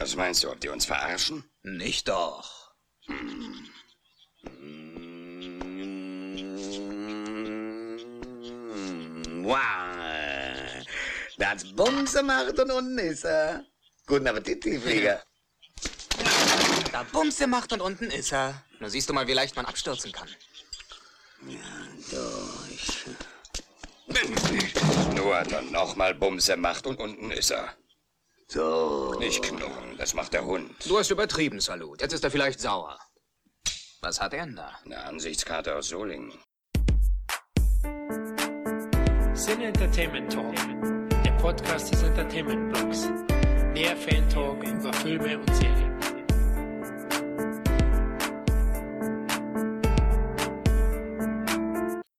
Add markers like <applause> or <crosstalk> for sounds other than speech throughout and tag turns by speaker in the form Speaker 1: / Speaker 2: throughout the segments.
Speaker 1: Was meinst du, ob die uns verarschen?
Speaker 2: Nicht doch.
Speaker 1: Wow. Das Bumse macht und unten ist er. Guten Appetit, Tiefflieger. <laughs>
Speaker 2: Da Bumse macht und unten ist er. Nur siehst du mal, wie leicht man abstürzen kann.
Speaker 1: Durch. <laughs> Nur dann nochmal Bumse macht und unten ist er.
Speaker 3: So.
Speaker 1: Nicht knurren, das macht der Hund.
Speaker 2: Du hast übertrieben, Salut. Jetzt ist er vielleicht sauer. Was hat er denn da?
Speaker 1: Eine Ansichtskarte aus Solingen.
Speaker 4: Sin Entertainment Talk, der Podcast des Entertainment Blogs. Der Fan Talk über Filme und Serien.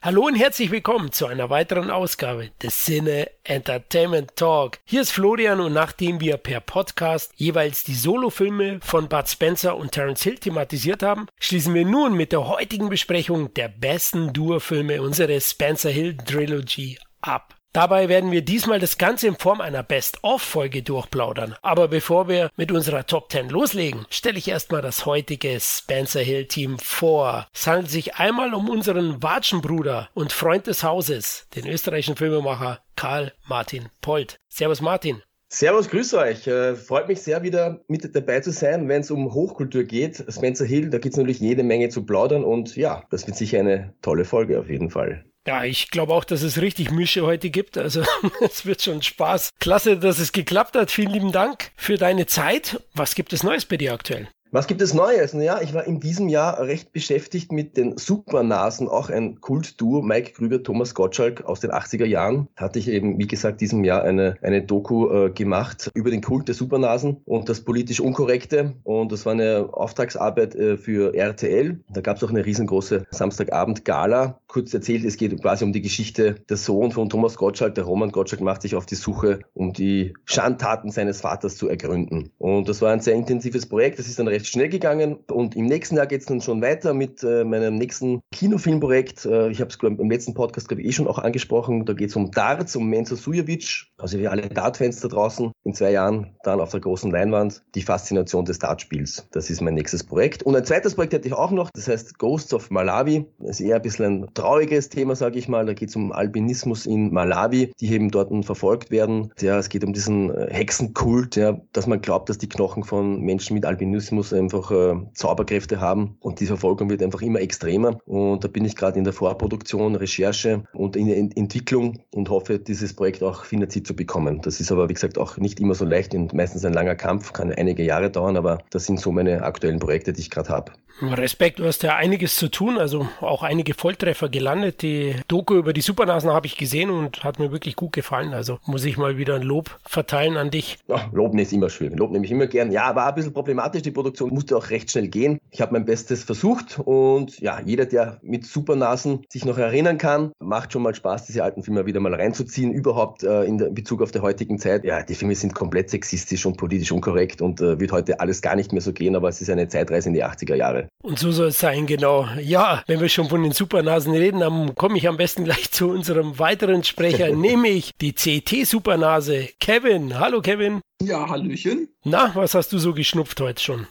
Speaker 4: Hallo und herzlich willkommen zu einer weiteren Ausgabe des Cine Entertainment Talk. Hier ist Florian und nachdem wir per Podcast jeweils die Solofilme von Bud Spencer und Terence Hill thematisiert haben, schließen wir nun mit der heutigen Besprechung der besten Duo-Filme unserer Spencer Hill Trilogy ab. Dabei werden wir diesmal das Ganze in Form einer Best-of-Folge durchplaudern. Aber bevor wir mit unserer Top 10 loslegen, stelle ich erstmal das heutige Spencer Hill Team vor. Es handelt sich einmal um unseren Watschenbruder und Freund des Hauses, den österreichischen Filmemacher Karl Martin Polt. Servus Martin.
Speaker 5: Servus, grüß euch. Äh, freut mich sehr, wieder mit dabei zu sein, wenn es um Hochkultur geht. Spencer Hill, da gibt es natürlich jede Menge zu plaudern und ja, das wird sicher eine tolle Folge auf jeden Fall.
Speaker 4: Ja, ich glaube auch, dass es richtig Mische heute gibt. Also <laughs> es wird schon Spaß. Klasse, dass es geklappt hat. Vielen lieben Dank für deine Zeit. Was gibt es Neues bei dir aktuell?
Speaker 5: Was gibt es Neues? Naja, ich war in diesem Jahr recht beschäftigt mit den Supernasen, auch ein Kultduo, Mike Krüger, Thomas Gottschalk aus den 80er Jahren. Hatte ich eben, wie gesagt, diesem Jahr eine, eine Doku äh, gemacht über den Kult der Supernasen und das politisch Unkorrekte. Und das war eine Auftragsarbeit äh, für RTL. Da gab es auch eine riesengroße Samstagabend-Gala. Kurz erzählt, es geht quasi um die Geschichte der Sohn von Thomas Gottschalk. Der Roman Gottschalk macht sich auf die Suche, um die Schandtaten seines Vaters zu ergründen. Und das war ein sehr intensives Projekt. Das ist dann recht schnell gegangen und im nächsten Jahr geht es dann schon weiter mit äh, meinem nächsten Kinofilmprojekt. Äh, ich habe es im letzten Podcast, glaube ich, eh schon auch angesprochen. Da geht es um Darts, um Menzo Sujovic, also wie alle Dartfans da draußen. In zwei Jahren dann auf der großen Leinwand die Faszination des Dartspiels. Das ist mein nächstes Projekt. Und ein zweites Projekt hätte ich auch noch, das heißt Ghosts of Malawi. Das ist eher ein bisschen ein trauriges Thema, sage ich mal. Da geht es um Albinismus in Malawi, die eben dort verfolgt werden. Ja, es geht um diesen äh, Hexenkult, ja, dass man glaubt, dass die Knochen von Menschen mit Albinismus einfach äh, Zauberkräfte haben und die Verfolgung wird einfach immer extremer. Und da bin ich gerade in der Vorproduktion, Recherche und in der Ent Entwicklung und hoffe, dieses Projekt auch finanziert zu bekommen. Das ist aber, wie gesagt, auch nicht immer so leicht und meistens ein langer Kampf, kann einige Jahre dauern, aber das sind so meine aktuellen Projekte, die ich gerade habe.
Speaker 4: Respekt, du hast ja einiges zu tun, also auch einige Volltreffer gelandet. Die Doku über die Supernasen habe ich gesehen und hat mir wirklich gut gefallen. Also muss ich mal wieder ein Lob verteilen an dich.
Speaker 5: Ja, Loben ist immer schön. Lob nehme ich immer gern. Ja, war ein bisschen problematisch. Die Produktion musste auch recht schnell gehen. Ich habe mein Bestes versucht und ja, jeder, der mit Supernasen sich noch erinnern kann, macht schon mal Spaß, diese alten Filme wieder mal reinzuziehen. Überhaupt äh, in, der, in Bezug auf der heutigen Zeit. Ja, die Filme sind komplett sexistisch und politisch unkorrekt und äh, wird heute alles gar nicht mehr so gehen, aber es ist eine Zeitreise in die 80er Jahre.
Speaker 4: Und so soll es sein, genau. Ja, wenn wir schon von den Supernasen reden, dann komme ich am besten gleich zu unserem weiteren Sprecher, <laughs> nämlich die CT-Supernase, Kevin. Hallo, Kevin.
Speaker 6: Ja, Hallöchen.
Speaker 4: Na, was hast du so geschnupft heute schon?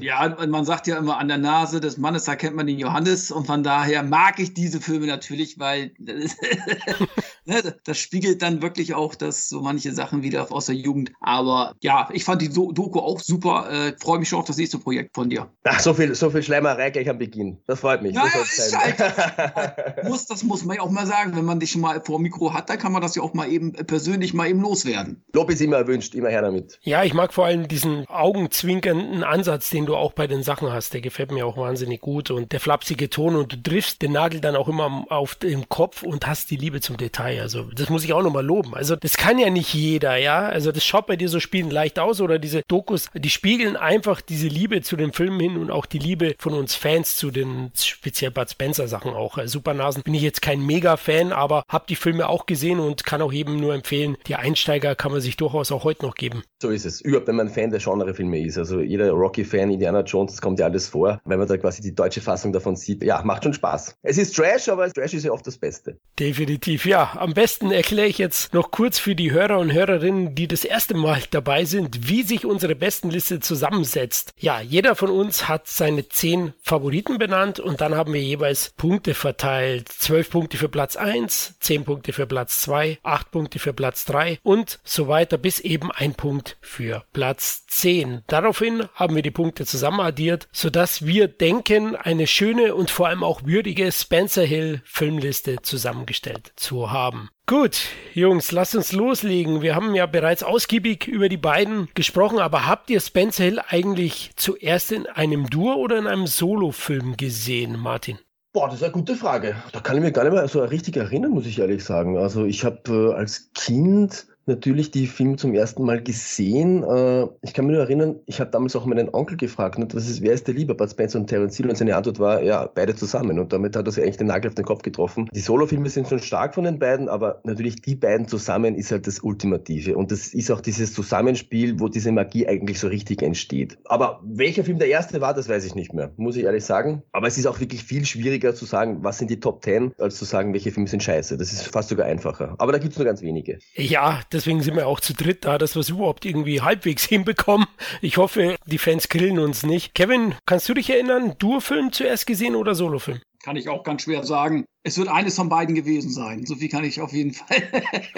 Speaker 6: Ja, man sagt ja immer, an der Nase des Mannes erkennt man den Johannes und von daher mag ich diese Filme natürlich, weil <laughs> ne, das spiegelt dann wirklich auch das, so manche Sachen wieder aus der Jugend. Aber ja, ich fand die Doku auch super. Äh, Freue mich schon auf das nächste Projekt von dir.
Speaker 5: Ach, so viel, so viel Schleimerei gleich am Beginn. Das freut mich.
Speaker 6: Ja, das, ist halt, <laughs> muss, das muss man ja auch mal sagen. Wenn man dich schon mal vor dem Mikro hat, dann kann man das ja auch mal eben persönlich mal eben loswerden.
Speaker 5: Lob ist immer erwünscht, immer her damit.
Speaker 4: Ja, ich mag vor allem diesen augenzwinkernden Ansatz, den du auch bei den Sachen hast. Der gefällt mir auch wahnsinnig gut und der flapsige Ton und du triffst den Nagel dann auch immer auf den Kopf und hast die Liebe zum Detail. Also das muss ich auch nochmal loben. Also das kann ja nicht jeder, ja. Also das schaut bei dir so Spielen leicht aus oder diese Dokus, die spiegeln einfach diese Liebe zu den Filmen hin und auch die Liebe von uns Fans zu den speziell Bud Spencer Sachen auch. Also Supernasen bin ich jetzt kein Mega-Fan, aber habe die Filme auch gesehen und kann auch eben nur empfehlen, die Einsteiger kann man sich durchaus auch heute noch geben.
Speaker 5: So ist es. Überhaupt, wenn man Fan der Genrefilme ist. Also jeder Rocky-Fan, Indiana Jones, das kommt ja alles vor. Wenn man da quasi die deutsche Fassung davon sieht, ja, macht schon Spaß. Es ist Trash, aber Trash ist ja oft das Beste.
Speaker 4: Definitiv, ja. am besten erkläre ich jetzt noch kurz für die Hörer und Hörerinnen, die das erste Mal dabei sind, wie sich unsere Bestenliste zusammensetzt. Ja, jeder von uns hat seine zehn Favoriten benannt und dann haben wir jeweils Punkte verteilt. Zwölf Punkte für Platz eins, zehn Punkte für Platz zwei, acht Punkte für Platz drei und so weiter bis eben ein Punkt für Platz zehn. Daraufhin haben wir die Punkte zusammen addiert, sodass wir denken, eine schöne und vor allem auch würdige Spencer Hill Filmliste zusammengestellt zu haben. Gut, Jungs, lasst uns loslegen. Wir haben ja bereits ausgiebig über die beiden gesprochen, aber habt ihr Spencer Hill eigentlich zuerst in einem Duo oder in einem Solofilm gesehen, Martin?
Speaker 5: Boah, das ist eine gute Frage. Da kann ich mich gar nicht mehr so richtig erinnern, muss ich ehrlich sagen. Also ich habe äh, als Kind natürlich die Film zum ersten Mal gesehen. Äh, ich kann mich nur erinnern, ich habe damals auch meinen Onkel gefragt, ne, was ist, wer ist der lieber, Bud Spencer und Terence Hill? Und seine Antwort war, ja, beide zusammen. Und damit hat er sich eigentlich den Nagel auf den Kopf getroffen. Die Solo-Filme sind schon stark von den beiden, aber natürlich die beiden zusammen ist halt das Ultimative. Und das ist auch dieses Zusammenspiel, wo diese Magie eigentlich so richtig entsteht. Aber welcher Film der erste war, das weiß ich nicht mehr, muss ich ehrlich sagen. Aber es ist auch wirklich viel schwieriger zu sagen, was sind die Top Ten, als zu sagen, welche Filme sind scheiße. Das ist fast sogar einfacher. Aber da gibt es nur ganz wenige.
Speaker 4: Ja, deswegen sind wir auch zu dritt da, dass wir es überhaupt irgendwie halbwegs <laughs> hinbekommen. Ich hoffe, die Fans grillen uns nicht. Kevin, kannst du dich erinnern, Duo-Film zuerst gesehen oder Solofilm?
Speaker 6: Kann ich auch ganz schwer sagen. Es wird eines von beiden gewesen sein. So viel kann ich auf jeden Fall.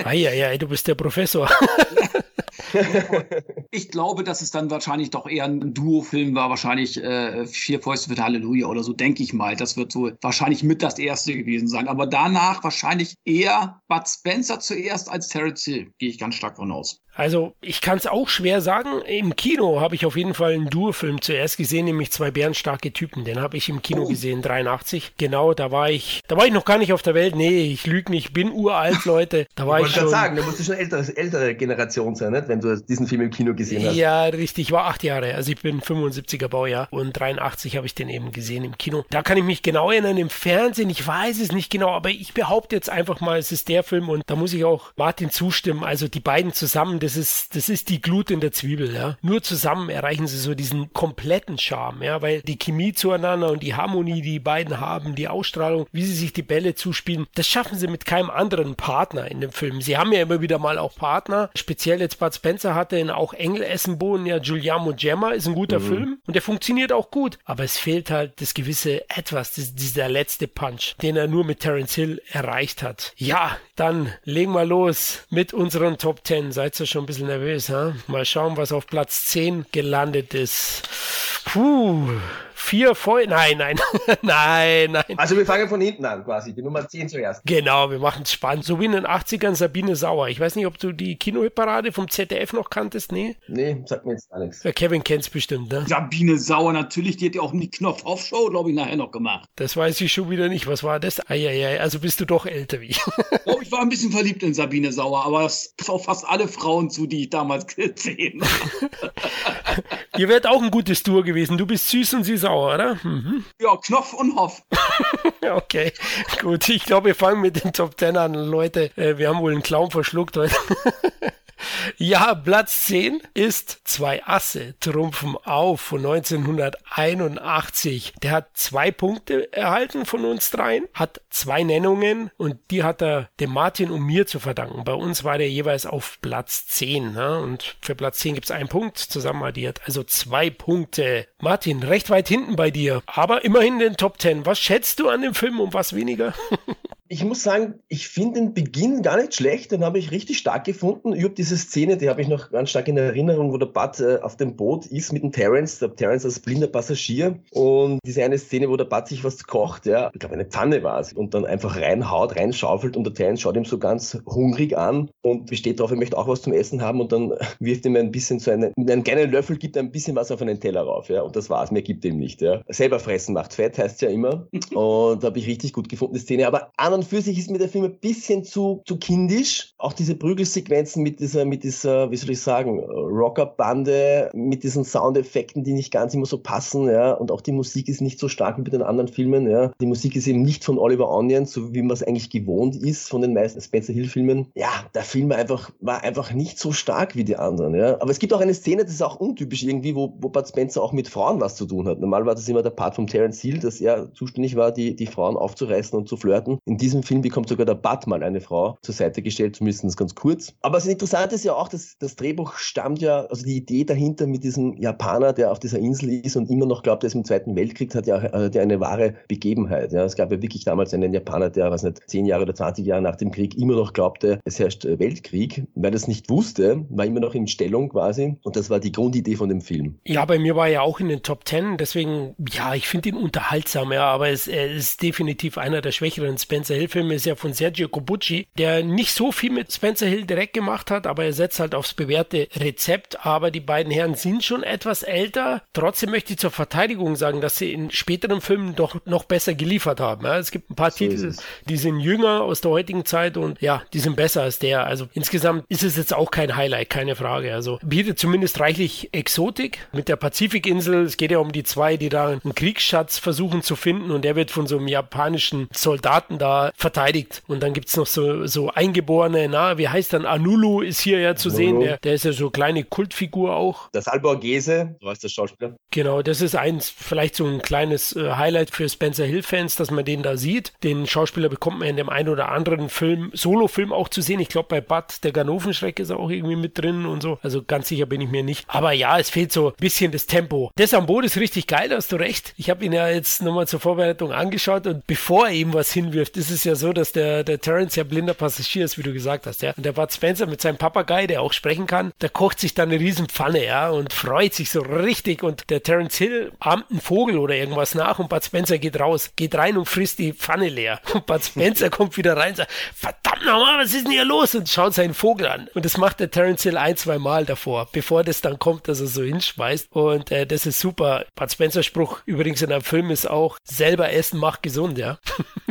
Speaker 4: Eieiei, du bist der Professor. <laughs> <laughs>
Speaker 6: ich glaube, dass es dann wahrscheinlich doch eher ein Duo-Film war. Wahrscheinlich äh, Vier Fäuste für Halleluja oder so, denke ich mal. Das wird so wahrscheinlich mit das erste gewesen sein. Aber danach wahrscheinlich eher Bud Spencer zuerst als Terence Hill. Gehe ich ganz stark von aus.
Speaker 4: Also ich kann es auch schwer sagen. Im Kino habe ich auf jeden Fall einen Duo-Film zuerst gesehen, nämlich zwei bärenstarke Typen. Den habe ich im Kino oh. gesehen, 83. Genau, da war ich, da war ich noch gar nicht auf der Welt. Nee, ich lüge nicht, ich bin uralt, <laughs> Leute. Da war ich, ich schon.
Speaker 5: sagen, da musst du schon ältere, ältere Generation sein, nicht? wenn du diesen Film im Kino gesehen hast.
Speaker 4: Ja, richtig. Ich war acht Jahre. Also ich bin 75er Baujahr und 83 habe ich den eben gesehen im Kino. Da kann ich mich genau erinnern im Fernsehen. Ich weiß es nicht genau, aber ich behaupte jetzt einfach mal, es ist der Film und da muss ich auch Martin zustimmen. Also die beiden zusammen, das ist, das ist die Glut in der Zwiebel, ja. Nur zusammen erreichen sie so diesen kompletten Charme, ja, weil die Chemie zueinander und die Harmonie, die die beiden haben, die Ausstrahlung, wie sie sich die Bälle zuspielen, das schaffen sie mit keinem anderen Partner in dem Film. Sie haben ja immer wieder mal auch Partner, speziell jetzt Bud Spencer hatte in auch Engel Essenbohnen, ja, Giuliano Gemma ist ein guter mhm. Film und der funktioniert auch gut, aber es fehlt halt das gewisse Etwas, das, dieser letzte Punch, den er nur mit Terence Hill erreicht hat. Ja, dann legen wir los mit unseren Top 10. Seid ihr schon ein bisschen nervös, ha? Mal schauen, was auf Platz 10 gelandet ist. Puh, vier voll. Nein, nein, <laughs> nein, nein.
Speaker 5: Also wir fangen von hinten an quasi, die Nummer 10 zuerst.
Speaker 4: Genau, wir machen es spannend. So wie in den 80ern Sabine Sauer. Ich weiß nicht, ob du die Kinoparade vom ZDF noch kanntest, nee?
Speaker 5: Nee, sagt mir jetzt gar nichts.
Speaker 4: Ja, Kevin kennt's bestimmt, ne?
Speaker 6: Sabine Sauer, natürlich, die hat ja auch die Knopf-Off-Show, glaube ich, nachher noch gemacht.
Speaker 4: Das weiß ich schon wieder nicht. Was war das? Eieiei, also bist du doch älter wie ich.
Speaker 6: oh, ich war ein bisschen verliebt in Sabine Sauer, aber das ist auch fast alle Frauen zu, die ich damals <laughs> gesehen habe.
Speaker 4: Ihr wärt auch ein gutes Tour gewesen. Du bist süß und sie sauer, oder?
Speaker 6: Mhm. Ja, Knopf und Hoff. <laughs>
Speaker 4: okay, gut. Ich glaube, wir fangen mit den Top Ten an, Leute. Äh, wir haben wohl einen Clown verschluckt heute. <laughs> Ja, Platz 10 ist Zwei Asse trumpfen auf von 1981. Der hat zwei Punkte erhalten von uns dreien, hat zwei Nennungen und die hat er dem Martin und mir zu verdanken. Bei uns war der jeweils auf Platz 10 ne? und für Platz 10 gibt es einen Punkt zusammen addiert, also zwei Punkte. Martin, recht weit hinten bei dir, aber immerhin in den Top 10. Was schätzt du an dem Film und was weniger? <laughs>
Speaker 5: ich muss sagen, ich finde den Beginn gar nicht schlecht, den habe ich richtig stark gefunden. Ich habe diese Szene, die habe ich noch ganz stark in Erinnerung, wo der Bud äh, auf dem Boot ist mit dem Terence, der Terence als blinder Passagier und diese eine Szene, wo der Bud sich was kocht, ja, ich glaube eine Pfanne war es, und dann einfach reinhaut, reinschaufelt und der Terence schaut ihm so ganz hungrig an und besteht darauf, er möchte auch was zum Essen haben und dann <laughs> wirft ihm ein bisschen so einen, mit einem kleinen Löffel gibt er ein bisschen was auf einen Teller rauf, ja, und das war's, mehr gibt ihm nicht, ja. Selber fressen macht fett, heißt ja immer <laughs> und da habe ich richtig gut gefunden, die Szene, aber an und für sich ist mir der Film ein bisschen zu, zu kindisch. Auch diese Prügelsequenzen mit dieser, mit dieser, wie soll ich sagen, Rockerbande, mit diesen Soundeffekten, die nicht ganz immer so passen, ja. Und auch die Musik ist nicht so stark wie bei den anderen Filmen, ja. Die Musik ist eben nicht von Oliver Onion, so wie man es eigentlich gewohnt ist von den meisten Spencer Hill Filmen. Ja, der Film war einfach, war einfach nicht so stark wie die anderen, ja. Aber es gibt auch eine Szene, das ist auch untypisch irgendwie, wo, wo Bud Spencer auch mit Frauen was zu tun hat. Normal war das immer der Part von Terence Hill, dass er zuständig war, die, die Frauen aufzureißen und zu flirten. In diesem Film bekommt sogar der Batman eine Frau zur Seite gestellt, zumindest ganz kurz. Aber das Interessante ist ja auch, dass das Drehbuch stammt ja, also die Idee dahinter mit diesem Japaner, der auf dieser Insel ist und immer noch glaubt, er ist im Zweiten Weltkrieg, hat ja, hat ja eine wahre Begebenheit. Ja. Es gab ja wirklich damals einen Japaner, der, was nicht, zehn Jahre oder 20 Jahre nach dem Krieg immer noch glaubte, es herrscht Weltkrieg, weil er es nicht wusste, war immer noch in Stellung quasi. Und das war die Grundidee von dem Film.
Speaker 4: Ja, bei mir war er auch in den Top Ten, deswegen, ja, ich finde ihn unterhaltsam, ja, aber es, er ist definitiv einer der schwächeren Spencer Hill-Filme, ist ja von Sergio Cobucci, der nicht so viel mit Spencer Hill direkt gemacht hat, aber er setzt halt aufs bewährte Rezept. Aber die beiden Herren sind schon etwas älter. Trotzdem möchte ich zur Verteidigung sagen, dass sie in späteren Filmen doch noch besser geliefert haben. Ja, es gibt ein paar so Titel, die sind jünger aus der heutigen Zeit und ja, die sind besser als der. Also insgesamt ist es jetzt auch kein Highlight, keine Frage. Also bietet zumindest reichlich Exotik mit der Pazifikinsel. Es geht ja um die zwei, die da einen Kriegsschatz versuchen zu finden und der wird von so einem japanischen Soldaten da verteidigt. Und dann gibt es noch so, so Eingeborene, na, wie heißt dann Anulu ist hier ja zu Anulu. sehen. Der, der ist ja so kleine Kultfigur auch.
Speaker 5: Das Alborgese, so heißt der Schauspieler.
Speaker 4: Genau, das ist eins, vielleicht so ein kleines äh, Highlight für Spencer Hill-Fans, dass man den da sieht. Den Schauspieler bekommt man in dem einen oder anderen Film, Solo-Film auch zu sehen. Ich glaube, bei Bud, der Ganovenschreck ist auch irgendwie mit drin und so. Also ganz sicher bin ich mir nicht. Aber ja, es fehlt so ein bisschen das Tempo. Das am Boot ist richtig geil, hast du recht. Ich habe ihn ja jetzt nochmal zur Vorbereitung angeschaut und bevor er ihm was hinwirft, ist es ja so, dass der, der Terence ja blinder Passagier ist, wie du gesagt hast, ja. Und der Bud Spencer mit seinem Papagei, der auch sprechen kann, der kocht sich dann eine Riesenpfanne, ja, und freut sich so richtig und der Terence Hill ahmt einen Vogel oder irgendwas nach und Bud Spencer geht raus, geht rein und frisst die Pfanne leer. <laughs> Und Bud Spencer kommt wieder rein und sagt, verdammt nochmal, was ist denn hier los? Und schaut seinen Vogel an. Und das macht der Terence Hill ein, zwei Mal davor, bevor das dann kommt, dass er so hinschmeißt. Und äh, das ist super. Bud Spencer Spruch übrigens in einem Film ist auch, selber essen macht gesund, ja. <laughs>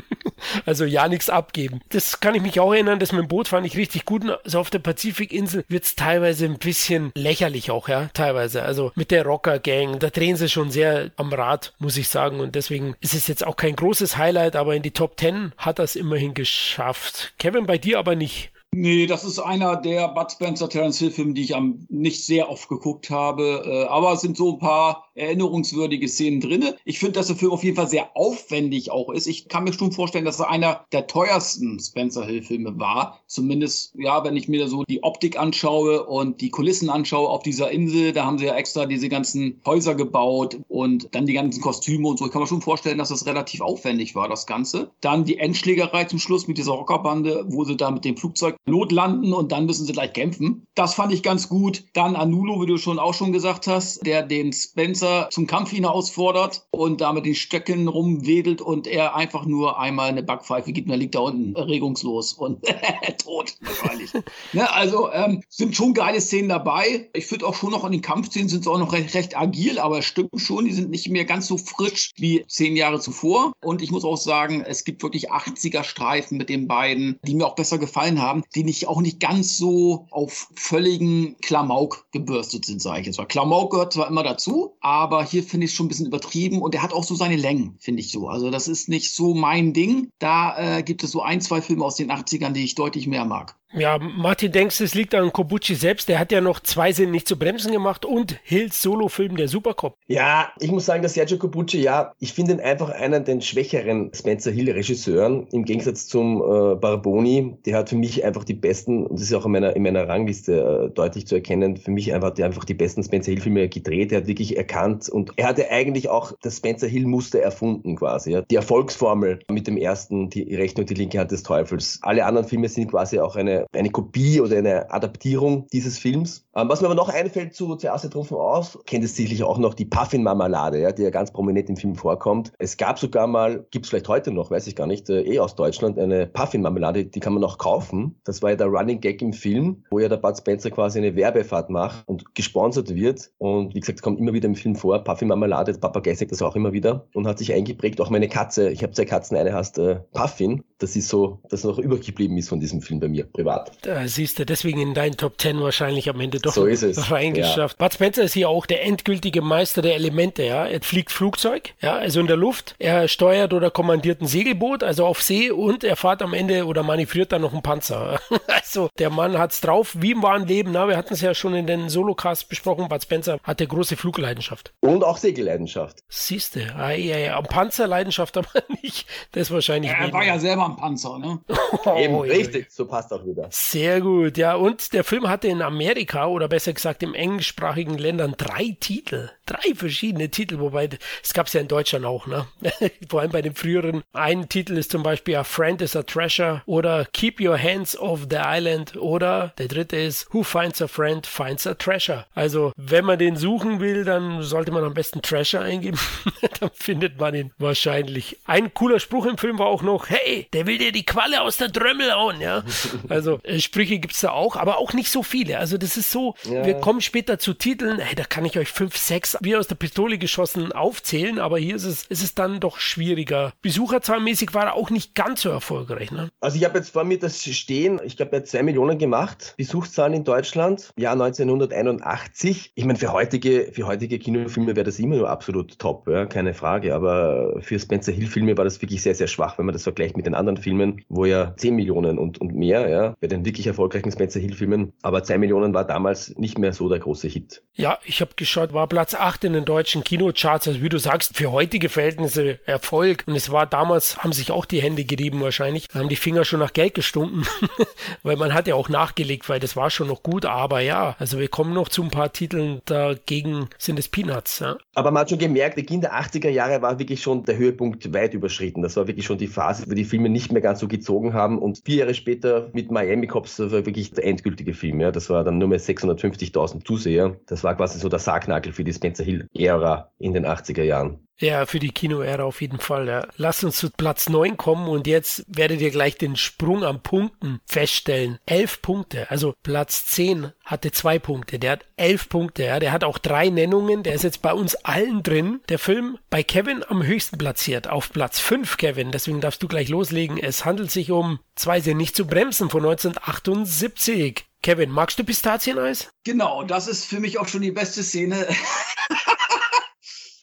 Speaker 4: Also ja, nichts abgeben. Das kann ich mich auch erinnern, das mit dem Boot fand ich richtig gut. Also auf der Pazifikinsel wird es teilweise ein bisschen lächerlich auch, ja, teilweise. Also mit der Rocker Gang, da drehen sie schon sehr am Rad, muss ich sagen. Und deswegen ist es jetzt auch kein großes Highlight, aber in die Top 10 hat es immerhin geschafft. Kevin, bei dir aber nicht.
Speaker 6: Nee, das ist einer der Bud Spencer Terence Hill Filme, die ich am nicht sehr oft geguckt habe. Äh, aber es sind so ein paar erinnerungswürdige Szenen drinne. Ich finde, dass der Film auf jeden Fall sehr aufwendig auch ist. Ich kann mir schon vorstellen, dass er einer der teuersten Spencer Hill Filme war. Zumindest, ja, wenn ich mir da so die Optik anschaue und die Kulissen anschaue auf dieser Insel. Da haben sie ja extra diese ganzen Häuser gebaut und dann die ganzen Kostüme und so. Ich kann mir schon vorstellen, dass das relativ aufwendig war, das Ganze. Dann die Endschlägerei zum Schluss mit dieser Rockerbande, wo sie da mit dem Flugzeug notlanden und dann müssen sie gleich kämpfen. Das fand ich ganz gut. Dann Anulo, wie du schon auch schon gesagt hast, der den Spencer zum Kampf hinausfordert und damit den Stöcken rumwedelt und er einfach nur einmal eine Backpfeife gibt und er liegt da unten regungslos und <laughs> tot wahrscheinlich. ne, also ähm, sind schon geile Szenen dabei. Ich finde auch schon noch in den Kampfszenen sind sie auch noch recht, recht agil, aber stimmt schon, die sind nicht mehr ganz so frisch wie zehn Jahre zuvor. Und ich muss auch sagen, es gibt wirklich 80er Streifen mit den beiden, die mir auch besser gefallen haben die nicht auch nicht ganz so auf völligen Klamauk gebürstet sind, sage ich jetzt mal. Klamauk gehört zwar immer dazu, aber hier finde ich es schon ein bisschen übertrieben und er hat auch so seine Längen, finde ich so. Also das ist nicht so mein Ding. Da äh, gibt es so ein, zwei Filme aus den 80ern, die ich deutlich mehr mag.
Speaker 4: Ja, Martin, denkst du, es liegt an Kobuchi selbst? Der hat ja noch zwei Sinn nicht zu bremsen gemacht und Hills Solo-Film der Supercop.
Speaker 5: Ja, ich muss sagen, dass Sergio Kobuchi, ja, ich finde ihn einfach einen der schwächeren Spencer Hill-Regisseuren im Gegensatz zum äh, Barboni. Der hat für mich einfach die besten, und das ist auch in meiner, in meiner Rangliste äh, deutlich zu erkennen, für mich einfach, der einfach die besten Spencer Hill-Filme gedreht. Er hat wirklich erkannt und er hatte eigentlich auch das Spencer Hill-Muster erfunden quasi. Ja. Die Erfolgsformel mit dem ersten, die rechte und die linke Hand des Teufels. Alle anderen Filme sind quasi auch eine eine, Kopie oder eine Adaptierung dieses Films. Ähm, was mir aber noch einfällt zu Zuerst getroffen aus, kennt es sicherlich auch noch die Puffin-Marmelade, ja, die ja ganz prominent im Film vorkommt. Es gab sogar mal, gibt es vielleicht heute noch, weiß ich gar nicht, äh, eh aus Deutschland, eine Puffin-Marmelade, die kann man noch kaufen. Das war ja der Running Gag im Film, wo ja der Bud Spencer quasi eine Werbefahrt macht und gesponsert wird. Und wie gesagt, kommt immer wieder im Film vor. Puffin-Marmelade, Papagei sagt das auch immer wieder und hat sich eingeprägt. Auch meine Katze, ich habe zwei Katzen, eine heißt äh, Puffin. Das ist so, das noch übrig geblieben ist von diesem Film bei mir. Privat.
Speaker 4: Da siehst du, deswegen in deinen Top Ten wahrscheinlich am Ende doch
Speaker 5: so ist es.
Speaker 4: reingeschafft. Ja. Bud Spencer ist hier auch der endgültige Meister der Elemente, ja. Er fliegt Flugzeug, ja, also in der Luft. Er steuert oder kommandiert ein Segelboot, also auf See und er fährt am Ende oder manövriert dann noch einen Panzer. <laughs> also der Mann hat's drauf, wie im wahren Leben. Na, wir hatten es ja schon in den Solocasts besprochen. Bud Spencer hat eine große Flugleidenschaft.
Speaker 5: Und auch Segelleidenschaft.
Speaker 4: Siehst du, ah, ja, ja. Panzerleidenschaft <laughs> aber nicht. Das ist wahrscheinlich.
Speaker 6: Ja, er war ja selber ein Panzer, ne?
Speaker 5: Oh, <laughs> Eben, richtig. So passt auch wieder.
Speaker 4: Sehr gut, ja. Und der Film hatte in Amerika oder besser gesagt im englischsprachigen Ländern drei Titel. Drei verschiedene Titel, wobei es gab es ja in Deutschland auch, ne? <laughs> Vor allem bei den früheren. Ein Titel ist zum Beispiel A Friend is a Treasure oder Keep Your Hands Off the Island oder der dritte ist Who Finds a Friend Finds a Treasure. Also, wenn man den suchen will, dann sollte man am besten Treasure eingeben. <laughs> dann findet man ihn wahrscheinlich. Ein cooler Spruch im Film war auch noch, hey, der will dir die Qualle aus der Drömmel hauen, ja. <laughs> Also, äh, Sprüche gibt's da auch, aber auch nicht so viele. Also, das ist so, ja. wir kommen später zu Titeln, hey, da kann ich euch fünf, sechs wie aus der Pistole geschossen aufzählen, aber hier ist es, ist es dann doch schwieriger. Besucherzahlmäßig war er auch nicht ganz so erfolgreich, ne?
Speaker 5: Also, ich habe jetzt vor mir das stehen, ich glaube, er hat zwei Millionen gemacht, Besuchszahlen in Deutschland, Jahr 1981. Ich meine, für heutige, für heutige Kinofilme wäre das immer nur absolut top, ja, keine Frage, aber für Spencer Hill-Filme war das wirklich sehr, sehr schwach, wenn man das vergleicht mit den anderen Filmen, wo ja 10 Millionen und, und mehr, ja, bei den wirklich erfolgreichen Spencer Hill-Filmen. Aber 2 Millionen war damals nicht mehr so der große Hit.
Speaker 4: Ja, ich habe geschaut, war Platz 8 in den deutschen Kinocharts. Also wie du sagst, für heutige Verhältnisse Erfolg. Und es war damals, haben sich auch die Hände gerieben wahrscheinlich. Haben die Finger schon nach Geld gestunken. <laughs> weil man hat ja auch nachgelegt, weil das war schon noch gut. Aber ja, also wir kommen noch zu ein paar Titeln, dagegen sind es Peanuts. Ja.
Speaker 5: Aber man hat schon gemerkt, Beginn der 80er Jahre war wirklich schon der Höhepunkt weit überschritten. Das war wirklich schon die Phase, wo die Filme nicht mehr ganz so gezogen haben. Und vier Jahre später mit Miami Cops war wirklich der endgültige Film. Ja. Das war dann nur mehr 650.000 Zuseher. Das war quasi so der Sargnagel für die Spencer Hill-Ära in den 80er Jahren.
Speaker 4: Ja, für die Kinoära auf jeden Fall. Ja. Lass uns zu Platz 9 kommen und jetzt werdet ihr gleich den Sprung am Punkten feststellen. Elf Punkte, also Platz 10 hatte zwei Punkte, der hat elf Punkte, ja. der hat auch drei Nennungen, der ist jetzt bei uns allen drin. Der Film bei Kevin am höchsten platziert, auf Platz 5 Kevin, deswegen darfst du gleich loslegen. Es handelt sich um Zwei sind nicht zu bremsen von 1978. Kevin, magst du Pistazieneis?
Speaker 6: Genau, das ist für mich auch schon die beste Szene. <laughs>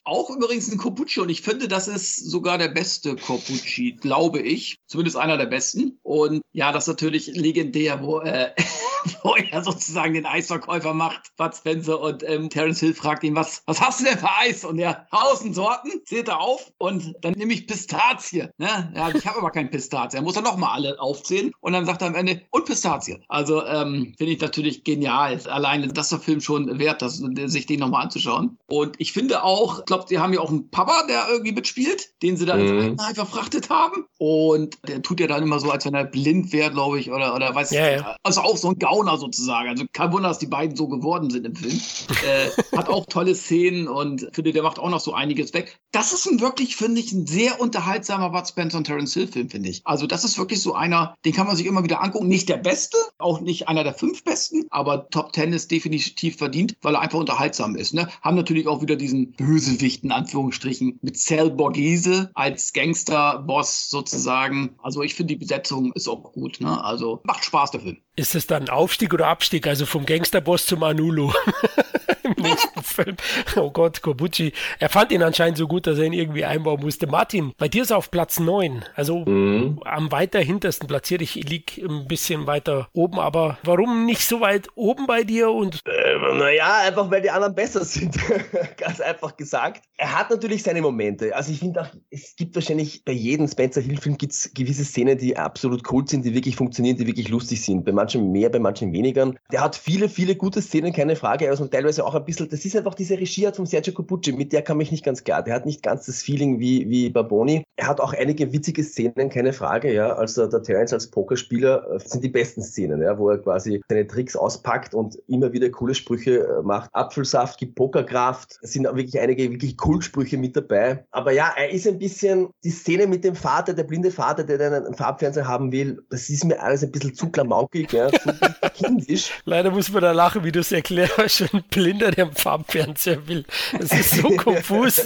Speaker 6: Auch übrigens ein Kopucci und ich finde, das ist sogar der beste Kopucci, glaube ich. Zumindest einer der besten. Und ja, das ist natürlich legendär, wo, äh, <laughs> wo er sozusagen den Eisverkäufer macht, Bud Spencer und ähm, Terence Hill fragt ihn, was, was hast du denn für Eis? Und er, tausend Sorten, zählt er auf und dann nehme ich Pistazie. Ne? Ja, ich habe aber kein Pistazie. Er muss dann nochmal alle aufzählen und dann sagt er am Ende, und Pistazie. Also ähm, finde ich natürlich genial. Alleine das ist der Film schon wert, das, sich den nochmal anzuschauen. Und ich finde auch, glaube, sie haben ja auch einen Papa, der irgendwie mitspielt, den sie da mhm. ins Altenheim verfrachtet haben. Und der tut ja dann immer so, als wenn er blind wäre, glaube ich, oder, oder weiß
Speaker 4: ja, ja.
Speaker 6: Also auch so ein Gauner sozusagen. Also kein Wunder, dass die beiden so geworden sind im Film. <laughs> äh, hat auch tolle Szenen und finde, der macht auch noch so einiges weg. Das ist ein wirklich, finde ich, ein sehr unterhaltsamer Bud Spencer und Terence Hill Film, finde ich. Also das ist wirklich so einer, den kann man sich immer wieder angucken. Nicht der beste, auch nicht einer der fünf besten, aber Top Ten ist definitiv verdient, weil er einfach unterhaltsam ist. Ne? Haben natürlich auch wieder diesen Bösewicht Bösewicht in Anführungsstrichen mit Cell Borghese als Gangsterboss sozusagen. Also ich finde die Besetzung ist auch gut. Ne? Also macht Spaß der Film.
Speaker 4: Ist es dann Aufstieg oder Abstieg? Also vom Gangsterboss zum Anulo <laughs> im nächsten <laughs> Film. Oh Gott, Kobuchi. Er fand ihn anscheinend so gut, dass er ihn irgendwie einbauen musste. Martin, bei dir ist er auf Platz 9. Also mhm. am weiter hintersten platziert. Ich liege ein bisschen weiter oben, aber warum nicht so weit oben bei dir? Und
Speaker 5: äh, naja, einfach weil die anderen besser sind. <laughs> Ganz einfach gesagt. Er hat natürlich seine Momente. Also ich finde auch, es gibt wahrscheinlich bei jedem Spencer Hill-Film gibt's gewisse Szenen, die absolut cool sind, die wirklich funktionieren, die wirklich lustig sind. Bei manchen mehr, bei manchen weniger. Der hat viele, viele gute Szenen, keine Frage, also teilweise auch ein bisschen, das ist einfach diese Regieart von Sergio Copucci, mit der kam ich nicht ganz klar. Der hat nicht ganz das Feeling wie, wie Barboni. Er hat auch einige witzige Szenen, keine Frage, ja. Also der Terence als Pokerspieler äh, sind die besten Szenen, ja, wo er quasi seine Tricks auspackt und immer wieder coole Sprüche äh, macht. Apfelsaft gibt Pokerkraft. Es sind auch wirklich einige wirklich Kultsprüche mit dabei. Aber ja, er ist ein bisschen, die Szene mit dem Vater, der blinde Vater, der dann einen Farbfernseher haben will, das ist mir alles ein bisschen zu klamaukig, ja, <laughs> so
Speaker 4: kindisch. Leider muss man da lachen, wie du es erklärst. <laughs> Ein Blinder, der einen Farbfernseher will. Das ist so <laughs> konfus.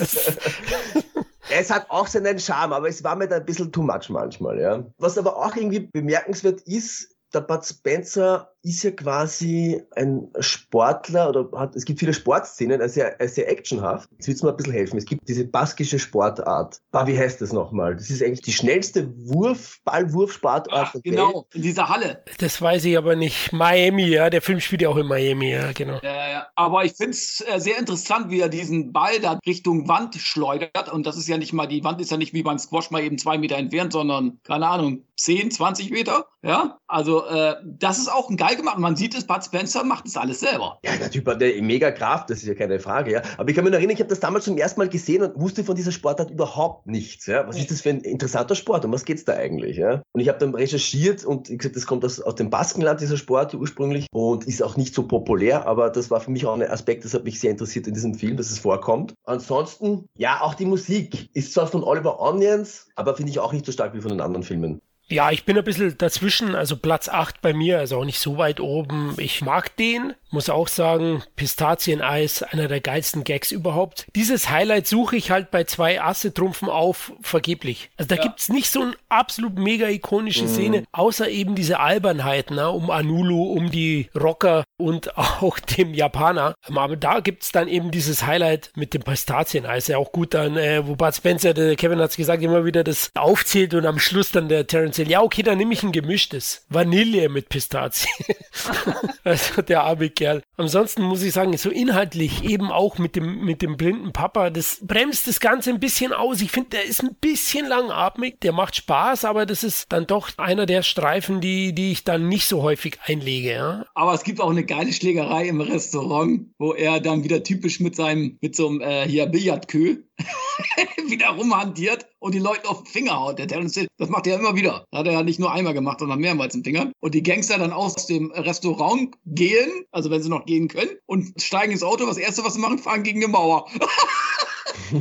Speaker 5: Es hat auch seinen Charme, aber es war mir da ein bisschen too much manchmal, ja. Was aber auch irgendwie bemerkenswert ist, der Bud Spencer ist ja quasi ein Sportler oder hat, es gibt viele Sportszenen, also sehr, sehr actionhaft. Jetzt willst du mir ein bisschen helfen. Es gibt diese baskische Sportart. Bah, wie heißt das nochmal? Das ist eigentlich die schnellste Wurf, Ballwurfsportart.
Speaker 6: Ach, genau, in dieser Halle.
Speaker 4: Das weiß ich aber nicht. Miami, ja, der Film spielt ja auch in Miami, ja, genau.
Speaker 6: Ja. Aber ich finde es äh, sehr interessant, wie er diesen Ball da Richtung Wand schleudert. Und das ist ja nicht mal, die Wand ist ja nicht wie beim Squash mal eben zwei Meter entfernt, sondern, keine Ahnung, 10, 20 Meter. Ja, also äh, das ist auch ein geil gemacht. Man sieht es, Bud Spencer macht das alles selber.
Speaker 5: Ja, der Typ hat eine mega Kraft, das ist ja keine Frage. Ja. Aber ich kann mich erinnern, ich habe das damals zum ersten Mal gesehen und wusste von dieser Sportart überhaupt nichts. Ja. Was ist das für ein interessanter Sport? Um was geht's da eigentlich? Ja? Und ich habe dann recherchiert und ich gesagt, das kommt aus, aus dem Baskenland, dieser Sport ursprünglich, und ist auch nicht so populär, aber das war für mich auch ein Aspekt, das hat mich sehr interessiert in diesem Film, dass es vorkommt. Ansonsten, ja, auch die Musik ist zwar von Oliver Onions, aber finde ich auch nicht so stark wie von den anderen Filmen.
Speaker 4: Ja, ich bin ein bisschen dazwischen, also Platz 8 bei mir, also auch nicht so weit oben. Ich mag den, muss auch sagen, Pistazieneis, einer der geilsten Gags überhaupt. Dieses Highlight suche ich halt bei zwei Asse-Trumpfen auf, vergeblich. Also da ja. gibt's nicht so eine absolut mega ikonische mhm. Szene, außer eben diese Albernheiten, ne, um Anulu, um die Rocker und <laughs> auch dem Japaner. Aber da gibt's dann eben dieses Highlight mit dem Pistazieneis, ja auch gut dann, äh, wo Bud Spencer, der Kevin hat's gesagt, immer wieder das aufzählt und am Schluss dann der Terence Hill, ja okay, dann nehme ich ein gemischtes. Vanille mit Pistazien. <laughs> also der arme Kerl. Ansonsten muss ich sagen, so inhaltlich eben auch mit dem, mit dem blinden Papa, das bremst das Ganze ein bisschen aus. Ich finde, der ist ein bisschen langatmig, der macht Spaß, aber das ist dann doch einer der Streifen, die, die ich dann nicht so häufig einlege. Ja?
Speaker 6: Aber es gibt auch eine geile Schlägerei im Restaurant, wo er dann wieder typisch mit seinem, mit so einem äh, hier Billardkö <laughs> wieder rumhantiert und die Leute auf den Finger haut. Der Terence Hill, das macht er immer wieder. Das hat er ja nicht nur einmal gemacht, sondern mehrmals im Finger. Und die Gangster dann aus dem Restaurant gehen, also wenn sie noch gehen können, und steigen ins Auto. Das erste, was sie machen, fahren gegen eine Mauer. <laughs>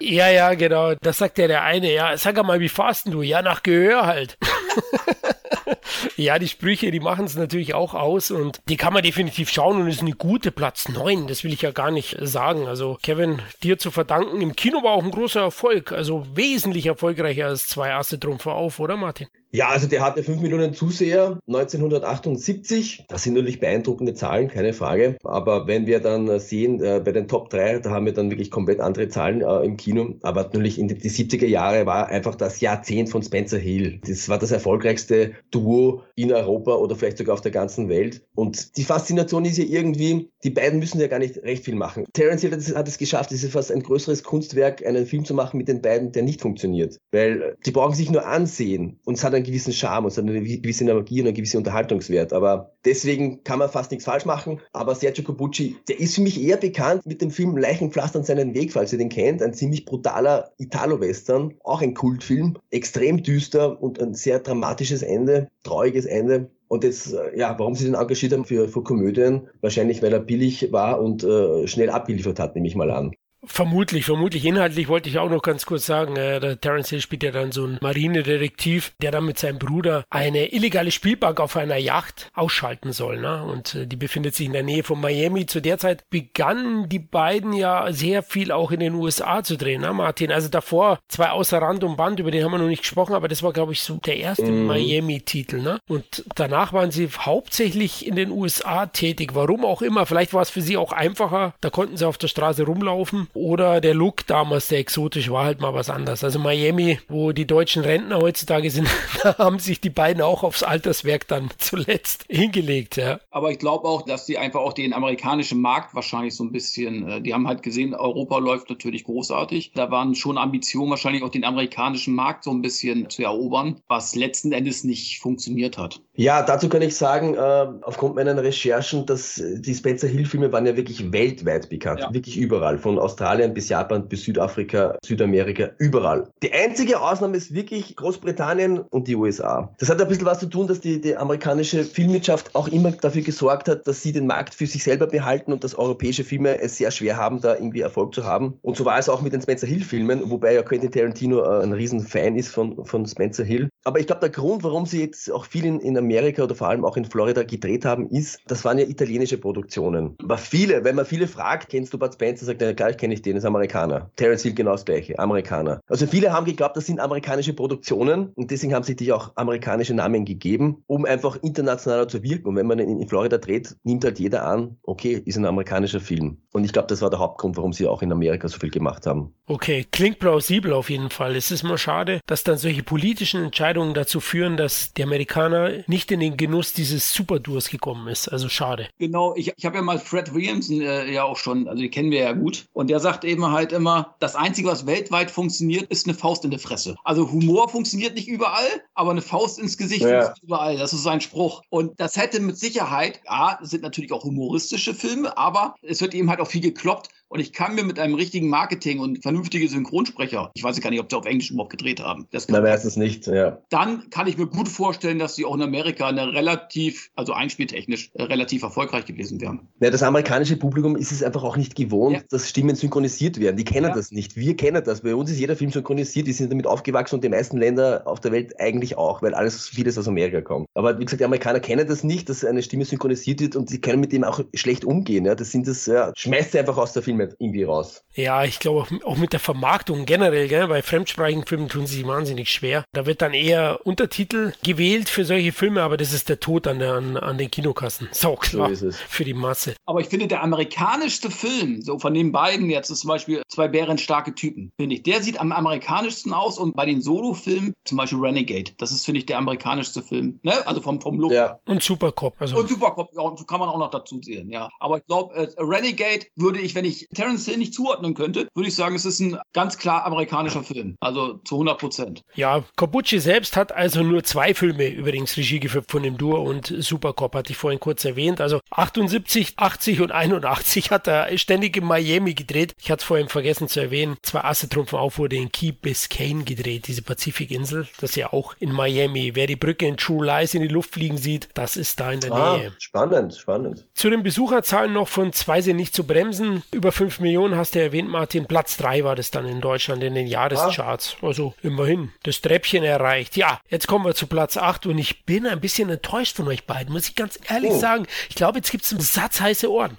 Speaker 4: ja, ja, genau. Das sagt ja der eine. Ja, sag mal, wie fahrst du? Ja, nach Gehör halt. <laughs> <laughs> ja, die Sprüche, die machen es natürlich auch aus und die kann man definitiv schauen und ist eine gute Platz 9. Das will ich ja gar nicht sagen. Also, Kevin, dir zu verdanken. Im Kino war auch ein großer Erfolg. Also wesentlich erfolgreicher als zwei Asse Trumpfer auf, oder Martin?
Speaker 5: Ja, also der hatte 5 Millionen Zuseher 1978. Das sind natürlich beeindruckende Zahlen, keine Frage. Aber wenn wir dann sehen, äh, bei den Top 3, da haben wir dann wirklich komplett andere Zahlen äh, im Kino. Aber natürlich in die, die 70er Jahre war einfach das Jahrzehnt von Spencer Hill. Das war das erfolgreichste Duo in Europa oder vielleicht sogar auf der ganzen Welt. Und die Faszination ist ja irgendwie, die beiden müssen ja gar nicht recht viel machen. Terence Hill hat es, hat es geschafft, es ist fast ein größeres Kunstwerk, einen Film zu machen mit den beiden, der nicht funktioniert. Weil die brauchen sich nur ansehen und es hat einen gewissen Charme und es hat eine gewisse Energie und einen gewissen Unterhaltungswert. Aber deswegen kann man fast nichts falsch machen. Aber Sergio Cobucci, der ist für mich eher bekannt mit dem Film Leichenpflaster an seinen Weg, falls ihr den kennt. Ein ziemlich brutaler Italo-Western, auch ein Kultfilm, extrem düster und ein sehr dramatisches Ende, trauriges Ende. Und jetzt, äh, ja, warum sie den engagiert haben für, für Komödien? Wahrscheinlich, weil er billig war und äh, schnell abgeliefert hat, nehme ich mal an.
Speaker 4: Vermutlich, vermutlich. Inhaltlich wollte ich auch noch ganz kurz sagen, äh, der Terence Hill spielt ja dann so ein Marinedetektiv, der dann mit seinem Bruder eine illegale Spielbank auf einer Yacht ausschalten soll. Ne? Und äh, die befindet sich in der Nähe von Miami. Zu der Zeit begannen die beiden ja sehr viel auch in den USA zu drehen, ne, Martin? Also davor zwei außer Rand und Band, über den haben wir noch nicht gesprochen, aber das war, glaube ich, so der erste mm. Miami-Titel. Ne? Und danach waren sie hauptsächlich in den USA tätig. Warum auch immer. Vielleicht war es für sie auch einfacher. Da konnten sie auf der Straße rumlaufen oder der Look damals, der exotisch war halt mal was anderes. Also Miami, wo die deutschen Rentner heutzutage sind, <laughs> da haben sich die beiden auch aufs Alterswerk dann <laughs> zuletzt hingelegt, ja.
Speaker 6: Aber ich glaube auch, dass die einfach auch den amerikanischen Markt wahrscheinlich so ein bisschen, äh, die haben halt gesehen, Europa läuft natürlich großartig. Da waren schon Ambitionen wahrscheinlich auch den amerikanischen Markt so ein bisschen zu erobern, was letzten Endes nicht funktioniert hat.
Speaker 5: Ja, dazu kann ich sagen, äh, aufgrund meiner Recherchen, dass die Spencer Hill Filme waren ja wirklich weltweit bekannt, ja. wirklich überall, von Australien Australien bis Japan bis Südafrika, Südamerika, überall. Die einzige Ausnahme ist wirklich Großbritannien und die USA. Das hat ein bisschen was zu tun, dass die, die amerikanische Filmwirtschaft auch immer dafür gesorgt hat, dass sie den Markt für sich selber behalten und dass europäische Filme es sehr schwer haben, da irgendwie Erfolg zu haben. Und so war es auch mit den Spencer Hill Filmen, wobei ja Quentin Tarantino äh, ein riesen Fan ist von, von Spencer Hill. Aber ich glaube, der Grund, warum sie jetzt auch viel in, in Amerika oder vor allem auch in Florida gedreht haben, ist, das waren ja italienische Produktionen. Aber viele, wenn man viele fragt, kennst du Bud Spencer, sagt er, klar, ich kenne kenne ich den, ist Amerikaner. Terence Hill genau das gleiche, Amerikaner. Also viele haben geglaubt, das sind amerikanische Produktionen und deswegen haben sich die auch amerikanische Namen gegeben, um einfach internationaler zu wirken. Und wenn man in Florida dreht, nimmt halt jeder an, okay, ist ein amerikanischer Film. Und ich glaube, das war der Hauptgrund, warum sie auch in Amerika so viel gemacht haben.
Speaker 4: Okay, klingt plausibel auf jeden Fall. Es ist mal schade, dass dann solche politischen Entscheidungen dazu führen, dass die Amerikaner nicht in den Genuss dieses Supertours gekommen ist. Also schade.
Speaker 6: Genau, ich, ich habe ja mal Fred Williamson äh, ja auch schon, also die kennen wir ja gut. Und der sagt eben halt immer, das Einzige, was weltweit funktioniert, ist eine Faust in der Fresse. Also Humor funktioniert nicht überall, aber eine Faust ins Gesicht ja. funktioniert überall. Das ist sein Spruch. Und das hätte mit Sicherheit, ja, sind natürlich auch humoristische Filme, aber es wird eben halt auch viel gekloppt. Und ich kann mir mit einem richtigen Marketing und vernünftige Synchronsprecher, ich weiß gar nicht, ob sie auf Englisch überhaupt gedreht haben.
Speaker 5: Das Na, meistens nicht, ja.
Speaker 6: Dann kann ich mir gut vorstellen, dass sie auch in Amerika eine relativ, also einspieltechnisch, äh, relativ erfolgreich gewesen wären.
Speaker 5: Ja, das amerikanische Publikum ist es einfach auch nicht gewohnt, ja. dass Stimmen synchronisiert werden. Die kennen ja. das nicht. Wir kennen das. Bei uns ist jeder Film synchronisiert. Die sind damit aufgewachsen und die meisten Länder auf der Welt eigentlich auch, weil alles vieles aus Amerika kommt. Aber wie gesagt, die Amerikaner kennen das nicht, dass eine Stimme synchronisiert wird und sie können mit dem auch schlecht umgehen. Ja, das sind das, ja, schmeißt sie einfach aus der Film Filme irgendwie raus.
Speaker 4: Ja, ich glaube auch, auch, mit der Vermarktung generell, gell, bei fremdsprachigen Filmen tun sie sich wahnsinnig schwer. Da wird dann eher Untertitel gewählt für solche Filme, aber das ist der Tod an, der, an, an den Kinokassen. <laughs> Sau klar so für die Masse.
Speaker 6: Aber ich finde, der amerikanischste Film, so von den beiden jetzt ist zum Beispiel zwei bärenstarke Typen, finde ich, der sieht am amerikanischsten aus und bei den Solo-Filmen, zum Beispiel Renegade, das ist, finde ich, der amerikanischste Film. Ne? Also vom, vom Look.
Speaker 4: Ja. Und Supercop.
Speaker 6: Also. Und Supercop, ja, kann man auch noch dazu sehen, ja. Aber ich glaube, äh, Renegade würde ich, wenn ich Terence Hill nicht zuordnen könnte, würde ich sagen, es ist ein ganz klar amerikanischer Film. Also zu 100 Prozent.
Speaker 4: Ja, Kobucci selbst hat also nur zwei Filme übrigens Regie geführt von dem Duo und Supercop, hatte ich vorhin kurz erwähnt. Also 78, 80 und 81 hat er ständig in Miami gedreht. Ich hatte es vorhin vergessen zu erwähnen. Zwei Asse trumpfen auf wurde in Key Biscayne gedreht, diese Pazifikinsel. Das ist ja auch in Miami. Wer die Brücke in True Lies in die Luft fliegen sieht, das ist da in der ah, Nähe.
Speaker 5: Spannend, spannend.
Speaker 4: Zu den Besucherzahlen noch von zwei sind nicht zu bremsen. Über 5 Millionen hast du erwähnt, Martin. Platz 3 war das dann in Deutschland in den Jahrescharts. Ah. Also immerhin das Treppchen erreicht. Ja, jetzt kommen wir zu Platz 8 und ich bin ein bisschen enttäuscht von euch beiden, muss ich ganz ehrlich oh. sagen. Ich glaube, jetzt gibt es einen Satz heiße Ohren.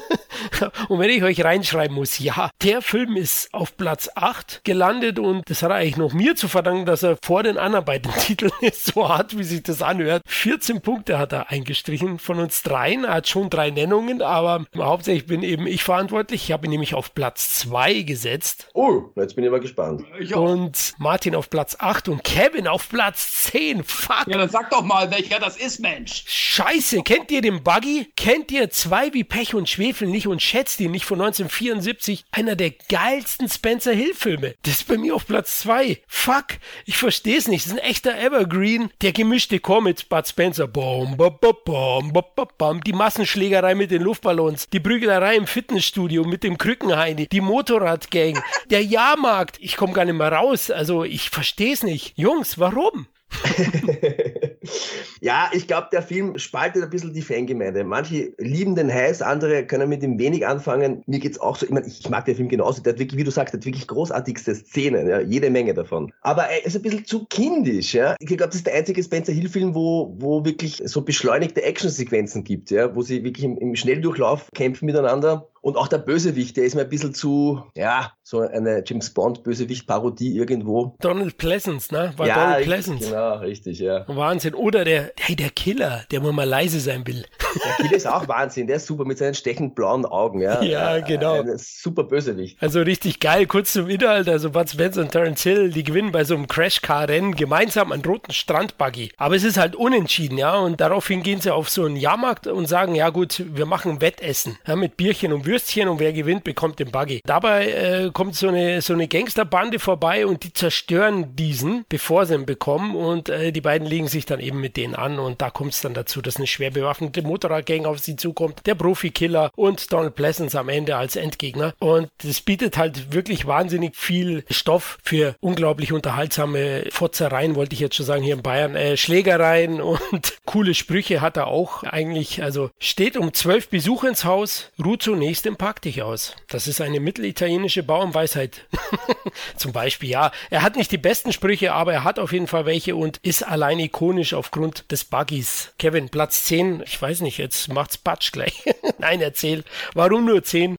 Speaker 4: <laughs> und wenn ich euch reinschreiben muss, ja, der Film ist auf Platz 8 gelandet und das hat eigentlich noch mir zu verdanken, dass er vor den anderen beiden <laughs> Titeln ist, so hart, wie sich das anhört. 14 Punkte hat er eingestrichen von uns dreien. Er hat schon drei Nennungen, aber hauptsächlich bin eben ich verantwortlich. Ich habe ihn nämlich auf Platz 2 gesetzt.
Speaker 5: Oh, jetzt bin ich mal gespannt.
Speaker 4: Ich und Martin auf Platz 8 und Kevin auf Platz 10. Fuck.
Speaker 6: Ja, dann sag doch mal, welcher das ist, Mensch.
Speaker 4: Scheiße, kennt ihr den Buggy? Kennt ihr zwei wie Pech und Schwefel nicht und schätzt ihn nicht von 1974? Einer der geilsten Spencer Hill Filme. Das ist bei mir auf Platz 2. Fuck, ich verstehe es nicht. Das ist ein echter Evergreen. Der gemischte Chor mit Bud Spencer. Bom, bom, bom, bom, bom, bom. Die Massenschlägerei mit den Luftballons. Die Prügelerei im Fitnessstudio mit dem Krückenheini. Die Motorradgang. <laughs> Der Jahrmarkt. Ich komme gar nicht mehr raus. Also ich verstehe es nicht. Jungs, warum? <laughs>
Speaker 5: ja, ich glaube, der Film spaltet ein bisschen die Fangemeinde. Manche lieben den heiß, andere können mit ihm wenig anfangen. Mir geht es auch so, ich, mein, ich mag den Film genauso. Der hat wirklich, wie du sagst, der hat wirklich großartigste Szenen, ja, jede Menge davon. Aber er ist ein bisschen zu kindisch, ja. Ich glaube, das ist der einzige Spencer Hill-Film, wo, wo wirklich so beschleunigte Actionsequenzen gibt, ja, wo sie wirklich im, im Schnelldurchlauf kämpfen miteinander. Und auch der Bösewicht, der ist mir ein bisschen zu, ja, so eine James Bond-Bösewicht-Parodie irgendwo.
Speaker 4: Donald Pleasance, ne? War ja, Donald Pleasance.
Speaker 5: Genau, richtig, ja.
Speaker 4: Wahnsinn. Oder der, hey, der Killer, der mal leise sein will.
Speaker 5: Der Killer ist auch Wahnsinn. Der ist super mit seinen stechend blauen Augen, ja.
Speaker 4: Ja, genau.
Speaker 5: Ein super Bösewicht.
Speaker 4: Also richtig geil. Kurz zum Inhalt. Also Bud Spencer und Terence Hill, die gewinnen bei so einem Crash-Car-Rennen gemeinsam einen roten Strandbuggy. Aber es ist halt unentschieden, ja. Und daraufhin gehen sie auf so einen Jahrmarkt und sagen, ja gut, wir machen Wettessen. Ja, mit Bierchen und Würstchen und wer gewinnt, bekommt den Buggy. Dabei äh, kommt so eine, so eine Gangsterbande vorbei und die zerstören diesen, bevor sie ihn bekommen und äh, die beiden legen sich dann eben mit denen an und da kommt es dann dazu, dass eine schwer bewaffnete Motorradgang auf sie zukommt, der Profikiller und Donald Pleasance am Ende als Endgegner und das bietet halt wirklich wahnsinnig viel Stoff für unglaublich unterhaltsame Fotzereien, wollte ich jetzt schon sagen, hier in Bayern, äh, Schlägereien <laughs> und coole Sprüche hat er auch eigentlich, also steht um zwölf Besucher ins Haus, ruht zunächst dem Pack dich aus. Das ist eine mittelitalienische Bauernweisheit. <laughs> Zum Beispiel, ja. Er hat nicht die besten Sprüche, aber er hat auf jeden Fall welche und ist allein ikonisch aufgrund des Buggies. Kevin, Platz 10. Ich weiß nicht, jetzt macht's Patsch gleich. <laughs> Nein, erzähl. Warum nur 10?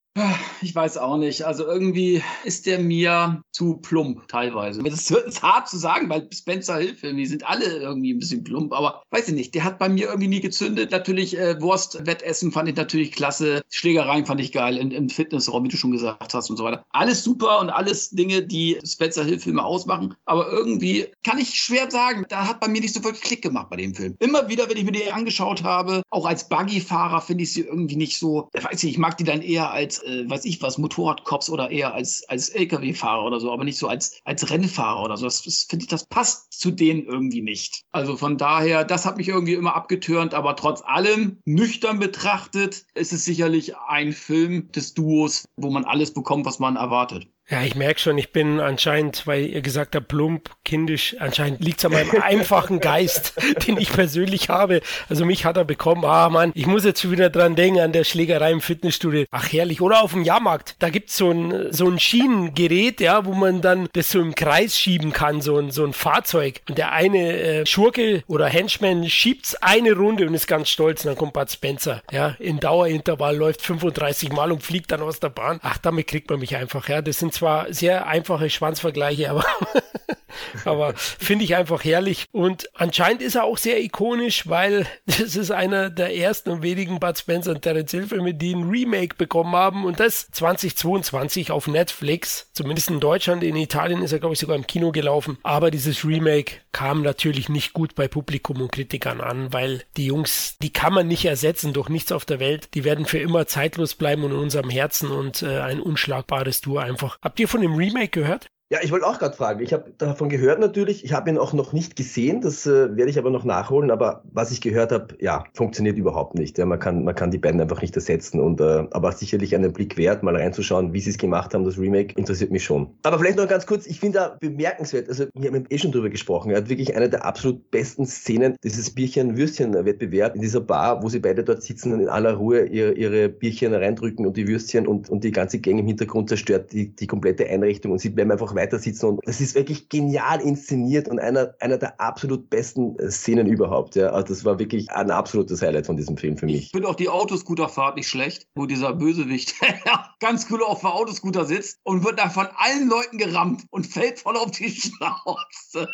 Speaker 6: Ich weiß auch nicht. Also irgendwie ist der mir zu plump teilweise. Das <laughs> ist hart zu sagen, weil Spencer Hill-Filme, die sind alle irgendwie ein bisschen plump, aber weiß ich nicht. Der hat bei mir irgendwie nie gezündet. Natürlich äh, Wurst-Wettessen fand ich natürlich klasse. Schlägereien fand ich geil im, im Fitnessraum, wie du schon gesagt hast und so weiter. Alles super und alles Dinge, die Spencer Hill-Filme ausmachen. Aber irgendwie kann ich schwer sagen, da hat bei mir nicht so wirklich Klick gemacht bei dem Film. Immer wieder, wenn ich mir die angeschaut habe, auch als Buggy-Fahrer finde ich sie irgendwie nicht so, weiß ich, ich mag die dann eher als äh, weiß ich was, Motorradcops oder eher als, als Lkw-Fahrer oder so, aber nicht so als, als Rennfahrer oder so. Das, das finde ich, das passt zu denen irgendwie nicht. Also von daher, das hat mich irgendwie immer abgetürnt, aber trotz allem, nüchtern betrachtet, ist es sicherlich ein Film des Duos, wo man alles bekommt, was man erwartet.
Speaker 4: Ja, ich merke schon, ich bin anscheinend, weil ihr gesagt habt, plump, kindisch, anscheinend liegt es an meinem einfachen Geist, <laughs> den ich persönlich habe. Also mich hat er bekommen, ah Mann, ich muss jetzt schon wieder dran denken an der Schlägerei im Fitnessstudio. Ach herrlich, oder auf dem Jahrmarkt, da gibt's so ein, so ein Schienengerät, ja, wo man dann das so im Kreis schieben kann, so ein, so ein Fahrzeug. Und der eine äh, Schurke oder Henchman schiebt's eine Runde und ist ganz stolz. Und dann kommt Bud Spencer, ja, in Dauerintervall läuft 35 Mal und fliegt dann aus der Bahn. Ach, damit kriegt man mich einfach, ja. Das sind zwar sehr einfache Schwanzvergleiche, aber, <laughs> aber finde ich einfach herrlich. Und anscheinend ist er auch sehr ikonisch, weil das ist einer der ersten und wenigen Bud Spencer und Terence Hill Filme, die ein Remake bekommen haben. Und das 2022 auf Netflix, zumindest in Deutschland, in Italien ist er glaube ich sogar im Kino gelaufen, aber dieses Remake kam natürlich nicht gut bei Publikum und Kritikern an, weil die Jungs, die kann man nicht ersetzen durch nichts auf der Welt, die werden für immer zeitlos bleiben und in unserem Herzen und äh, ein unschlagbares Duo einfach. Habt ihr von dem Remake gehört?
Speaker 5: Ja, ich wollte auch gerade fragen. Ich habe davon gehört natürlich. Ich habe ihn auch noch nicht gesehen. Das äh, werde ich aber noch nachholen. Aber was ich gehört habe, ja, funktioniert überhaupt nicht. Ja, man kann, man kann die beiden einfach nicht ersetzen. Und äh, aber sicherlich einen Blick wert, mal reinzuschauen, wie sie es gemacht haben. Das Remake interessiert mich schon. Aber vielleicht noch ganz kurz. Ich finde da bemerkenswert. Also wir haben eh schon drüber gesprochen. Er hat wirklich eine der absolut besten Szenen. Dieses Bierchen-Würstchen-Wettbewerb in dieser Bar, wo sie beide dort sitzen und in aller Ruhe ihre, ihre Bierchen reindrücken und die Würstchen und, und die ganze Gang im Hintergrund zerstört die, die komplette Einrichtung und sie bleiben einfach weiter sitzen und es ist wirklich genial inszeniert und einer, einer der absolut besten äh, Szenen überhaupt. Ja. Also das war wirklich ein absolutes Highlight von diesem Film für mich.
Speaker 6: Ich finde auch die Autoscooterfahrt nicht schlecht, wo dieser Bösewicht <laughs> ganz cool auf dem Autoscooter sitzt und wird da von allen Leuten gerammt und fällt voll auf die <laughs> Schnauze.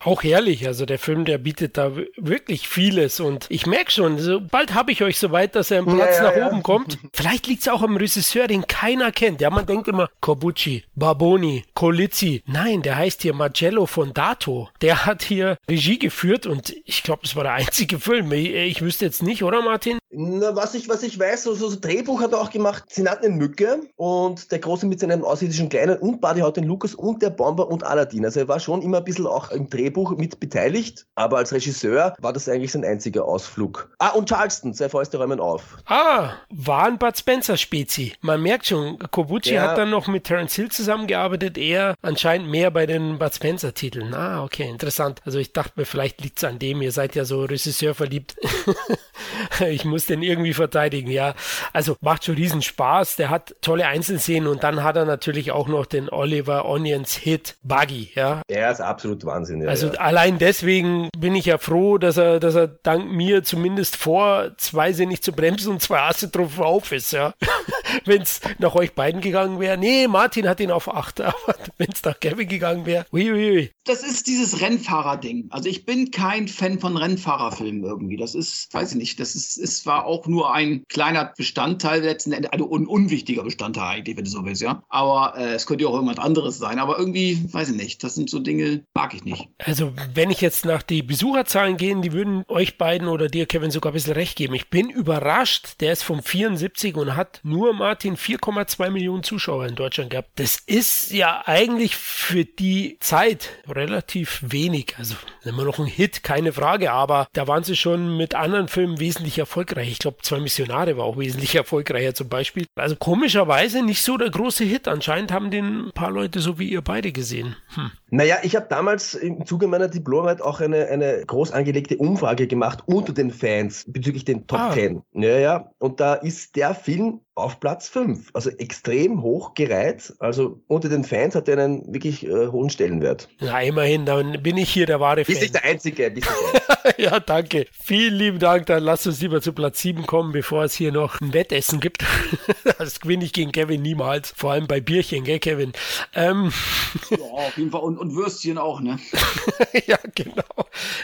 Speaker 4: auch herrlich. Also der Film, der bietet da wirklich vieles und ich merke schon, so bald habe ich euch so weit, dass er im Platz ja, nach ja, oben ja. kommt. <laughs> Vielleicht liegt es auch am Regisseur, den keiner kennt. Ja, man denkt immer Corbucci, Barboni, Colizzi. Nein, der heißt hier Marcello Fondato. Der hat hier Regie geführt und ich glaube, es war der einzige Film. Ich, ich, wüsste jetzt nicht, oder Martin?
Speaker 5: Na, was ich, was ich weiß, so, so Drehbuch hat er auch gemacht. Sie nannten ihn Mücke und der Große mit seinem aussiedischen Kleinen und Buddy hat den Lukas und der Bomber und Aladdin. Also er war schon immer ein bisschen auch im Drehbuch mit beteiligt, aber als Regisseur war das eigentlich sein einziger Ausflug. Ah, und Charleston, zwei Fäuste räumen auf.
Speaker 4: Ah, war ein Bud Spencer Spezi. Man merkt schon, Kobuchi ja. hat dann noch mit Terence Hill zusammengearbeitet, er anscheinend mehr bei den Bud Spencer Titeln. Ah, okay, interessant. Also ich dachte mir, vielleicht liegt es an dem, ihr seid ja so Regisseur verliebt. <laughs> ich muss den irgendwie verteidigen, ja. Also macht schon riesen Spaß. Der hat tolle Einzelszenen und dann hat er natürlich auch noch den Oliver Onions Hit Buggy, ja.
Speaker 5: Er ist absolut Wahnsinn, ja.
Speaker 4: Also allein deswegen bin ich ja froh, dass er, dass er dank mir zumindest vor zweisinnig zu bremsen und zwei Asse drauf auf ist, ja. <laughs> wenn es nach euch beiden gegangen wäre. Nee, Martin hat ihn auf acht, <laughs> aber wenn es nach Kevin gegangen wäre, uiuiui.
Speaker 6: Das ist dieses Rennfahrer-Ding. Also ich bin kein Fan von Rennfahrerfilmen irgendwie. Das ist, weiß ich nicht, das ist, es war auch nur ein kleiner Bestandteil letzten Endes, also ein unwichtiger Bestandteil eigentlich, wenn du so willst, ja. Aber äh, es könnte ja auch irgendwas anderes sein. Aber irgendwie, weiß ich nicht, das sind so Dinge, mag ich nicht.
Speaker 4: Also, wenn ich jetzt nach die Besucherzahlen gehe, die würden euch beiden oder dir, Kevin, sogar ein bisschen recht geben. Ich bin überrascht. Der ist vom 74 und hat nur Martin 4,2 Millionen Zuschauer in Deutschland gehabt. Das ist ja eigentlich für die Zeit relativ wenig. Also, immer noch ein Hit, keine Frage. Aber da waren sie schon mit anderen Filmen wesentlich erfolgreich. Ich glaube, zwei Missionare war auch wesentlich erfolgreicher zum Beispiel. Also, komischerweise nicht so der große Hit. Anscheinend haben den ein paar Leute so wie ihr beide gesehen. Hm.
Speaker 5: Naja, ich habe damals im Zuge meiner Diplomarbeit auch eine, eine groß angelegte Umfrage gemacht unter den Fans bezüglich den Top ah. 10. Ja, ja. Und da ist der Film auf Platz 5. Also extrem hoch gereiht. Also unter den Fans hat er einen wirklich äh, hohen Stellenwert.
Speaker 4: Na, immerhin, dann bin ich hier der wahre Fan.
Speaker 5: Bist nicht der Einzige. Bist <laughs>
Speaker 4: ja, danke. Vielen lieben Dank. Dann lass uns lieber zu Platz 7 kommen, bevor es hier noch ein Wettessen gibt. <laughs> das gewinne ich gegen Kevin niemals. Vor allem bei Bierchen, gell, Kevin? Ähm.
Speaker 6: Ja, auf jeden Fall. Und, und Würstchen auch, ne? <laughs>
Speaker 4: ja, genau.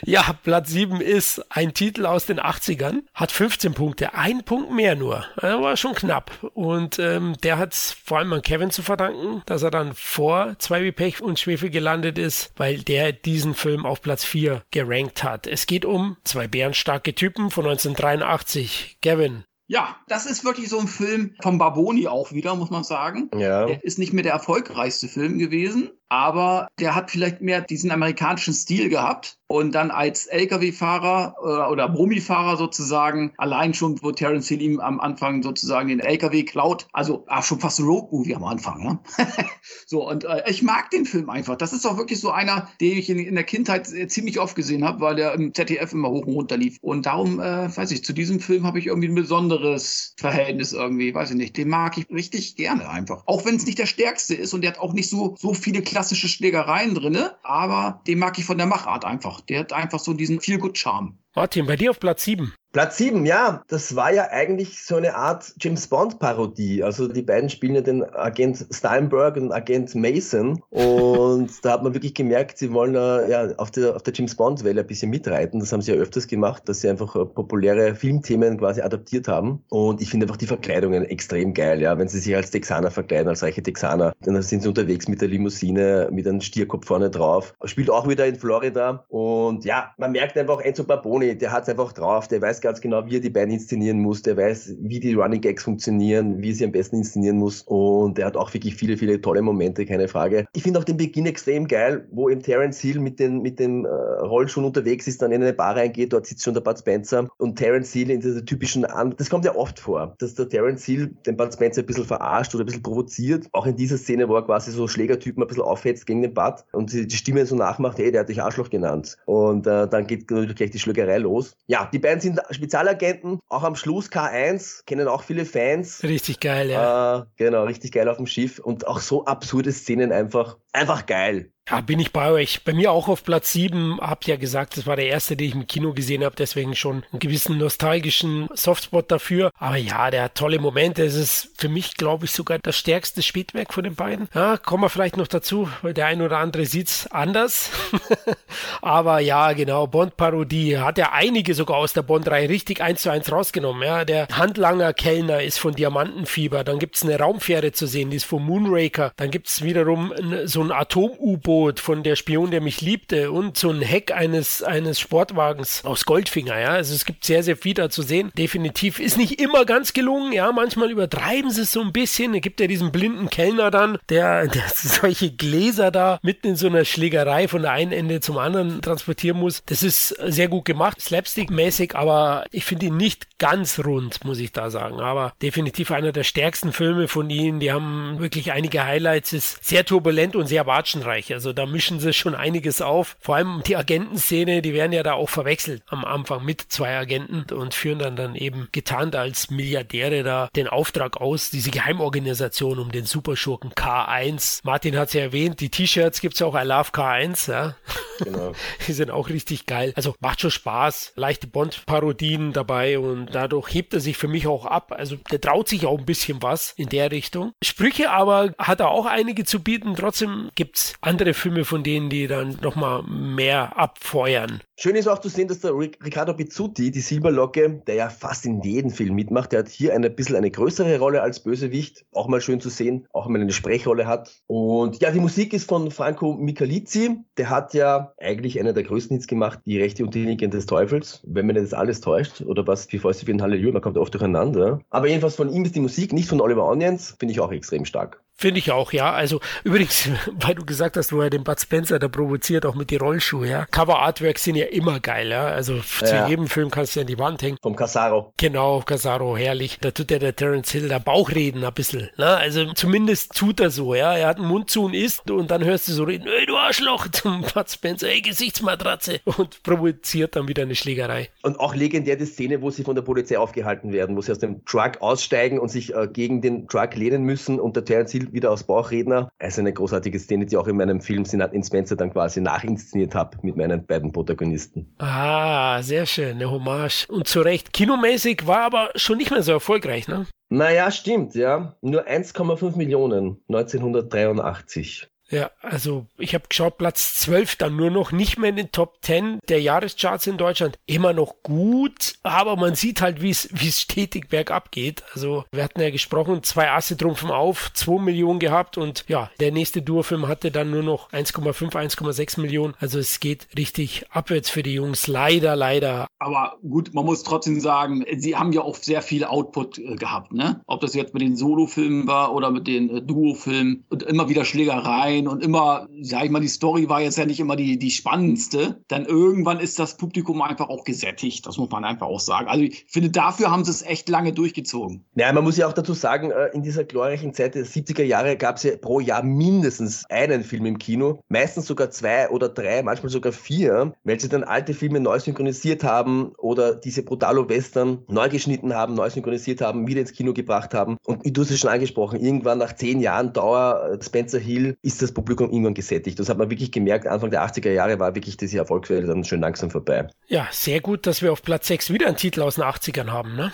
Speaker 4: Ja, Platz 7 ist ein Titel aus den 80ern, hat 15 Punkte, ein Punkt mehr nur. Er war schon knapp. Und ähm, der hat es vor allem an Kevin zu verdanken, dass er dann vor zwei wie Pech und Schwefel gelandet ist, weil der diesen Film auf Platz 4 gerankt hat. Es geht um zwei bärenstarke Typen von 1983. Kevin,
Speaker 6: ja, das ist wirklich so ein Film vom Barboni auch wieder, muss man sagen.
Speaker 5: Ja.
Speaker 6: Der ist nicht mehr der erfolgreichste Film gewesen, aber der hat vielleicht mehr diesen amerikanischen Stil gehabt und dann als Lkw-Fahrer oder, oder Brummifahrer sozusagen, allein schon, wo Terence Hill ihm am Anfang sozusagen den Lkw klaut, also ach, schon fast ein Road-Movie am Anfang, ne? <laughs> so, und äh, ich mag den Film einfach. Das ist auch wirklich so einer, den ich in, in der Kindheit äh, ziemlich oft gesehen habe, weil der im ZDF immer hoch und runter lief. Und darum, äh, weiß ich, zu diesem Film habe ich irgendwie ein besonderes Verhältnis irgendwie, weiß ich nicht. Den mag ich richtig gerne einfach. Auch wenn es nicht der stärkste ist und der hat auch nicht so, so viele klassische Schlägereien drinne, aber den mag ich von der Machart einfach. Der hat einfach so diesen Feel-Good-Charme.
Speaker 4: Martin, bei dir auf Platz 7.
Speaker 5: Platz 7, ja, das war ja eigentlich so eine Art James Bond-Parodie. Also die beiden spielen ja den Agent Steinberg und Agent Mason. Und <laughs> da hat man wirklich gemerkt, sie wollen äh, ja auf der, auf der James Bond-Welle ein bisschen mitreiten. Das haben sie ja öfters gemacht, dass sie einfach äh, populäre Filmthemen quasi adaptiert haben. Und ich finde einfach die Verkleidungen extrem geil, ja. Wenn sie sich als Texaner verkleiden, als reiche Texaner, dann sind sie unterwegs mit der Limousine, mit einem Stierkopf vorne drauf. Spielt auch wieder in Florida. Und ja, man merkt einfach Enzo Barboni, der hat es einfach drauf, der weiß ganz genau, wie er die beiden inszenieren muss. Der weiß, wie die Running Gags funktionieren, wie er sie am besten inszenieren muss. Und er hat auch wirklich viele, viele tolle Momente, keine Frage. Ich finde auch den Beginn extrem geil, wo eben Terence Hill mit, den, mit dem äh, Rollschuh unterwegs ist, dann in eine Bar reingeht, dort sitzt schon der Bud Spencer und Terence Hill in dieser typischen, An das kommt ja oft vor, dass der Terence Hill den Bud Spencer ein bisschen verarscht oder ein bisschen provoziert. Auch in dieser Szene, wo er quasi so Schlägertypen ein bisschen aufhetzt gegen den Bud und die, die Stimme so nachmacht, hey, der hat dich Arschloch genannt. Und äh, dann geht gleich die Schlägerei los. Ja, die beiden sind Spezialagenten, auch am Schluss K1, kennen auch viele Fans.
Speaker 4: Richtig geil, ja.
Speaker 5: Äh, genau, richtig geil auf dem Schiff und auch so absurde Szenen einfach, einfach geil.
Speaker 4: Ja, bin ich bei euch. Bei mir auch auf Platz 7. Habt ja gesagt, das war der erste, den ich im Kino gesehen habe, deswegen schon einen gewissen nostalgischen Softspot dafür. Aber ja, der hat tolle Momente. Es ist für mich, glaube ich, sogar das stärkste Spätwerk von den beiden. Ja, kommen wir vielleicht noch dazu, weil der ein oder andere sieht's anders. <laughs> Aber ja, genau, Bond-Parodie hat ja einige sogar aus der Bond-Reihe richtig eins zu eins rausgenommen. Ja, der Handlanger Kellner ist von Diamantenfieber. Dann gibt's eine Raumfähre zu sehen, die ist von Moonraker. Dann gibt's wiederum so ein Atom-U-Boot U-Boot von der Spion, der mich liebte und so ein Heck eines, eines Sportwagens aus Goldfinger, ja. Also es gibt sehr, sehr viel da zu sehen. Definitiv ist nicht immer ganz gelungen, ja. Manchmal übertreiben sie es so ein bisschen. Es gibt ja diesen blinden Kellner dann, der, <laughs> der solche Gläser da mitten in so einer Schlägerei von der einen Ende zum anderen transportieren muss. Das ist sehr gut gemacht, slapstick-mäßig, aber ich finde ihn nicht ganz rund, muss ich da sagen. Aber definitiv einer der stärksten Filme von ihnen. Die haben wirklich einige Highlights, ist sehr turbulent und sehr watschenreich. Also da mischen sie schon einiges auf. Vor allem die Agentenszene, die werden ja da auch verwechselt am Anfang mit zwei Agenten und führen dann dann eben getarnt als Milliardäre da den Auftrag aus, diese Geheimorganisation um den Superschurken K1. Martin hat es ja erwähnt, die T-Shirts gibt es auch I Love K1, ja. Genau. <laughs> die sind auch richtig geil. Also macht schon Spaß. Leichte Bond-Parodien dabei und dadurch hebt er sich für mich auch ab. Also der traut sich auch ein bisschen was in der Richtung. Sprüche aber hat er auch einige zu bieten. Trotzdem gibt es andere Filme von denen, die dann nochmal mehr abfeuern.
Speaker 5: Schön ist auch zu sehen, dass der Riccardo Pizzuti, die Silberlocke, der ja fast in jedem Film mitmacht, der hat hier ein bisschen eine größere Rolle als Bösewicht. Auch mal schön zu sehen, auch er eine Sprechrolle hat. Und ja, die Musik ist von Franco Michalizzi. Der hat ja eigentlich einer der größten Hits gemacht, Die Rechte und die Linken des Teufels. Wenn man das alles täuscht, oder was, die Fäuste für ein Halleluja, man kommt oft durcheinander. Aber jedenfalls von ihm ist die Musik, nicht von Oliver Onions, finde ich auch extrem stark.
Speaker 4: Finde ich auch, ja. Also übrigens, <laughs> weil du gesagt hast, wo er den Bud Spencer da provoziert, auch mit die Rollschuhe, ja. Cover Artworks sind ja immer geil, ja. Also ja. zu jedem Film kannst du ja an die Wand hängen.
Speaker 5: Vom Casaro.
Speaker 4: Genau, Casaro, herrlich. Da tut ja der Terence Hill da Bauchreden ein bisschen. Ne? Also zumindest tut er so, ja. Er hat einen Mund zu und isst und dann hörst du so reden, ey du Arschloch, <laughs> zum Bud Spencer, ey Gesichtsmatratze und provoziert dann wieder eine Schlägerei.
Speaker 5: Und auch legendär die Szene, wo sie von der Polizei aufgehalten werden, wo sie aus dem Truck aussteigen und sich äh, gegen den Truck lehnen müssen und der Terence Hill wieder aus Bauchredner. Also eine großartige Szene, die auch in meinem Film in Spencer dann quasi nachinszeniert habe mit meinen beiden Protagonisten.
Speaker 4: Ah, sehr schön, eine Hommage. Und zu Recht, kinomäßig war aber schon nicht mehr so erfolgreich, ne?
Speaker 5: Naja, stimmt, ja. Nur 1,5 Millionen 1983.
Speaker 4: Ja, also ich habe geschaut, Platz 12 dann nur noch nicht mehr in den Top 10 der Jahrescharts in Deutschland. Immer noch gut, aber man sieht halt, wie es stetig bergab geht. Also wir hatten ja gesprochen, zwei Asse trumpfen auf, 2 Millionen gehabt und ja, der nächste Duo-Film hatte dann nur noch 1,5, 1,6 Millionen. Also es geht richtig abwärts für die Jungs. Leider, leider.
Speaker 6: Aber gut, man muss trotzdem sagen, sie haben ja auch sehr viel Output äh, gehabt, ne? Ob das jetzt mit den Solo-Filmen war oder mit den äh, Duo-Filmen und immer wieder Schlägereien rein und immer, sag ich mal, die Story war jetzt ja nicht immer die, die spannendste, dann irgendwann ist das Publikum einfach auch gesättigt. Das muss man einfach auch sagen. Also ich finde, dafür haben sie es echt lange durchgezogen.
Speaker 5: Ja, man muss ja auch dazu sagen, äh, in dieser glorreichen Zeit der 70er Jahre gab es ja pro Jahr mindestens einen Film im Kino, meistens sogar zwei oder drei, manchmal sogar vier, weil sie dann alte Filme neu synchronisiert haben oder diese Brutalo-Western neu geschnitten haben, neu synchronisiert haben, wieder ins Kino gebracht haben. Und du hast es schon angesprochen, irgendwann nach zehn Jahren Dauer äh, Spencer Hill ist das Publikum irgendwann gesättigt. Das hat man wirklich gemerkt. Anfang der 80er Jahre war wirklich diese Erfolgswelle dann schön langsam vorbei.
Speaker 4: Ja, sehr gut, dass wir auf Platz 6 wieder einen Titel aus den 80ern haben. Ne?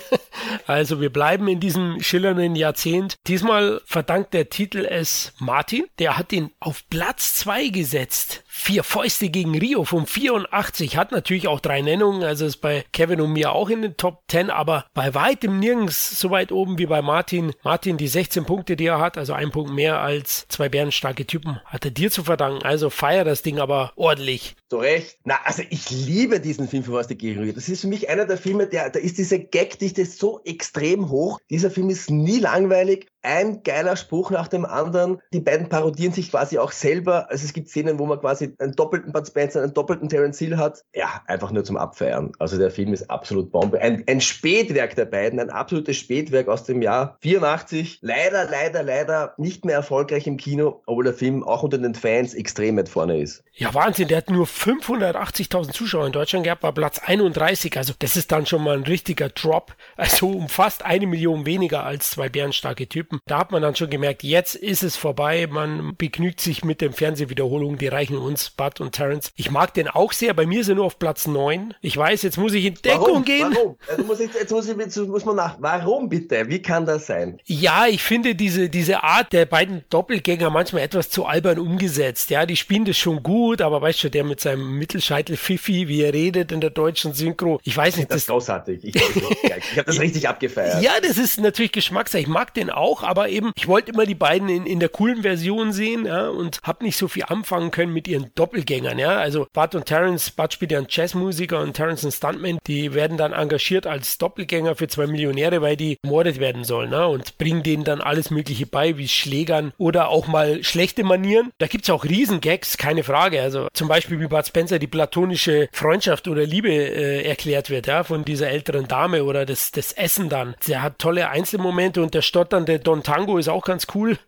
Speaker 4: <laughs> also wir bleiben in diesem schillernden Jahrzehnt. Diesmal verdankt der Titel es Martin. Der hat ihn auf Platz 2 gesetzt. Vier Fäuste gegen Rio vom 84 hat natürlich auch drei Nennungen, also ist bei Kevin und mir auch in den Top 10, aber bei weitem nirgends so weit oben wie bei Martin. Martin die 16 Punkte, die er hat, also ein Punkt mehr als zwei bärenstarke Typen, hat er dir zu verdanken. Also feier das Ding aber ordentlich.
Speaker 5: Zu Recht. Na, also ich liebe diesen Film Vier Fäuste gegen Rio. Das ist für mich einer der Filme, der, da ist diese Gagdichte so extrem hoch. Dieser Film ist nie langweilig ein geiler Spruch nach dem anderen. Die beiden parodieren sich quasi auch selber. Also es gibt Szenen, wo man quasi einen doppelten Bud Spencer, einen doppelten Terence Hill hat. Ja, einfach nur zum Abfeiern. Also der Film ist absolut Bombe. Ein, ein Spätwerk der beiden, ein absolutes Spätwerk aus dem Jahr 84. Leider, leider, leider nicht mehr erfolgreich im Kino, obwohl der Film auch unter den Fans extrem weit vorne ist.
Speaker 4: Ja, Wahnsinn. Der hat nur 580.000 Zuschauer in Deutschland gehabt, war Platz 31. Also das ist dann schon mal ein richtiger Drop. Also um fast eine Million weniger als zwei bärenstarke Typen. Da hat man dann schon gemerkt, jetzt ist es vorbei. Man begnügt sich mit den Fernsehwiederholungen, die reichen uns, Bud und Terence. Ich mag den auch sehr. Bei mir ist er nur auf Platz 9. Ich weiß, jetzt muss ich in Deckung
Speaker 5: Warum?
Speaker 4: gehen.
Speaker 5: Warum? Jetzt muss, ich, jetzt, muss ich, jetzt muss man nach. Warum bitte? Wie kann das sein?
Speaker 4: Ja, ich finde diese, diese Art der beiden Doppelgänger manchmal etwas zu albern umgesetzt. Ja, die spielen das schon gut, aber weißt du, der mit seinem Mittelscheitel Fifi, wie er redet in der deutschen Synchro. Ich weiß nicht.
Speaker 5: Das, das ist großartig. Ich, ich, ich habe das <laughs> richtig abgefeiert.
Speaker 4: Ja, das ist natürlich Geschmackssache. Ich mag den auch, aber eben, ich wollte immer die beiden in, in der coolen Version sehen, ja, und habe nicht so viel anfangen können mit ihren Doppelgängern, ja. Also Bud und Terence, Bud spielt ja einen Jazzmusiker und Terence ein Stuntman, die werden dann engagiert als Doppelgänger für zwei Millionäre, weil die mordet werden sollen, ne, und bringen denen dann alles Mögliche bei, wie Schlägern oder auch mal schlechte Manieren. Da gibt's auch Riesengags, keine Frage. Also zum Beispiel wie Bud Spencer die platonische Freundschaft oder Liebe äh, erklärt wird, ja, von dieser älteren Dame oder das, das Essen dann. Der hat tolle Einzelmomente und der stotternde Don Tango ist auch ganz cool.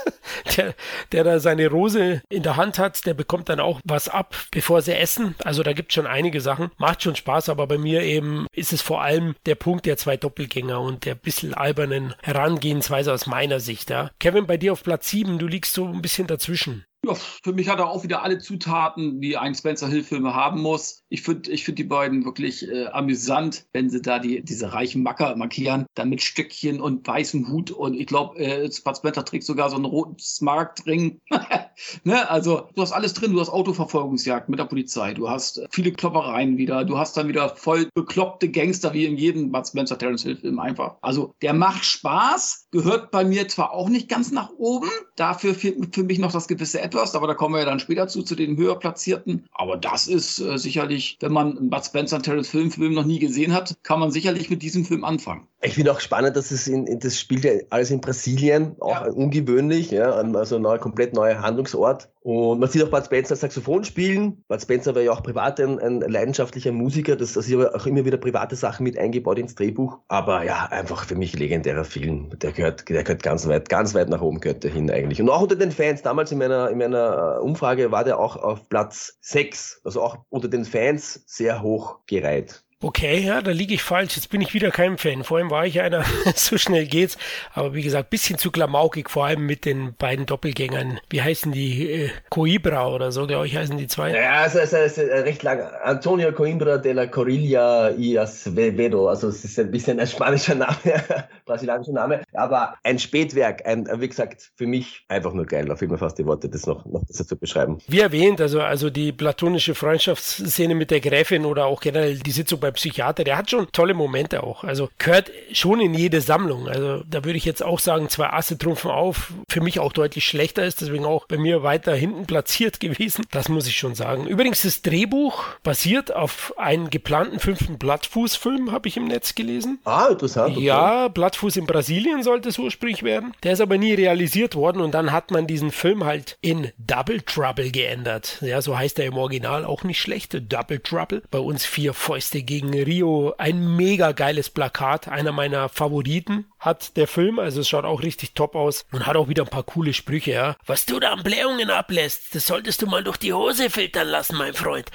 Speaker 4: <laughs> der, der da seine Rose in der Hand hat, der bekommt dann auch was ab, bevor sie essen. Also da gibt es schon einige Sachen. Macht schon Spaß, aber bei mir eben ist es vor allem der Punkt der zwei Doppelgänger und der bisschen albernen Herangehensweise aus meiner Sicht. Ja. Kevin, bei dir auf Platz 7, du liegst so ein bisschen dazwischen.
Speaker 6: Ja, für mich hat er auch wieder alle Zutaten, die ein Spencer Hill-Film haben muss. Ich finde ich find die beiden wirklich äh, amüsant, wenn sie da die, diese reichen Macker markieren, dann mit Stöckchen und weißem Hut. Und ich glaube, äh, Spencer trägt sogar so einen roten Smaragdring. <laughs> ne? Also, du hast alles drin. Du hast Autoverfolgungsjagd mit der Polizei. Du hast äh, viele Kloppereien wieder. Du hast dann wieder voll bekloppte Gangster wie in jedem Bud Spencer Terence Hill Film einfach. Also, der macht Spaß, gehört bei mir zwar auch nicht ganz nach oben. Dafür fehlt für mich noch das gewisse Etwas aber da kommen wir ja dann später zu, zu den höher platzierten. Aber das ist äh, sicherlich, wenn man Bud Spencer und Terence Film Film noch nie gesehen hat, kann man sicherlich mit diesem Film anfangen.
Speaker 5: Ich finde auch spannend, dass es in, in das spielt ja alles in Brasilien, auch
Speaker 6: Ja.
Speaker 5: ungewöhnlich, ja, also ein neuer, komplett neuer Handlungsort. Und man sieht auch Bud Spencer Saxophon spielen. Bud Spencer war ja auch privat ein, ein leidenschaftlicher Musiker, das also hier auch immer wieder private Sachen mit eingebaut ins Drehbuch. Aber ja, einfach für mich legendärer Film. Der gehört, der gehört ganz weit, ganz weit nach oben gehört der hin eigentlich. Und auch unter den Fans, damals in meiner, in meiner äh, Umfrage war der auch auf Platz 6, also auch unter den Fans sehr hoch gereiht.
Speaker 4: Okay, ja, da liege ich falsch. Jetzt bin ich wieder kein Fan. Vorhin war ich einer, <laughs> so schnell geht's. Aber wie gesagt, bisschen zu klamaukig, vor allem mit den beiden Doppelgängern. Wie heißen die? Äh, Coibra oder so, glaube ich, heißen die zwei.
Speaker 5: Ja, es ist, es ist recht lang. Antonio Coimbra de la Corilla y Acevedo. Also es ist ein bisschen ein spanischer Name, <laughs> brasilianischer Name. Aber ein Spätwerk, ein, wie gesagt, für mich einfach nur geil. Da fehlen mir fast die Worte, das noch, noch besser zu beschreiben.
Speaker 4: Wie erwähnt, also, also die platonische Freundschaftsszene mit der Gräfin oder auch generell die Sitzung beim Psychiater, der hat schon tolle Momente auch. Also gehört schon in jede Sammlung. Also da würde ich jetzt auch sagen, zwei Asse trumpfen auf. Für mich auch deutlich schlechter ist, deswegen auch bei mir weiter hinten platziert <laughs> gewesen. Das muss ich schon sagen. Übrigens, das Drehbuch basiert auf einem geplanten fünften Blattfußfilm, habe ich im Netz gelesen.
Speaker 5: Ah, interessant. okay.
Speaker 4: Ja, Blattfuß in Brasilien sollte es ursprünglich werden. Der ist aber nie realisiert worden und dann hat man diesen Film halt in Double Trouble geändert. Ja, so heißt er im Original auch nicht schlecht. Double Trouble. Bei uns vier Fäuste gegen Rio. Ein mega geiles Plakat. Einer meiner Favoriten hat der Film. Also es schaut auch richtig top aus und hat auch wieder ein paar coole Sprüche. Ja. Was du da an Blähungen ablässt, das solltest du mal durch die Hose filtern lassen, mein Freund.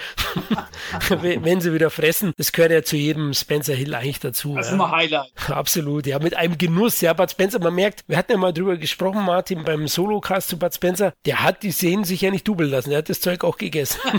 Speaker 4: <laughs> wenn sie wieder fressen, das gehört ja zu jedem Spencer Hill eigentlich dazu.
Speaker 6: Das ist
Speaker 4: ja.
Speaker 6: immer Highlight.
Speaker 4: Absolut, ja, mit einem Genuss. Ja, Bud Spencer, man merkt, wir hatten ja mal drüber gesprochen, Martin, beim Solocast zu Bud Spencer, der hat die Szenen sich ja nicht double lassen, der hat das Zeug auch gegessen. <laughs>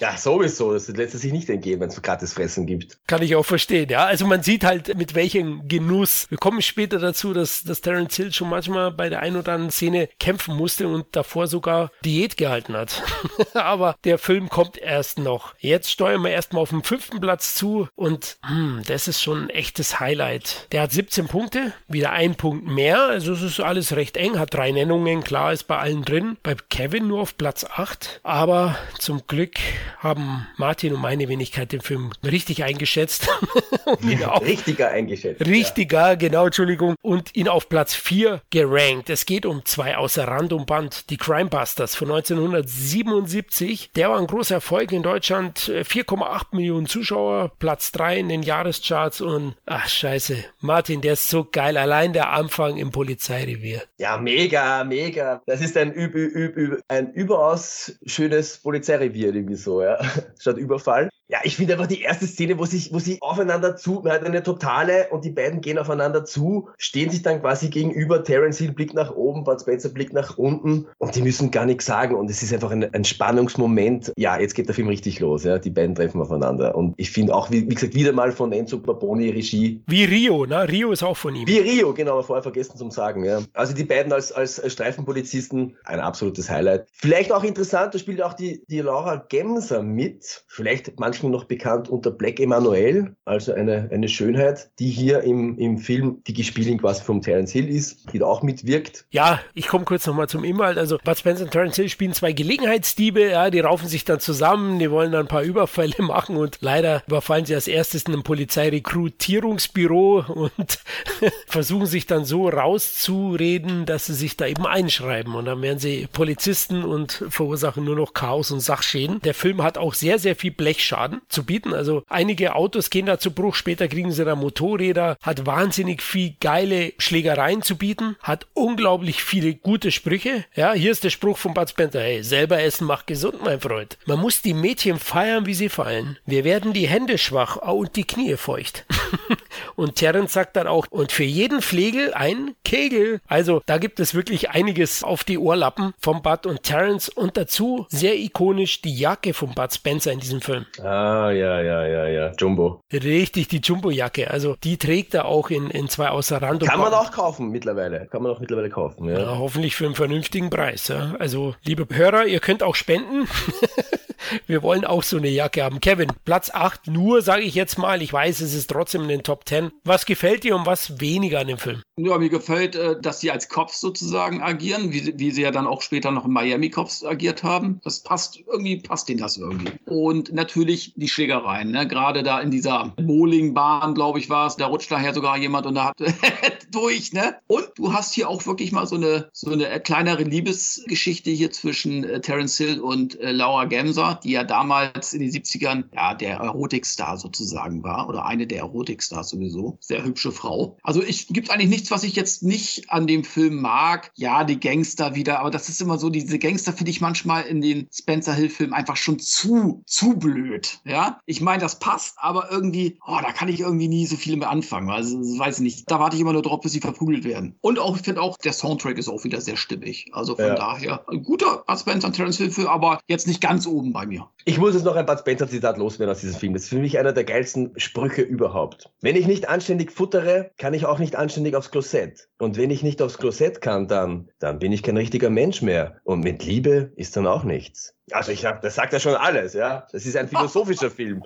Speaker 5: Ja, sowieso. Das lässt sich nicht entgehen, wenn es gratis Fressen gibt.
Speaker 4: Kann ich auch verstehen, ja. Also man sieht halt, mit welchem Genuss. Wir kommen später dazu, dass, dass Terence Hill schon manchmal bei der ein oder anderen Szene kämpfen musste und davor sogar Diät gehalten hat. <laughs> Aber der Film kommt erst noch. Jetzt steuern wir erstmal auf den fünften Platz zu und hm, das ist schon ein echtes Highlight. Der hat 17 Punkte, wieder ein Punkt mehr. Also es ist alles recht eng, hat drei Nennungen, klar ist bei allen drin. Bei Kevin nur auf Platz 8. Aber zum Glück haben Martin und meine Wenigkeit den Film richtig eingeschätzt. <laughs> auch
Speaker 5: Richtiger eingeschätzt.
Speaker 4: Richtiger, genau, Entschuldigung. Und ihn auf Platz 4 gerankt. Es geht um zwei außer Rand und Band. Die Crime Busters von 1977. Der war ein großer Erfolg in Deutschland. Äh, 4,8 Millionen Zuschauer. Platz 3 in den Jahrescharts. Und, ach, scheiße. Martin, der ist so geil. Allein der Anfang im Polizeirevier.
Speaker 5: Ja, mega, mega. Das ist ein, üb, üb, üb, ein überaus schönes Polizeirevier, irgendwie so, ja. <laughs> Statt Überfall. Ja, ich finde einfach die erste Szene, wo sich, wo sie aufeinander zu, man hat eine totale und die beiden gehen aufeinander zu, stehen sich dann quasi gegenüber, Terence Hill blickt nach oben, Bud Spencer blickt nach unten und die müssen gar nichts sagen und es ist einfach ein, ein Spannungsmoment. Ja, jetzt geht der Film richtig los, ja, die beiden treffen aufeinander und ich finde auch, wie, wie gesagt, wieder mal von Enzo Barboni Regie,
Speaker 4: Wie Rio, ne? Rio ist auch von ihm.
Speaker 5: wie Rio, genau, aber vorher vergessen zum Sagen, ja. Also die beiden als, als Streifenpolizisten, ein absolutes Highlight. Vielleicht auch interessant, da spielt auch die, die Laura Gemser mit, vielleicht manchen noch bekannt unter Black Emanuel, also eine, eine Schönheit, die hier im, im Film die Gespielin quasi vom Terence Hill ist, die da auch mitwirkt.
Speaker 4: Ja, ich komme kurz nochmal zum Inhalt. Also Bud Spencer und Terence Hill spielen zwei Gelegenheitsdiebe, ja, die raufen sich dann zusammen, die wollen dann ein paar Überfälle <laughs> machen und leider überfallen sie als erstes in einem Polizeirekrutierungsbüro und <laughs> versuchen sich dann so rauszureden, dass sie sich da eben einschreiben und dann werden sie Polizisten und verursachen nur noch Chaos und Sachschäden. Der Film hat auch sehr, sehr viel Blechschaden zu bieten. Also einige Autos gehen da zu Bruch, später kriegen sie da Motorräder, hat wahnsinnig viel geile Schlägereien zu bieten, hat unglaublich viele gute Sprüche. Ja, hier ist der Spruch von Bud Spencer, hey, selber essen macht gesund, mein Freund. Man muss die Mädchen feiern, wie sie fallen. Wir werden die Hände schwach und die Knie feucht. <laughs> und Terence sagt dann auch, und für jeden Flegel ein Kegel. Also da gibt es wirklich einiges auf die Ohrlappen von Bud und Terence und dazu sehr ikonisch die Jacke von Bud Spencer in diesem Film.
Speaker 5: Ah, ja, ja, ja, ja, Jumbo.
Speaker 4: Richtig, die Jumbo-Jacke. Also die trägt er auch in, in zwei außer Rand und
Speaker 5: Kann man auch kaufen mittlerweile. Kann man auch mittlerweile kaufen, ja.
Speaker 4: Ja, hoffentlich für einen vernünftigen Preis. Ja. Also, liebe Hörer, ihr könnt auch spenden. <laughs> wir wollen auch so eine Jacke haben. Kevin, Platz 8 nur, sage ich jetzt mal. Ich weiß, es ist trotzdem in den Top 10. Was gefällt dir und was weniger an dem Film?
Speaker 6: Ja, mir gefällt, äh, dass sie als Cops sozusagen agieren, wie, wie sie ja dann auch später noch in Miami Cops agiert haben. Das passt, irgendwie passt denen das irgendwie. Und natürlich die Schlägereien, ne? gerade da in dieser Bowlingbahn, glaube ich, war es, da rutscht daher sogar jemand und da hat <laughs> durch, ne? Und du hast hier auch wirklich mal so eine, so eine kleinere Liebesgeschichte hier zwischen äh, Terence Hill und äh, Laura Gemser, die ja damals in den 70ern ja der Erotikstar sozusagen war oder eine der Erotikstars sowieso. Sehr hübsche Frau. Also ich gibt eigentlich nichts, was ich jetzt nicht an dem Film mag. Ja, die Gangster wieder, aber das ist immer so, diese Gangster finde ich manchmal in den Spencer Hill Filmen einfach schon zu, zu blöd. Ja, ich meine, das passt, aber irgendwie, oh, da kann ich irgendwie nie so viel mehr anfangen. Also, weiß ich nicht. Da warte ich immer nur drauf, bis sie verprügelt werden. Und auch, ich finde auch, der Soundtrack ist auch wieder sehr stimmig. Also von ja. daher, ein guter Spencer und Terence Hill Film, aber jetzt nicht ganz oben bei mir.
Speaker 5: Ich muss jetzt noch ein Bud Spencer Zitat loswerden aus diesem Film. Das ist für mich einer der geilsten Sprüche überhaupt. Wenn ich nicht anständig futtere, kann ich auch nicht anständig aufs Klosett. Und wenn ich nicht aufs Klosett kann, dann, dann bin ich kein richtiger Mensch mehr. Und mit Liebe ist dann auch nichts. Also ich hab, das sagt ja schon alles, ja. Das ist ein philosophischer <laughs> Film.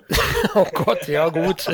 Speaker 4: oh Gott, ja gut.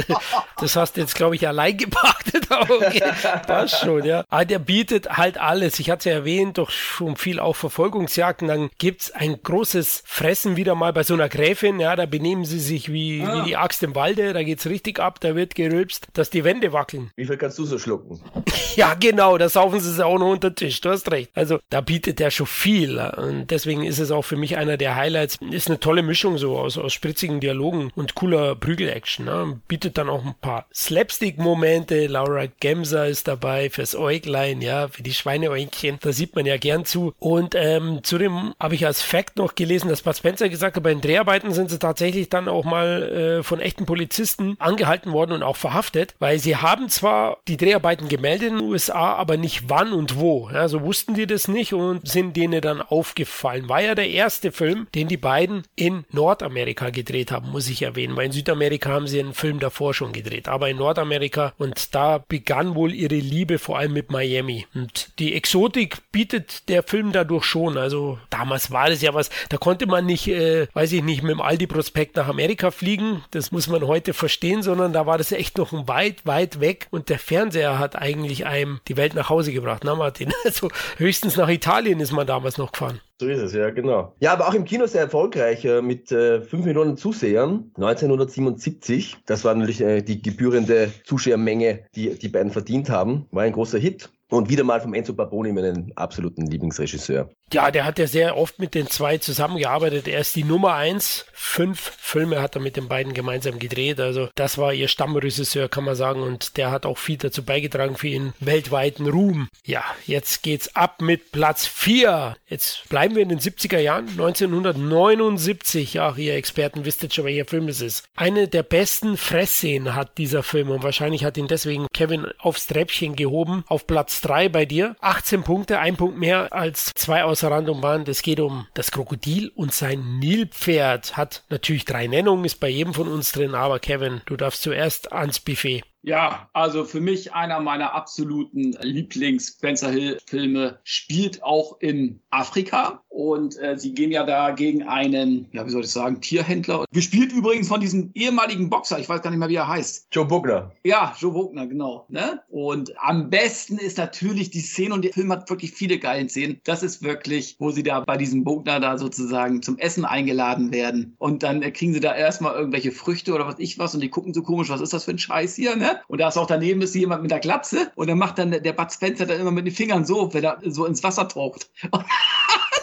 Speaker 4: Das hast du jetzt, glaube ich, allein gepachtet. <laughs> Okay, passt schon, ja. Aber der bietet halt alles. Ich hatte ja erwähnt, doch schon viel auch Verfolgungsjagden. Dann gibt's ein großes Fressen wieder mal bei so einer Gräfin. Ja, da benehmen sie sich wie, ah. wie die Axt im Walde. Da geht's richtig ab. Da wird gerülpst, dass die Wände wackeln.
Speaker 5: Wie viel kannst du so schlucken? <laughs>
Speaker 4: ja, genau. Da saufen sie es auch noch unter den Tisch. Du hast recht. Also da bietet der schon viel. Und deswegen ist es auch für mich einer der Highlights. Ist eine tolle Mischung so aus, aus spritzigen Dialogen und cooler Prügel-Action. Ne? Bietet dann auch ein paar Slapstick-Momente. Laura Gemser ist dabei fürs Äuglein, ja, für die Schweineäugchen. Da sieht man ja gern zu. Und ähm, zudem habe ich als Fact noch gelesen, dass Bud Spencer gesagt hat, bei den Dreharbeiten sind sie tatsächlich dann auch mal äh, von echten Polizisten angehalten worden und auch verhaftet, weil sie haben zwar die Dreharbeiten gemeldet in den USA, aber nicht wann und wo. Ja, so wussten die das nicht und sind denen dann aufgefallen. War ja der erste Film, den die beiden in Nordamerika gedreht haben, muss ich erwähnen, weil in Südamerika haben sie einen Film davor schon gedreht, aber in Nordamerika und da begann wohl ihre Liebe vor allem mit Miami. Und die Exotik bietet der Film dadurch schon. Also damals war es ja was, da konnte man nicht, äh, weiß ich nicht, mit dem Aldi-Prospekt nach Amerika fliegen. Das muss man heute verstehen, sondern da war das echt noch ein weit, weit weg. Und der Fernseher hat eigentlich einem die Welt nach Hause gebracht, na Martin? <laughs> Also höchstens nach Italien ist man damals noch gefahren.
Speaker 5: So ist es, ja, genau. Ja, aber auch im Kino sehr erfolgreich äh, mit äh, 5 Millionen Zusehern 1977. Das war natürlich äh, die gebührende Zuschauermenge, die die beiden verdient haben. War ein großer Hit. Und wieder mal vom Enzo Barboni, meinen absoluten Lieblingsregisseur.
Speaker 4: Ja, der hat ja sehr oft mit den zwei zusammengearbeitet. Er ist die Nummer eins. Fünf Filme hat er mit den beiden gemeinsam gedreht. Also das war ihr Stammregisseur, kann man sagen. Und der hat auch viel dazu beigetragen für ihren weltweiten Ruhm. Ja, jetzt geht's ab mit Platz vier. Jetzt bleiben wir in den 70er Jahren. 1979. Ja, ihr Experten wisst jetzt schon, welcher Film es ist. Eine der besten Fressszenen hat dieser Film. Und wahrscheinlich hat ihn deswegen Kevin aufs Treppchen gehoben. Auf Platz drei bei dir. 18 Punkte, ein Punkt mehr als zwei aus Rand und Band. Es geht um das Krokodil und sein Nilpferd. Hat natürlich drei Nennungen, ist bei jedem von uns drin, aber Kevin, du darfst zuerst ans Buffet.
Speaker 6: Ja, also für mich einer meiner absoluten Lieblings-Spencer Hill-Filme spielt auch in Afrika. Und äh, sie gehen ja da gegen einen, ja, wie soll ich sagen, Tierhändler. Gespielt übrigens von diesem ehemaligen Boxer, ich weiß gar nicht mehr, wie er heißt.
Speaker 5: Joe Bugner.
Speaker 6: Ja, Joe Bugner, genau. Ne? Und am besten ist natürlich die Szene, und der Film hat wirklich viele geile Szenen. Das ist wirklich, wo sie da bei diesem Bugner da sozusagen zum Essen eingeladen werden. Und dann äh, kriegen sie da erstmal irgendwelche Früchte oder was ich was und die gucken so komisch, was ist das für ein Scheiß hier, ne? Und da ist auch daneben ist jemand mit der Glatze und dann macht dann der Bud Spencer dann immer mit den Fingern so, wenn er so ins Wasser taucht. <laughs>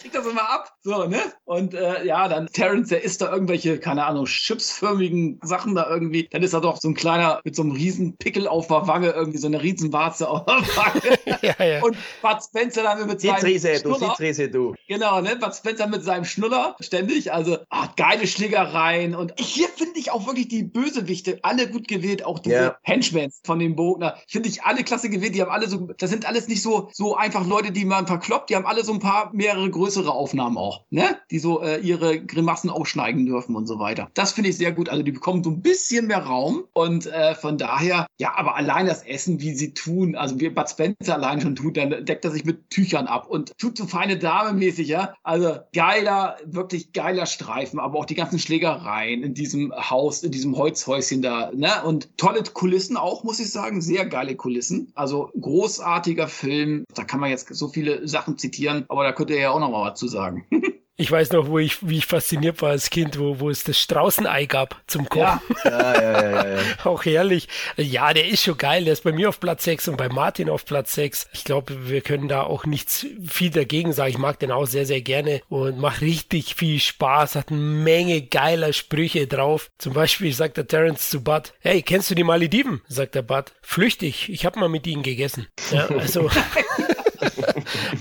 Speaker 6: kriegt das immer ab. So, ne? Und äh, ja, dann Terrence, der isst da irgendwelche, keine Ahnung, chipsförmigen Sachen da irgendwie. Dann ist er doch so ein kleiner mit so einem riesen Pickel auf der Wange, irgendwie so eine Riesenwarze auf der Wange. <laughs> ja, ja. Und Bud Spencer dann mit seinem
Speaker 5: Zitrese, Schnuller. Du, Zitrese, du.
Speaker 6: Genau, ne? Bud Spencer mit seinem Schnuller ständig. Also, ach, geile Schlägereien. Und hier finde ich auch wirklich die Bösewichte alle gut gewählt. Auch diese yeah. Henchmen von dem Bogner. Finde ich alle klasse gewählt. Die haben alle so, das sind alles nicht so, so einfach Leute, die man verkloppt. Die haben alle so ein paar paar mehrere größere Aufnahmen auch, ne? Die so äh, ihre Grimassen aufschneiden dürfen und so weiter. Das finde ich sehr gut. Also die bekommen so ein bisschen mehr Raum und äh, von daher, ja, aber allein das Essen, wie sie tun, also wie Bud Spencer allein schon tut, dann deckt er sich mit Tüchern ab und tut so feine Dame mäßig, ja. Also geiler, wirklich geiler Streifen, aber auch die ganzen Schlägereien in diesem Haus, in diesem Holzhäuschen da, ne? Und tolle Kulissen auch, muss ich sagen, sehr geile Kulissen. Also großartiger Film. Da kann man jetzt so viele Sachen zitieren, aber da könnt ihr ja auch noch mal was zu sagen.
Speaker 4: Ich weiß noch, wo ich, wie ich fasziniert war als Kind, wo, wo es das Straußenei gab zum Kochen.
Speaker 6: Ja,
Speaker 5: ja, ja, ja. <laughs>
Speaker 4: Auch herrlich. Ja, der ist schon geil. Der ist bei mir auf Platz 6 und bei Martin auf Platz 6. Ich glaube, wir können da auch nichts viel dagegen sagen. Ich mag den auch sehr, sehr gerne und macht richtig viel Spaß. Hat eine Menge geiler Sprüche drauf. Zum Beispiel sagt der Terence zu Bud, hey, kennst du die Malediven? Sagt der Bud. Flüchtig. Ich habe mal mit ihnen gegessen. Ja, also... <laughs>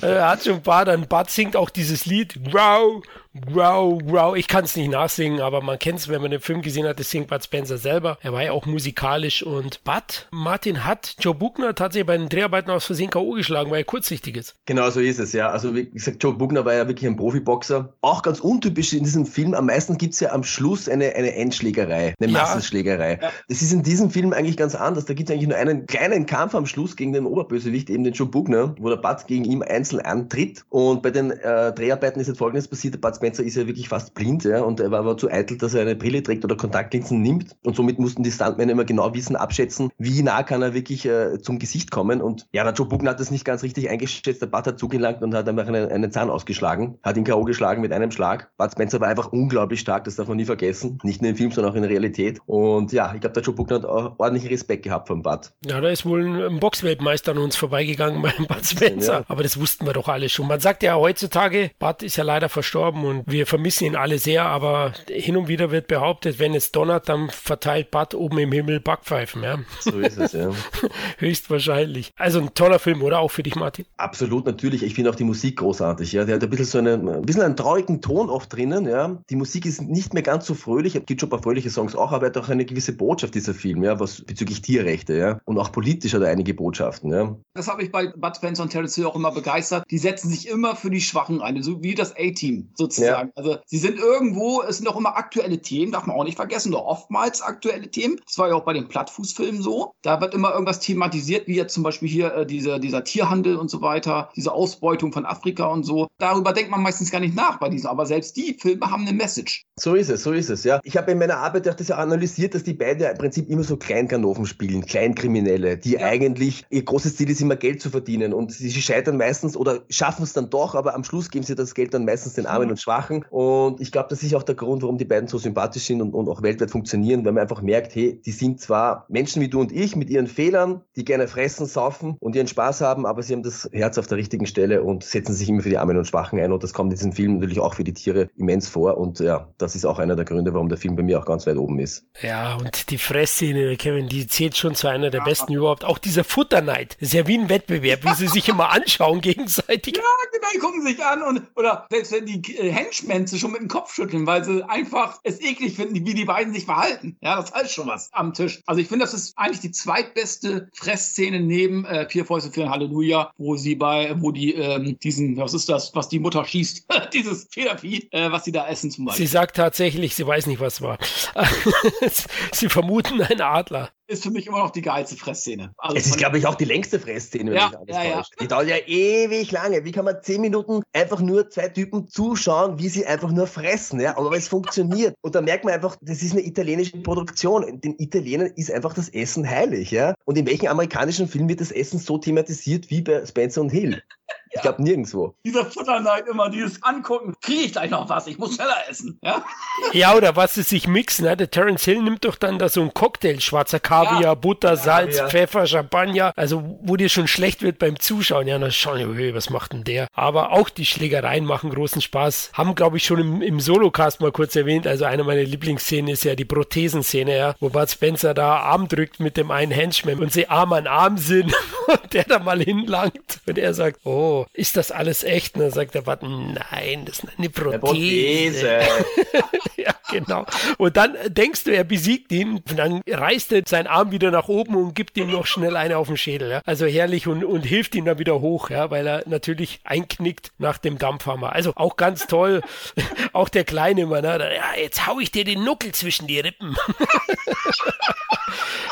Speaker 4: er hat schon ein paar, dann Bud singt auch dieses Lied, wow, wow, wow. Ich kann es nicht nachsingen, aber man kennt es, wenn man den Film gesehen hat, das singt Bud Spencer selber. Er war ja auch musikalisch und Bud, Martin hat Joe Buckner tatsächlich bei den Dreharbeiten aus Versehen K.O. geschlagen, weil er kurzsichtig ist.
Speaker 5: Genau so ist es, ja. Also wie gesagt, Joe Bugner war ja wirklich ein Profiboxer. Auch ganz untypisch in diesem Film. Am meisten gibt es ja am Schluss eine, eine Endschlägerei, eine
Speaker 4: Ja.
Speaker 5: Massenschlägerei.
Speaker 6: Ja.
Speaker 5: Das ist in diesem Film eigentlich ganz anders. Da gibt es eigentlich nur einen kleinen Kampf am Schluss gegen den Oberbösewicht, eben den Joe Bugner, wo der Bud gegen ihn einzeln antritt. Und bei den äh, Dreharbeiten ist jetzt folgendes passiert. Der Bud Spencer ist ja wirklich fast blind, ja, und er war aber zu eitel, dass er eine Brille trägt oder Kontaktlinsen nimmt. Und somit mussten die Stuntmen immer genau wissen, abschätzen, wie nah kann er wirklich äh, zum Gesicht kommen. Und ja, der Joe Bugner hat das nicht ganz richtig eingeschätzt. Der Bud hat zugelangt und hat einfach einen, einen Zahn ausgeschlagen, hat ihn K.O. geschlagen mit einem Schlag. Bud Spencer war einfach unglaublich stark, das darf man nie vergessen. Nicht nur im Film, sondern auch in der Realität. Und ja, ich glaube, der Joe Bugner hat auch ordentlichen Respekt gehabt vom Bud.
Speaker 4: Ja, da ist wohl ein, Boxweltmeister an uns vorbeigegangen <laughs> beim Bud Spencer.
Speaker 5: Ja.
Speaker 4: Aber das wussten wir doch alle schon. Man sagt ja heutzutage, Bud ist ja leider verstorben und wir vermissen ihn alle sehr, aber hin und wieder wird behauptet, wenn es donnert, dann verteilt Bud oben im Himmel Backpfeifen, ja.
Speaker 5: So ist es, ja. <laughs>
Speaker 4: Höchstwahrscheinlich. Also ein toller Film, oder? Auch für dich, Martin?
Speaker 5: Absolut, natürlich. Ich finde auch die Musik großartig. Ja, der hat ein bisschen so einen, ein bisschen einen traurigen Ton oft drinnen. Ja, die Musik ist nicht mehr ganz so fröhlich. Es gibt schon ein paar fröhliche Songs auch, aber er hat auch eine gewisse Botschaft dieser Film, ja, was bezüglich Tierrechte, ja, und auch politisch hat er einige Botschaften, ja.
Speaker 6: Das habe ich bei Bud Spencer und Terence Hill auch immer begeistert. Die setzen sich immer für die Schwachen ein, so wie das A-Team sozusagen. Also sie sind irgendwo, es sind auch immer aktuelle Themen, darf man auch nicht vergessen, oder oftmals aktuelle Themen. Das war ja auch bei den Plattfußfilmen so. Da wird immer irgendwas thematisiert, wie jetzt zum Beispiel hier äh, dieser, dieser Tierhandel und so weiter, diese Ausbeutung von Afrika und so. Darüber denkt man meistens gar nicht nach bei diesen, aber selbst die Filme haben eine Message.
Speaker 5: So ist es, so ist es, ja. Ich habe in meiner Arbeit auch das ja analysiert, dass die beiden ja im Prinzip immer so Kleinkanoven spielen, Kleinkriminelle, die
Speaker 6: Ja.
Speaker 5: eigentlich, ihr großes Ziel ist immer Geld zu verdienen und sie scheitern meistens oder schaffen es dann doch, aber am Schluss geben sie das Geld dann meistens den Armen und Schwachen und ich glaube, das ist auch der Grund, warum die beiden so sympathisch sind und, und auch weltweit funktionieren, weil man einfach merkt, hey, die sind zwar Menschen wie du und ich mit ihren Fehlern, die gerne fressen, saufen und ihren Spaß haben, aber sie haben das Herz auf der richtigen Stelle und setzen sich immer für die Armen und Schwachen ein und das kommt in diesem Film natürlich auch für die Tiere immens vor und ja, das ist auch einer der Gründe, warum der Film bei mir auch ganz weit oben ist.
Speaker 4: Ja, und die Fressszene, Kevin, die zählt schon zu einer der besten überhaupt. Auch dieser Futterneid. Das ist ja wie ein Wettbewerb, wie sie sich immer anschauen gegenseitig.
Speaker 6: Ja, genau, die gucken sich an und oder selbst wenn die äh, Henchmen schon mit dem Kopf schütteln, weil sie einfach es eklig finden, wie die beiden sich verhalten. Ja, das heißt schon was am Tisch. Also ich finde, das ist eigentlich die zweitbeste Fressszene neben äh, Vier Fäuste für ein Halleluja, wo sie bei, wo die ähm, diesen, was ist das, was die Mutter schießt, <laughs> dieses Federvieh, äh, was sie da essen zum Beispiel.
Speaker 4: Sie sagt tatsächlich, sie weiß nicht, was war. <laughs> sie vermuten einen Adler.
Speaker 6: Ist für mich immer noch die geilste Fressszene. Also
Speaker 5: Es ist, glaube ich, auch die längste Fressszene, wenn
Speaker 6: Ja,
Speaker 5: mich alles
Speaker 6: ja, ja.
Speaker 5: Die dauert ja ewig lange. Wie kann man zehn Minuten einfach nur zwei Typen zuschauen, wie sie einfach nur fressen, ja? Aber es funktioniert. Und da merkt man einfach, das ist eine italienische Produktion. Den Italienern ist einfach das Essen heilig, ja? Und in welchem amerikanischen Film wird das Essen so thematisiert wie bei Spencer und Hill? Ich glaube nirgendwo.
Speaker 6: dieser Futterneid immer, dieses Angucken, kriege ich gleich noch was, ich muss schneller essen. Ja?
Speaker 4: Ja, oder was sie sich mixen. Ne? Der Terence Hill nimmt doch dann da so einen Cocktail, schwarzer Kaviar,
Speaker 6: Ja.
Speaker 4: Butter, Salz,
Speaker 5: Kaviar.
Speaker 4: Pfeffer, Champagner. Also, wo dir schon schlecht wird beim Zuschauen. Ja, wir, hey, was macht denn der? Aber auch die Schlägereien machen großen Spaß. Haben, glaube ich, schon im, im Solocast mal kurz erwähnt. Also, eine meiner Lieblingsszenen ist ja die Prothesenszene, ja, wo Bud Spencer da Arm drückt mit dem einen Henchman und sie Arm an Arm sind <laughs> und der da mal hinlangt. Und er sagt, oh, ist das alles echt? Und dann sagt der Bud, nein, das ist eine Prothese.
Speaker 5: Prothese. <laughs>
Speaker 4: ja. Genau. Und dann denkst du, er besiegt ihn und dann reißt er seinen Arm wieder nach oben und gibt ihm noch schnell eine auf den Schädel. Ja. Also herrlich und, und hilft ihm dann wieder hoch, ja, weil er natürlich einknickt nach dem Dampfhammer. Also auch ganz toll. <laughs> auch der kleine Mann, ne? ja, jetzt hau ich dir den Nuckel zwischen die Rippen. <laughs>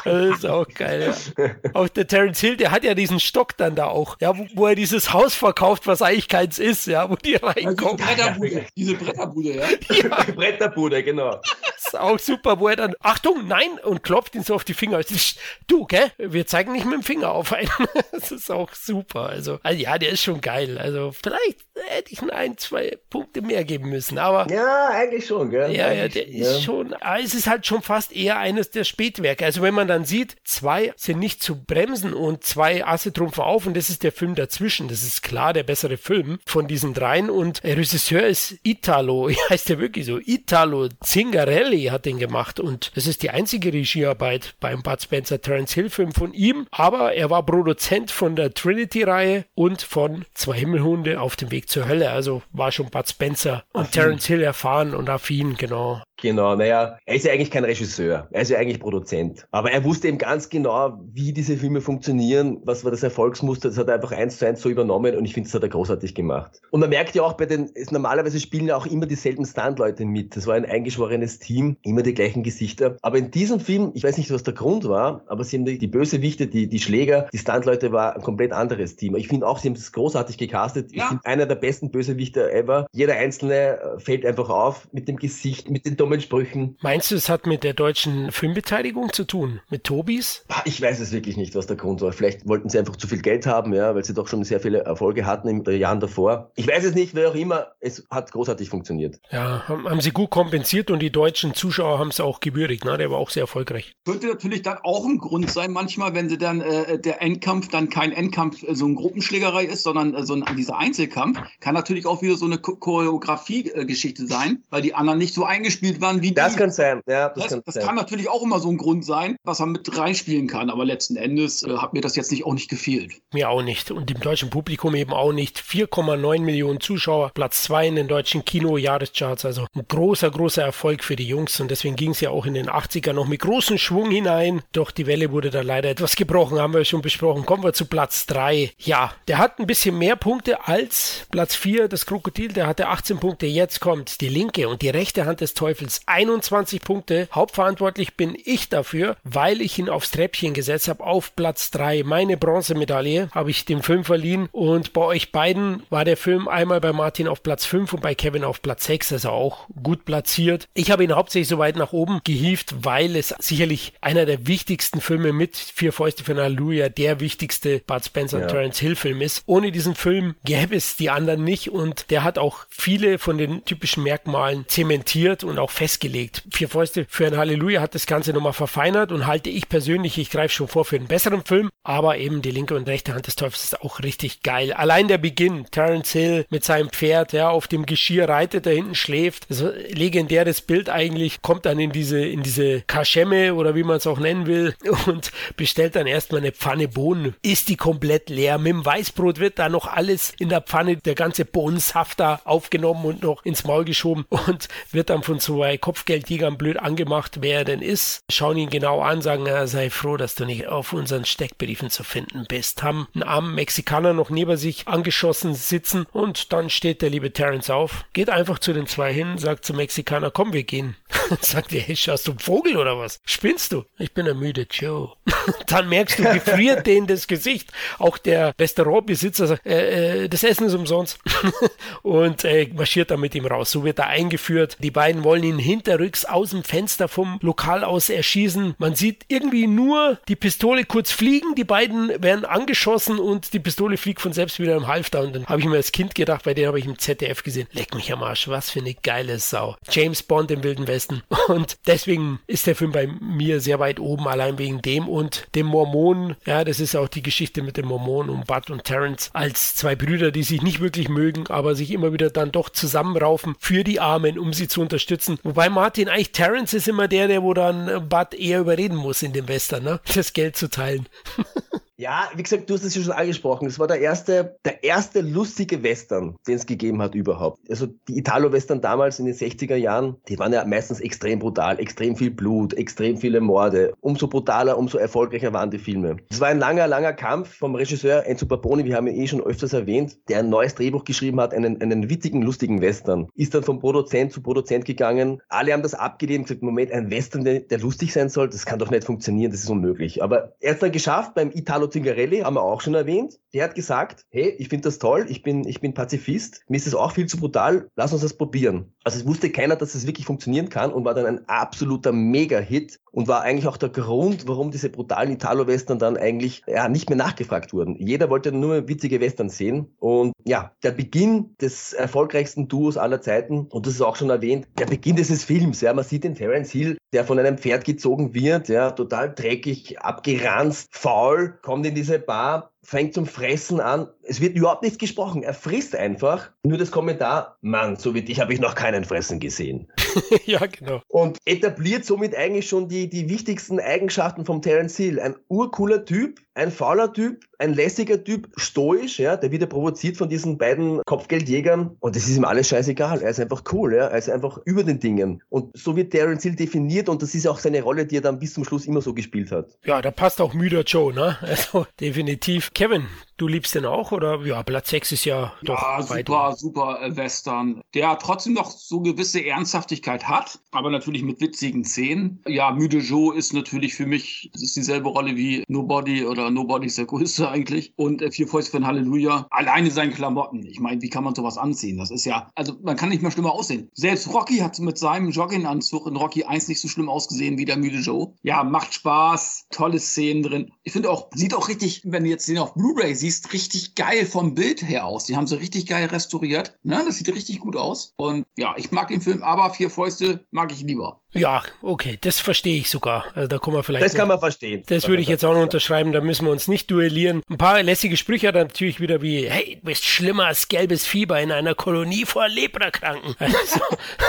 Speaker 4: das ist auch geil. Ja. Auch der Terence Hill, der hat ja diesen Stock dann da auch, ja, wo, wo er dieses Haus verkauft, was eigentlich keins ist, ja, wo die reinkommen.
Speaker 6: Also Bretterbude, diese Bretterbude, ja. <laughs>
Speaker 5: ja. Bretterbude, genau.
Speaker 4: Das ist auch super, wo er dann, Achtung, nein, und klopft ihn so auf die Finger. Du, gell, wir zeigen nicht mit dem Finger auf einen. <laughs> Das ist auch super. Also, also ja, der ist schon geil. Also vielleicht hätte ich ein, zwei Punkte mehr geben müssen, aber.
Speaker 5: Ja, eigentlich schon, gell?
Speaker 4: Ja, ja, der ja. ist schon, es ist halt schon fast eher eines der Spätwerke. Also wenn man dann sieht, zwei sind nicht zu bremsen und zwei Asse trumpfen auf und das ist der Film dazwischen. Das ist klar der bessere Film von diesen dreien und Regisseur ist Italo, <laughs> heißt der wirklich so, Italo Zingarelli hat den gemacht und das ist die einzige Regiearbeit beim Bud Spencer Terence Hill Film von ihm, aber er war Produzent von der Trinity-Reihe und von Zwei Himmelhunde auf dem Weg zur Hölle, also war schon Bud Spencer und affin. Terence Hill erfahren und affin, genau.
Speaker 5: Genau, naja, er ist ja eigentlich kein Regisseur, er ist ja eigentlich Produzent. Aber er wusste eben ganz genau, wie diese Filme funktionieren, was war das Erfolgsmuster, das hat er einfach eins zu eins so übernommen und ich finde, das hat er großartig gemacht. Und man merkt ja auch bei den, normalerweise spielen ja auch immer dieselben Stuntleute mit. Das war ein eingeschworenes Team, immer die gleichen Gesichter. Aber in diesem Film, ich weiß nicht, was der Grund war, aber sie haben die, die Bösewichte, die, die Schläger, die Stuntleute war ein komplett anderes Team. Ich finde auch, sie haben das großartig gecastet. Ja. Ich finde einer der besten Bösewichter ever. Jeder einzelne äh, fällt einfach auf mit dem Gesicht, mit den dummen Sprüchen.
Speaker 4: Meinst du, es hat mit der deutschen Filmbeteiligung zu tun? Mit Tobis?
Speaker 5: Ich weiß es wirklich nicht, was der Grund war. Vielleicht wollten sie einfach zu viel Geld haben, ja, weil sie doch schon sehr viele Erfolge hatten in den Jahren davor. Ich weiß es nicht, wer auch immer. Es hat großartig funktioniert.
Speaker 4: Ja, haben sie gut kompensiert und die deutschen Zuschauer haben es auch gebürigt. Ne? Der war auch sehr erfolgreich.
Speaker 6: Könnte natürlich dann auch ein Grund sein, manchmal, wenn sie dann äh, der Endkampf dann kein Endkampf, äh, so eine Gruppenschlägerei ist, sondern äh, so ein, dieser Einzelkampf, kann natürlich auch wieder so eine Choreografie-Geschichte sein, weil die anderen nicht so eingespielt waren wie
Speaker 5: das
Speaker 6: die.
Speaker 5: Kann sein. Ja, das,
Speaker 6: das
Speaker 5: kann
Speaker 6: das
Speaker 5: sein.
Speaker 6: kann natürlich auch immer so ein Grund sein, was man mit reinspielen kann. Aber letzten Endes äh, hat mir das jetzt nicht auch nicht gefehlt.
Speaker 4: Mir auch nicht. Und dem deutschen Publikum eben auch nicht. 4,9 Millionen Zuschauer, Platz 2 in den deutschen Kino-Jahrescharts. Also ein großer, großer Erfolg für die Jungs. Und deswegen ging es ja auch in den 80er noch mit großem Schwung hinein. Doch die Welle wurde da leider etwas gebrochen, haben wir schon besprochen. Kommen wir zu Platz 3. Ja, der hat ein bisschen mehr Punkte als Platz 4, das Krokodil. Der hatte 18 Punkte. Jetzt kommt die linke und die rechte Hand des Teufels. 21 Punkte. Hauptverantwortlich bin ich dafür, weil ich ihn aufs Treppchen gesetzt habe auf Platz 3. Meine Bronzemedaille habe ich dem Film verliehen. Und bei euch beiden war der Film einmal bei Martin auf Platz 5 und bei Kevin auf Platz 6. Also auch gut platziert. Ich habe ihn hauptsächlich so weit nach oben gehievt, weil es sicherlich einer der wichtigsten Filme mit Vier Fäuste für Halleluja, der wichtigste Bud Spencer ja. und Terence Hill Film ist. Ohne diesen Film gäbe es die anderen nicht und der hat auch viele von den typischen Merkmalen zementiert und auch festgelegt. Vier Fäuste für ein Halleluja hat das Ganze nochmal verfeinert und halte ich persönlich, ich greife schon vor für einen besseren Film, aber eben die linke und rechte Hand des Teufels ist auch richtig geil. Allein der Beginn, Terence Hill mit seinem Pferd, ja, auf dem Geschirr reitet, da hinten schläft. Das legendäres Bild eigentlich, kommt dann in diese, in diese Kaschemme oder wie man es auch nennen will <laughs> und bestellt dann erstmal eine Pfanne Bohnen. Ist die komplett leer. Mit dem Weißbrot wird da noch alles in der Pfanne, der ganze Bohnensaft da aufgenommen und noch ins Maul geschoben und wird dann von zwei Kopfgeldjägern blöd angemacht, wer er denn ist. Schauen ihn genau an, sagen, er sei froh, dass du nicht auf unseren Steckbriefen zu finden bist. Haben einen armen Mexikaner noch neben sich angeschossen sitzen und dann steht der liebe Terence auf, geht einfach zu den zwei hin, sagt zum Mexikaner, komm, wir gehen. <laughs> sagt er, hey, schaust du einen Vogel oder was? Spinnst du? Ich bin ein müde Joe. <laughs> dann merkst du, gefriert denen das Gesicht. Auch der Restaurantbesitzer sagt, äh, äh, das Essen ist umsonst. <laughs> und äh, marschiert dann mit ihm raus. So wird er eingeführt. Die beiden wollen ihn hinterrücks aus dem Fenster vom Lokal aus erschießen. Man sieht irgendwie nur die Pistole kurz fliegen. Die beiden werden angeschossen und die Pistole fliegt von selbst wieder im Halfter. Und dann habe ich mir als Kind gedacht, bei dem habe ich im ZDF gesehen, leck mich am Arsch, was für eine geile Sau. James Bond im Wilden Westen. <laughs> Und deswegen ist der Film bei mir sehr weit oben, allein wegen dem und dem Mormonen. Ja, das ist auch die Geschichte mit dem Mormonen und Bud und Terence als zwei Brüder, die sich nicht wirklich mögen, aber sich immer wieder dann doch zusammenraufen für die Armen, um sie zu unterstützen. Wobei Martin, eigentlich Terence ist immer der, der wo dann Bud eher überreden muss in dem Western, ne? das Geld zu teilen. <laughs>
Speaker 5: Ja, wie gesagt, du hast es ja schon angesprochen. Es war der erste, der erste lustige Western, den es gegeben hat überhaupt. Also die Italo-Western damals in den 60er Jahren, die waren ja meistens extrem brutal, extrem viel Blut, extrem viele Morde. Umso brutaler, umso erfolgreicher waren die Filme. Es war ein langer, langer Kampf vom Regisseur Enzo Paponi, wir haben ihn eh schon öfters erwähnt, der ein neues Drehbuch geschrieben hat, einen, einen witzigen, lustigen Western. Ist dann vom Produzent zu Produzent gegangen. Alle haben das abgelehnt, gesagt, Moment, ein Western, der, der lustig sein soll, das kann doch nicht funktionieren, das ist unmöglich. Aber er hat dann geschafft beim Italo Zingarelli, haben wir auch schon erwähnt. Der hat gesagt, hey, ich finde das toll, ich bin, ich bin Pazifist, mir ist das auch viel zu brutal, lass uns das probieren. Also es wusste keiner, dass das wirklich funktionieren kann und war dann ein absoluter Mega-Hit und war eigentlich auch der Grund, warum diese brutalen Italo-Western dann eigentlich ja, nicht mehr nachgefragt wurden. Jeder wollte nur witzige Western sehen und ja, der Beginn des erfolgreichsten Duos aller Zeiten und das ist auch schon erwähnt, der Beginn dieses Films, ja, man sieht den Terence Hill, der von einem Pferd gezogen wird, ja, total dreckig, abgeranzt, faul, kommt in diese Bar, fängt zum Fressen an. Es wird überhaupt nichts gesprochen. Er frisst einfach. Nur das Kommentar, Mann, so wie dich habe ich noch keinen Fressen gesehen. <laughs>
Speaker 4: ja, genau.
Speaker 5: Und etabliert somit eigentlich schon die, die wichtigsten Eigenschaften vom Terence Hill. Ein urcooler Typ, ein fauler Typ, ein lässiger Typ, stoisch, ja, der wieder provoziert von diesen beiden Kopfgeldjägern. Und das ist ihm alles scheißegal. Er ist einfach cool, ja. Er ist einfach über den Dingen. Und so wird Terence Hill definiert und das ist auch seine Rolle, die er dann bis zum Schluss immer so gespielt hat.
Speaker 4: Ja, da passt auch müder Joe, ne? <laughs> Also definitiv. Kevin, du liebst den auch oder ja, Platz 6 ist ja doch.
Speaker 6: Ja, super, super äh, Western. Der trotzdem noch so gewisse Ernsthaftigkeit hat, aber natürlich mit witzigen Szenen. Ja, Müde Joe ist natürlich für mich, das ist dieselbe Rolle wie Nobody oder Nobody ist der größte eigentlich. Und äh, Vier Fäuste von Halleluja. Alleine seinen Klamotten. Ich meine, wie kann man sowas anziehen? Das ist ja, also man kann nicht mehr schlimmer aussehen. Selbst Rocky hat mit seinem Jogginganzug in Rocky 1 nicht so schlimm ausgesehen wie der Müde Joe. Ja, macht Spaß, tolle Szenen drin. Ich finde auch, sieht auch richtig, wenn du jetzt den auf Blu-ray siehst, richtig geil vom Bild her aus. Die haben sie richtig geil restauriert. Ne? Das sieht richtig gut aus. Und ja, ich mag den Film, aber Vier Fäuste mag ich lieber.
Speaker 4: Ja, okay, das verstehe ich sogar. Also da kommen wir vielleicht.
Speaker 5: Das kann man verstehen.
Speaker 4: Das würde ich jetzt auch noch unterschreiben, da müssen wir uns nicht duellieren. Ein paar lässige Sprüche hat er natürlich wieder wie, hey, du bist schlimmer als gelbes Fieber in einer Kolonie vor Leprakranken. <laughs> Also,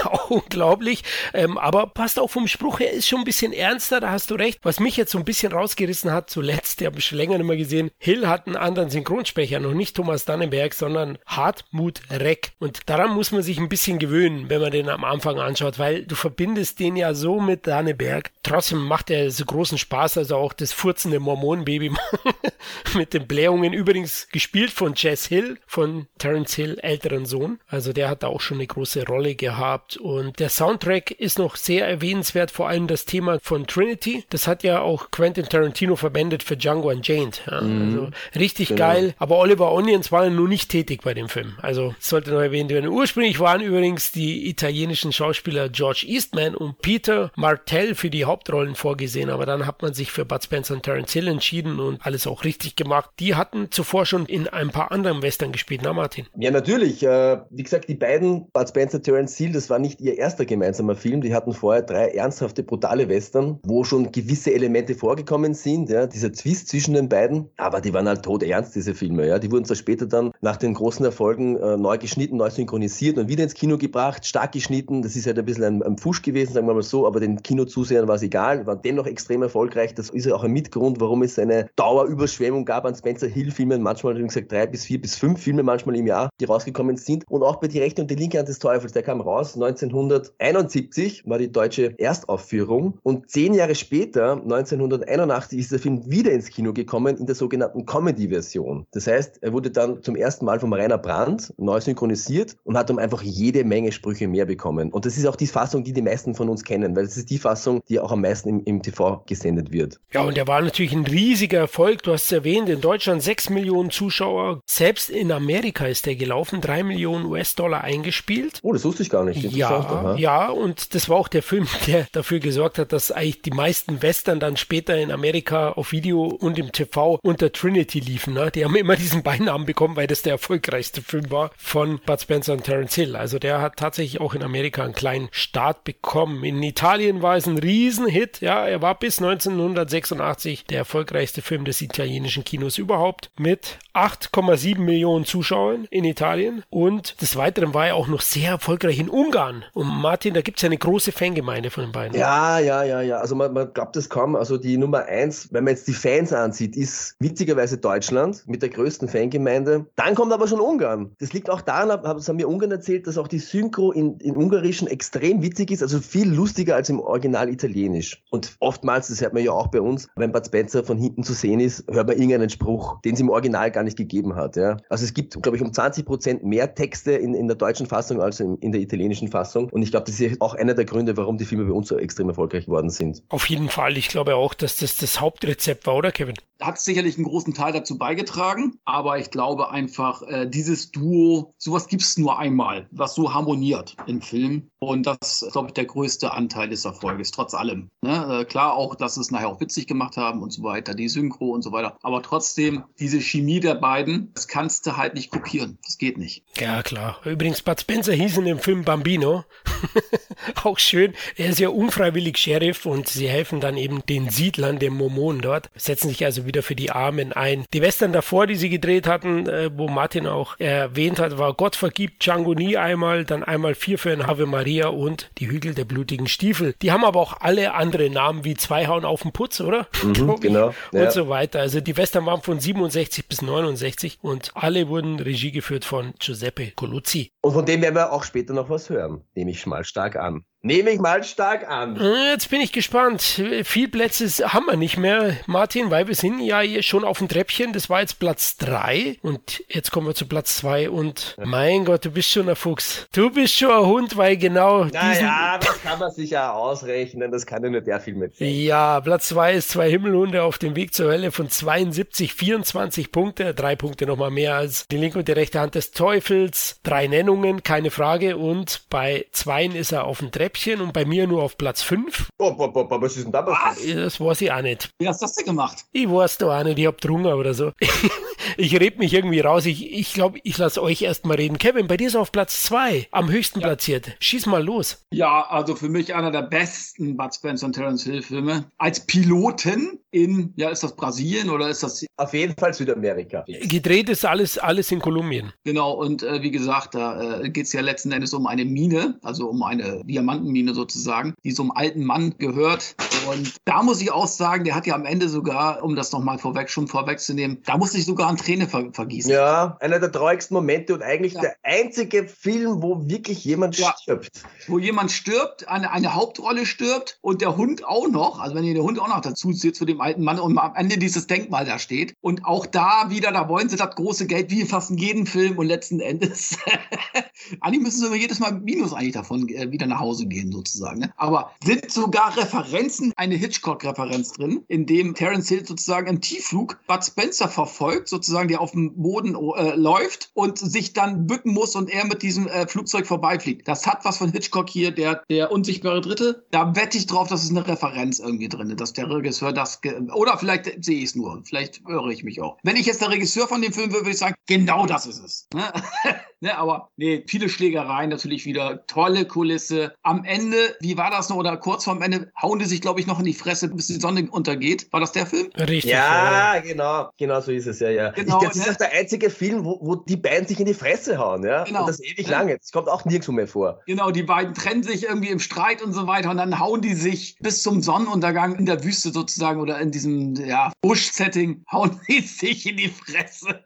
Speaker 4: auch <laughs> unglaublich. Ähm, aber passt auch vom Spruch her, ist schon ein bisschen ernster, da hast du recht. Was mich jetzt so ein bisschen rausgerissen hat, zuletzt, der habe ich schon länger nicht mehr gesehen, Hill hat einen anderen Synchronsprecher, noch nicht Thomas Dannenberg, sondern Hartmut Reck. Und daran muss man sich ein bisschen gewöhnen, wenn man den am Anfang anschaut, weil du verbindest den ja so mit Danneberg. Trotzdem macht er so großen Spaß, also auch das furzende Mormonenbaby <laughs> mit den Blähungen. Übrigens gespielt von Jess Hill, von Terence Hill, älteren Sohn. Also der hat da auch schon eine große Rolle gehabt. Und der Soundtrack ist noch sehr erwähnenswert, vor allem das Thema von Trinity. Das hat ja auch Quentin Tarantino verwendet für Django Unchained. Ja, mhm. Also richtig genau. geil. Aber Oliver Onions war nur nicht tätig bei dem Film. Also sollte noch erwähnt werden. Ursprünglich waren übrigens die italienischen Schauspieler George Eastman und Peter Martell für die Hauptrollen vorgesehen, aber dann hat man sich für Bud Spencer und Terence Hill entschieden und alles auch richtig gemacht. Die hatten zuvor schon in ein paar anderen Western gespielt, na Martin?
Speaker 5: Ja, natürlich. Äh, wie gesagt, die beiden, Bud Spencer, Terence Hill, das war nicht ihr erster gemeinsamer Film. Die hatten vorher drei ernsthafte, brutale Western, wo schon gewisse Elemente vorgekommen sind, ja, dieser Twist zwischen den beiden. Aber die waren halt tot ernst, diese Filme. Ja. Die wurden zwar später dann nach den großen Erfolgen äh, neu geschnitten, neu synchronisiert und wieder ins Kino gebracht, stark geschnitten. Das ist halt ein bisschen ein, ein Pfusch gewesen, sagen wir mal so, aber den Kinozusehern war es egal, war dennoch extrem erfolgreich. Das ist ja auch ein Mitgrund, warum es eine Dauerüberschwemmung gab an Spencer Hill-Filmen, manchmal, wie gesagt, drei bis vier bis fünf Filme manchmal im Jahr, die rausgekommen sind. Und auch bei Die Rechte und die Linke Hand des Teufels, der kam raus 1971, war die deutsche Erstaufführung. Und zehn Jahre später, 1981, ist der Film wieder ins Kino gekommen in der sogenannten Comedy-Version. Das heißt, er wurde dann zum ersten Mal vom Rainer Brandt neu synchronisiert und hat um einfach jede Menge Sprüche mehr bekommen. Und das ist auch die Fassung, die die meisten von uns kennen, weil es ist die Fassung, die auch am meisten im, im TV gesendet wird.
Speaker 4: Ja, und der war natürlich ein riesiger Erfolg. Du hast es erwähnt, in Deutschland 6 Millionen Zuschauer. Selbst in Amerika ist der gelaufen, 3 Millionen US-Dollar eingespielt.
Speaker 5: Oh, das wusste ich gar nicht.
Speaker 4: Ja, ja, und das war auch der Film, <laughs> der dafür gesorgt hat, dass eigentlich die meisten Western dann später in Amerika auf Video und im TV unter Trinity liefen. Ne? Die haben immer diesen Beinamen bekommen, weil das der erfolgreichste Film war von Bud Spencer und Terence Hill. Also der hat tatsächlich auch in Amerika einen kleinen Start bekommen In Italien war es ein Riesenhit. Ja, er war bis 1986 der erfolgreichste Film des italienischen Kinos überhaupt mit 8,7 Millionen Zuschauern in Italien. Und des Weiteren war er auch noch sehr erfolgreich in Ungarn. Und Martin, da gibt es ja eine große Fangemeinde von den beiden.
Speaker 5: Ja, ja, ja, ja. Also man, man glaubt es kaum. Also die Nummer eins, wenn man jetzt die Fans ansieht, ist witzigerweise Deutschland mit der größten Fangemeinde. Dann kommt aber schon Ungarn. Das liegt auch daran, das haben mir Ungarn erzählt, dass auch die Synchro in, in Ungarischen extrem witzig ist, also viel lustiger als im Original Italienisch. Und oftmals, das hört man ja auch bei uns, wenn Bud Spencer von hinten zu sehen ist, hört man irgendeinen Spruch, den es im Original gar nicht gegeben hat. Ja. Also es gibt, glaube ich, um 20 Prozent mehr Texte in, in der deutschen Fassung als in, in der italienischen Fassung. Und ich glaube, das ist auch einer der Gründe, warum die Filme bei uns so extrem erfolgreich geworden sind.
Speaker 4: Auf jeden Fall. Ich glaube auch, dass das das Hauptrezept war, oder Kevin?
Speaker 6: Hat sicherlich einen großen Teil dazu beigetragen, aber ich glaube einfach, äh, dieses Duo, sowas gibt es nur einmal, was so harmoniert im Film. Und das ist, glaube ich, der größte Anteil des Erfolges, trotz allem. Ne? Äh, klar auch, dass sie es nachher auch witzig gemacht haben und so weiter, die Synchro und so weiter. Aber trotzdem, diese Chemie der beiden, das kannst du halt nicht kopieren. Das geht nicht.
Speaker 4: Ja, klar. Übrigens, Bud Spencer hieß in dem Film Bambino. <laughs> auch schön. Er ist ja unfreiwillig Sheriff und sie helfen dann eben den Siedlern, den Mormonen dort, setzen sich also wieder für die Armen ein. Die Western davor, die sie gedreht hatten, äh, wo Martin auch erwähnt hat, war Gott vergibt Django nie einmal, dann einmal vier für ein Ave Maria und die Hügel der blutigen Stiefel. Die haben aber auch alle andere Namen wie zwei hauen auf den Putz, oder?
Speaker 5: Mhm, <laughs> genau.
Speaker 4: Und ja. so weiter. Also die Western waren von 67 bis 69 und alle wurden Regie geführt von Giuseppe Coluzzi.
Speaker 5: Und von dem werden wir auch später noch was hören, nehme ich mal stark an. Nehme ich mal stark an.
Speaker 4: Jetzt bin ich gespannt. Viel Plätze haben wir nicht mehr, Martin, weil wir sind ja hier schon auf dem Treppchen. Das war jetzt Platz 3 und jetzt kommen wir zu Platz 2 und mein Gott, du bist schon ein Fuchs. Du bist schon ein Hund, weil genau
Speaker 5: naja, das kann man sich ja ausrechnen. Das kann ja nur der Film mit.
Speaker 4: Ja, Platz 2 ist zwei Himmelhunde auf dem Weg zur Hölle von 72, 24 Punkte. Drei Punkte nochmal mehr als die linke und die rechte Hand des Teufels. Drei Nennungen, keine Frage. Und bei zweien ist er auf dem Treppchen. Treppchen und bei mir nur auf Platz 5.
Speaker 5: Oh, oh, oh, was ist denn da
Speaker 4: passiert? Das weiß ich auch nicht.
Speaker 6: Wie hast du das denn gemacht?
Speaker 4: Ich weiß da auch nicht, ich hab drungen oder so. <laughs> ich red mich irgendwie raus. Ich glaube, ich, glaub, ich lasse euch erstmal reden. Kevin, bei dir ist er auf Platz 2, am höchsten ja. platziert. Schieß mal los.
Speaker 6: Ja, also für mich einer der besten Bud Spencer und Terence Hill Filme. Als Piloten in, ja, ist das Brasilien oder ist das?
Speaker 5: Auf jeden Fall Südamerika.
Speaker 4: Gedreht ist alles, alles in Kolumbien.
Speaker 6: Genau, und äh, wie gesagt, da äh, geht es ja letzten Endes um eine Mine, also um eine Diamantenmine sozusagen, die so einem alten Mann gehört. Und da muss ich auch sagen, der hat ja am Ende sogar, um das nochmal vorweg, schon vorwegzunehmen, da musste ich sogar an Träne ver vergießen.
Speaker 5: Ja, einer der traurigsten Momente und eigentlich ja. der einzige Film, wo wirklich jemand ja. stirbt.
Speaker 6: Wo jemand stirbt, eine, eine Hauptrolle stirbt und der Hund auch noch, also wenn ihr der Hund auch noch dazu zählt zu dem alten Mann und am Ende dieses Denkmal da steht. Und auch da wieder, da wollen sie das große Geld, wie fast in jedem Film und letzten Endes, <laughs> eigentlich müssen sie jedes Mal Minus eigentlich davon äh, wieder nach Hause gehen sozusagen. Ne? Aber sind sogar Referenzen, eine Hitchcock-Referenz drin, in dem Terence Hill sozusagen im Tiefflug Bud Spencer verfolgt, sozusagen, der auf dem Boden äh, läuft und sich dann bücken muss und er mit diesem äh, Flugzeug vorbeifliegt. Das hat was von Hitchcock hier, der, der unsichtbare Dritte. Da wette ich drauf, dass es eine Referenz irgendwie drin ist, dass der Regisseur das oder vielleicht sehe ich es nur. Vielleicht irre ich mich auch. Wenn ich jetzt der Regisseur von dem Film würde, würde ich sagen, genau das ist es. Ne? <laughs> ne, aber nee, viele Schlägereien natürlich wieder. Tolle Kulisse. Am Ende, wie war das noch? Oder kurz vorm Ende hauen die sich, glaube ich, noch in die Fresse, bis die Sonne untergeht. War das der Film?
Speaker 5: Richtig. Ja, ja. genau. Genau so ist es ja. ja. Genau, ich, das ne? ist der einzige Film, wo, wo die beiden sich in die Fresse hauen. Ja? Genau. Und das ewig ne? lange. Das kommt auch nirgendwo mehr vor.
Speaker 6: Genau, die beiden trennen sich irgendwie im Streit und so weiter. Und dann hauen die sich bis zum Sonnenuntergang in der Wüste sozusagen oder in diesem ja, Busch-Setting, hauen die <laughs> sich in die Fresse.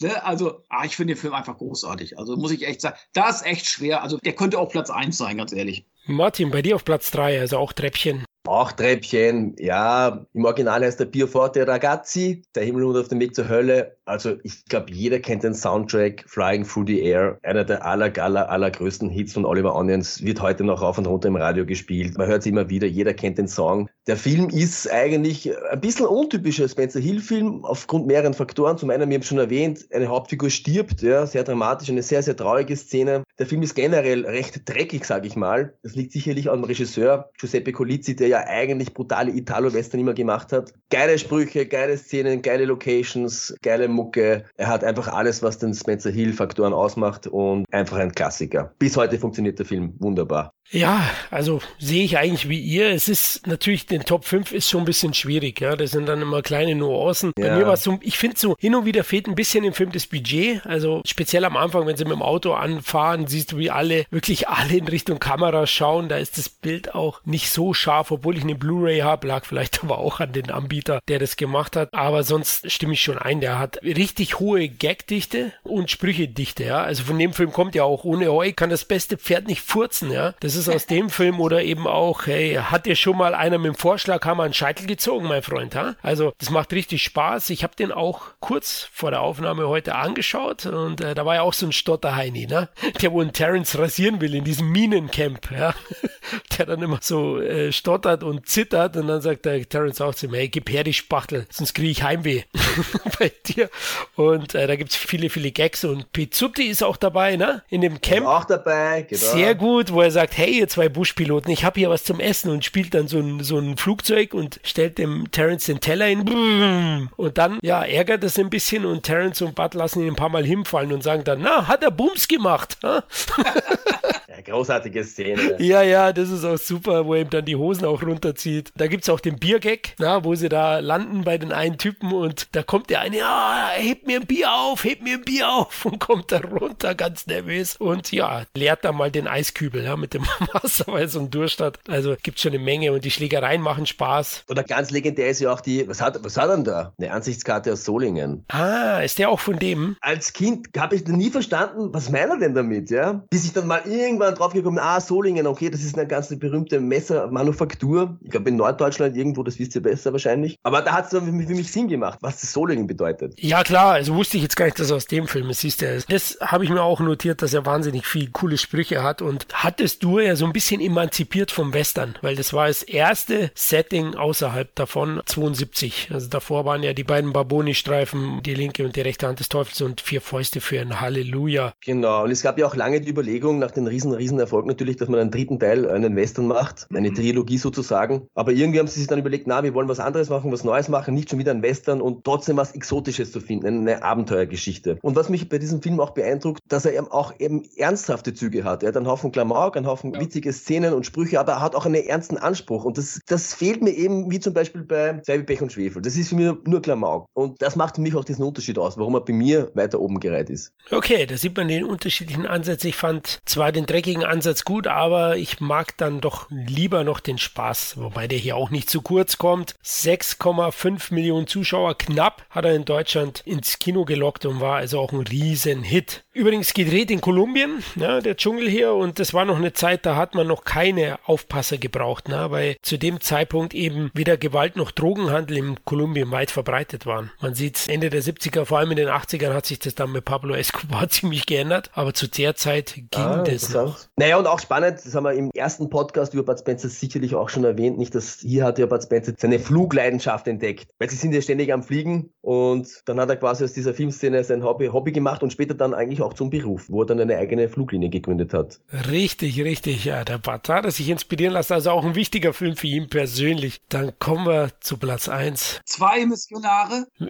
Speaker 6: Ne? Also, ah, ich finde den Film einfach großartig. Also muss ich echt sagen, das ist echt schwer. Also der könnte auch Platz 1 sein, ganz ehrlich.
Speaker 4: Martin, bei dir auf Platz 3, also auch Treppchen.
Speaker 5: Auch Treppchen, ja. Im Original heißt der Bioforte Ragazzi, der Himmel auf dem Weg zur Hölle. Also ich glaube, jeder kennt den Soundtrack Flying Through the Air. Einer der aller, aller, allergrößten Hits von Oliver Onions wird heute noch rauf und runter im Radio gespielt. Man hört es immer wieder, jeder kennt den Song. Der Film ist eigentlich ein bisschen untypischer Spencer Hill-Film aufgrund mehreren Faktoren. Zum einen, wir haben schon erwähnt, eine Hauptfigur stirbt, ja, sehr dramatisch, eine sehr, sehr traurige Szene. Der Film ist generell recht dreckig, sage ich mal. Das liegt sicherlich am Regisseur Giuseppe Colizzi, der ja eigentlich brutale Italo-Western immer gemacht hat. Geile Sprüche, geile Szenen, geile Locations, geile Mucke. Er hat einfach alles, was den Spencer Hill-Faktoren ausmacht und einfach ein Klassiker. Bis heute funktioniert der Film wunderbar.
Speaker 4: Ja, also sehe ich eigentlich wie ihr. Es ist natürlich, den Top 5 ist schon ein bisschen schwierig, ja. Das sind dann immer kleine Nuancen. Ja. Bei mir war es so, ich finde so, hin und wieder fehlt ein bisschen im Film das Budget. Also speziell am Anfang, wenn sie mit dem Auto anfahren, siehst du, wie alle, wirklich alle in Richtung Kamera schauen. Da ist das Bild auch nicht so scharf, obwohl ich eine Blu-ray habe. Lag vielleicht aber auch an den Anbieter, der das gemacht hat. Aber sonst stimme ich schon ein. Der hat richtig hohe Gagdichte und Sprüchedichte, ja. Also von dem Film kommt ja auch, ohne Heu kann das beste Pferd nicht furzen, ja. Das ist aus dem Film oder eben auch, hey, hat dir schon mal einer mit dem Vorschlaghammer einen Scheitel gezogen, mein Freund, ha? Also, das macht richtig Spaß. Ich habe den auch kurz vor der Aufnahme heute angeschaut und äh, da war ja auch so ein Stotterheini, ne? Der wohl einen Terence rasieren will in diesem Minencamp, ja? <laughs> Der dann immer so äh, stottert und zittert und dann sagt der Terence auch zu ihm, hey, gib her die Spachtel, sonst kriege ich Heimweh <laughs> bei dir. Und äh, da gibt's viele, viele Gags und Pizzutti ist auch dabei, ne? In dem Camp.
Speaker 5: Auch dabei,
Speaker 4: genau. Sehr gut, wo er sagt, hey, ihr zwei Buschpiloten, ich habe hier was zum Essen und spielt dann so ein, so ein Flugzeug und stellt dem Terence den Teller hin. Und dann, ja, ärgert es ein bisschen und Terence und Bud lassen ihn ein paar Mal hinfallen und sagen dann, na, hat er Bums gemacht. <laughs> ja,
Speaker 5: großartige Szene. <laughs>
Speaker 4: Ja, ja, das ist auch super, wo er ihm dann die Hosen auch runterzieht. Da gibt es auch den Biergag, na, wo sie da landen bei den einen Typen und da kommt der eine, ja, hebt mir ein Bier auf, hebt mir ein Bier auf und kommt da runter, ganz nervös und ja, leert da mal den Eiskübel ja, mit dem <laughs> Wasser, weil so ein Durst hat. Also gibt schon eine Menge und die Schlägereien machen Spaß.
Speaker 5: Oder ganz legendär ist ja auch die, was hat, was hat er denn da? Eine Ansichtskarte aus Solingen.
Speaker 4: Ah, ist der auch von dem?
Speaker 5: Als Kind habe ich nie verstanden, was meint er denn damit, ja? Bis ich dann mal irgendwann draufgekommen, ah, Solingen, okay, das ist eine ganz berühmte Messermanufaktur. Ich glaube in Norddeutschland irgendwo, das wisst ihr besser wahrscheinlich. Aber da hat es für mich Sinn gemacht, was das Solingen bedeutet.
Speaker 4: Ja, klar, also wusste ich jetzt gar nicht, dass er aus dem Film ist, siehst du. Das habe ich mir auch notiert, dass er wahnsinnig viel coole Sprüche hat und hattest du ja so ein bisschen emanzipiert vom Western, weil das war das erste Setting außerhalb davon, 72. Also davor waren ja die beiden Barboni-Streifen, die linke und die rechte Hand des Teufels und vier Fäuste für ein Halleluja.
Speaker 5: Genau, und es gab ja auch lange die Überlegung nach dem riesen, riesen Erfolg natürlich, dass man einen dritten Teil, einen Western macht, eine Trilogie sozusagen. Aber irgendwie haben sie sich dann überlegt, na, wir wollen was anderes machen, was Neues machen, nicht schon wieder ein Western und trotzdem was Exotisches zu finden, eine Abenteuergeschichte. Und was mich bei diesem Film auch beeindruckt, dass er eben auch eben ernsthafte Züge hat. Er hat einen Haufen Klamauk, einen Haufen ja. witzige Szenen und Sprüche, aber er hat auch einen ernsten Anspruch. Und das, das fehlt mir eben, wie zum Beispiel bei Zwei Pech und Schwefel. Das ist für mich nur Klamauk. Und das macht für mich auch diesen Unterschied aus, warum er bei mir weiter oben gereiht ist.
Speaker 4: Okay, da sieht man den unterschiedlichen Ansatz. Ich fand zwar den dreckigen Ansatz gut, aber ich mag dann doch lieber noch den Spaß, wobei der hier auch nicht zu kurz kommt. 6,5 Millionen Zuschauer knapp hat er in Deutschland ins Kino gelockt und war also auch ein Riesenhit. Übrigens gedreht in Kolumbien, ja, der Dschungel hier, und das war noch eine Zeit, da hat man noch keine Aufpasser gebraucht, ne, weil zu dem Zeitpunkt eben weder Gewalt noch Drogenhandel in Kolumbien weit verbreitet waren. Man sieht Ende der 70er, vor allem in den 80ern hat sich das dann mit Pablo Escobar <laughs> ziemlich geändert, aber zu der Zeit ging ah, das noch.
Speaker 5: Naja, und auch spannend, das haben wir im ersten Podcast über Bud Spencer sicherlich auch schon erwähnt, nicht, dass hier hat ja Bud Spencer seine Flugleidenschaft entdeckt, weil sie sind ja ständig am Fliegen und dann hat er quasi aus dieser Filmszene sein Hobby, Hobby gemacht und später dann eigentlich auch zum Beruf, wo er dann eine eigene Fluglinie gegründet hat.
Speaker 4: Richtig, richtig, ja, der Bud hat sich inspirieren lassen, also auch ein wichtiger Film für ihn persönlich. Dann kommen wir zu Platz 1.
Speaker 6: Zwei Missionare? <laughs>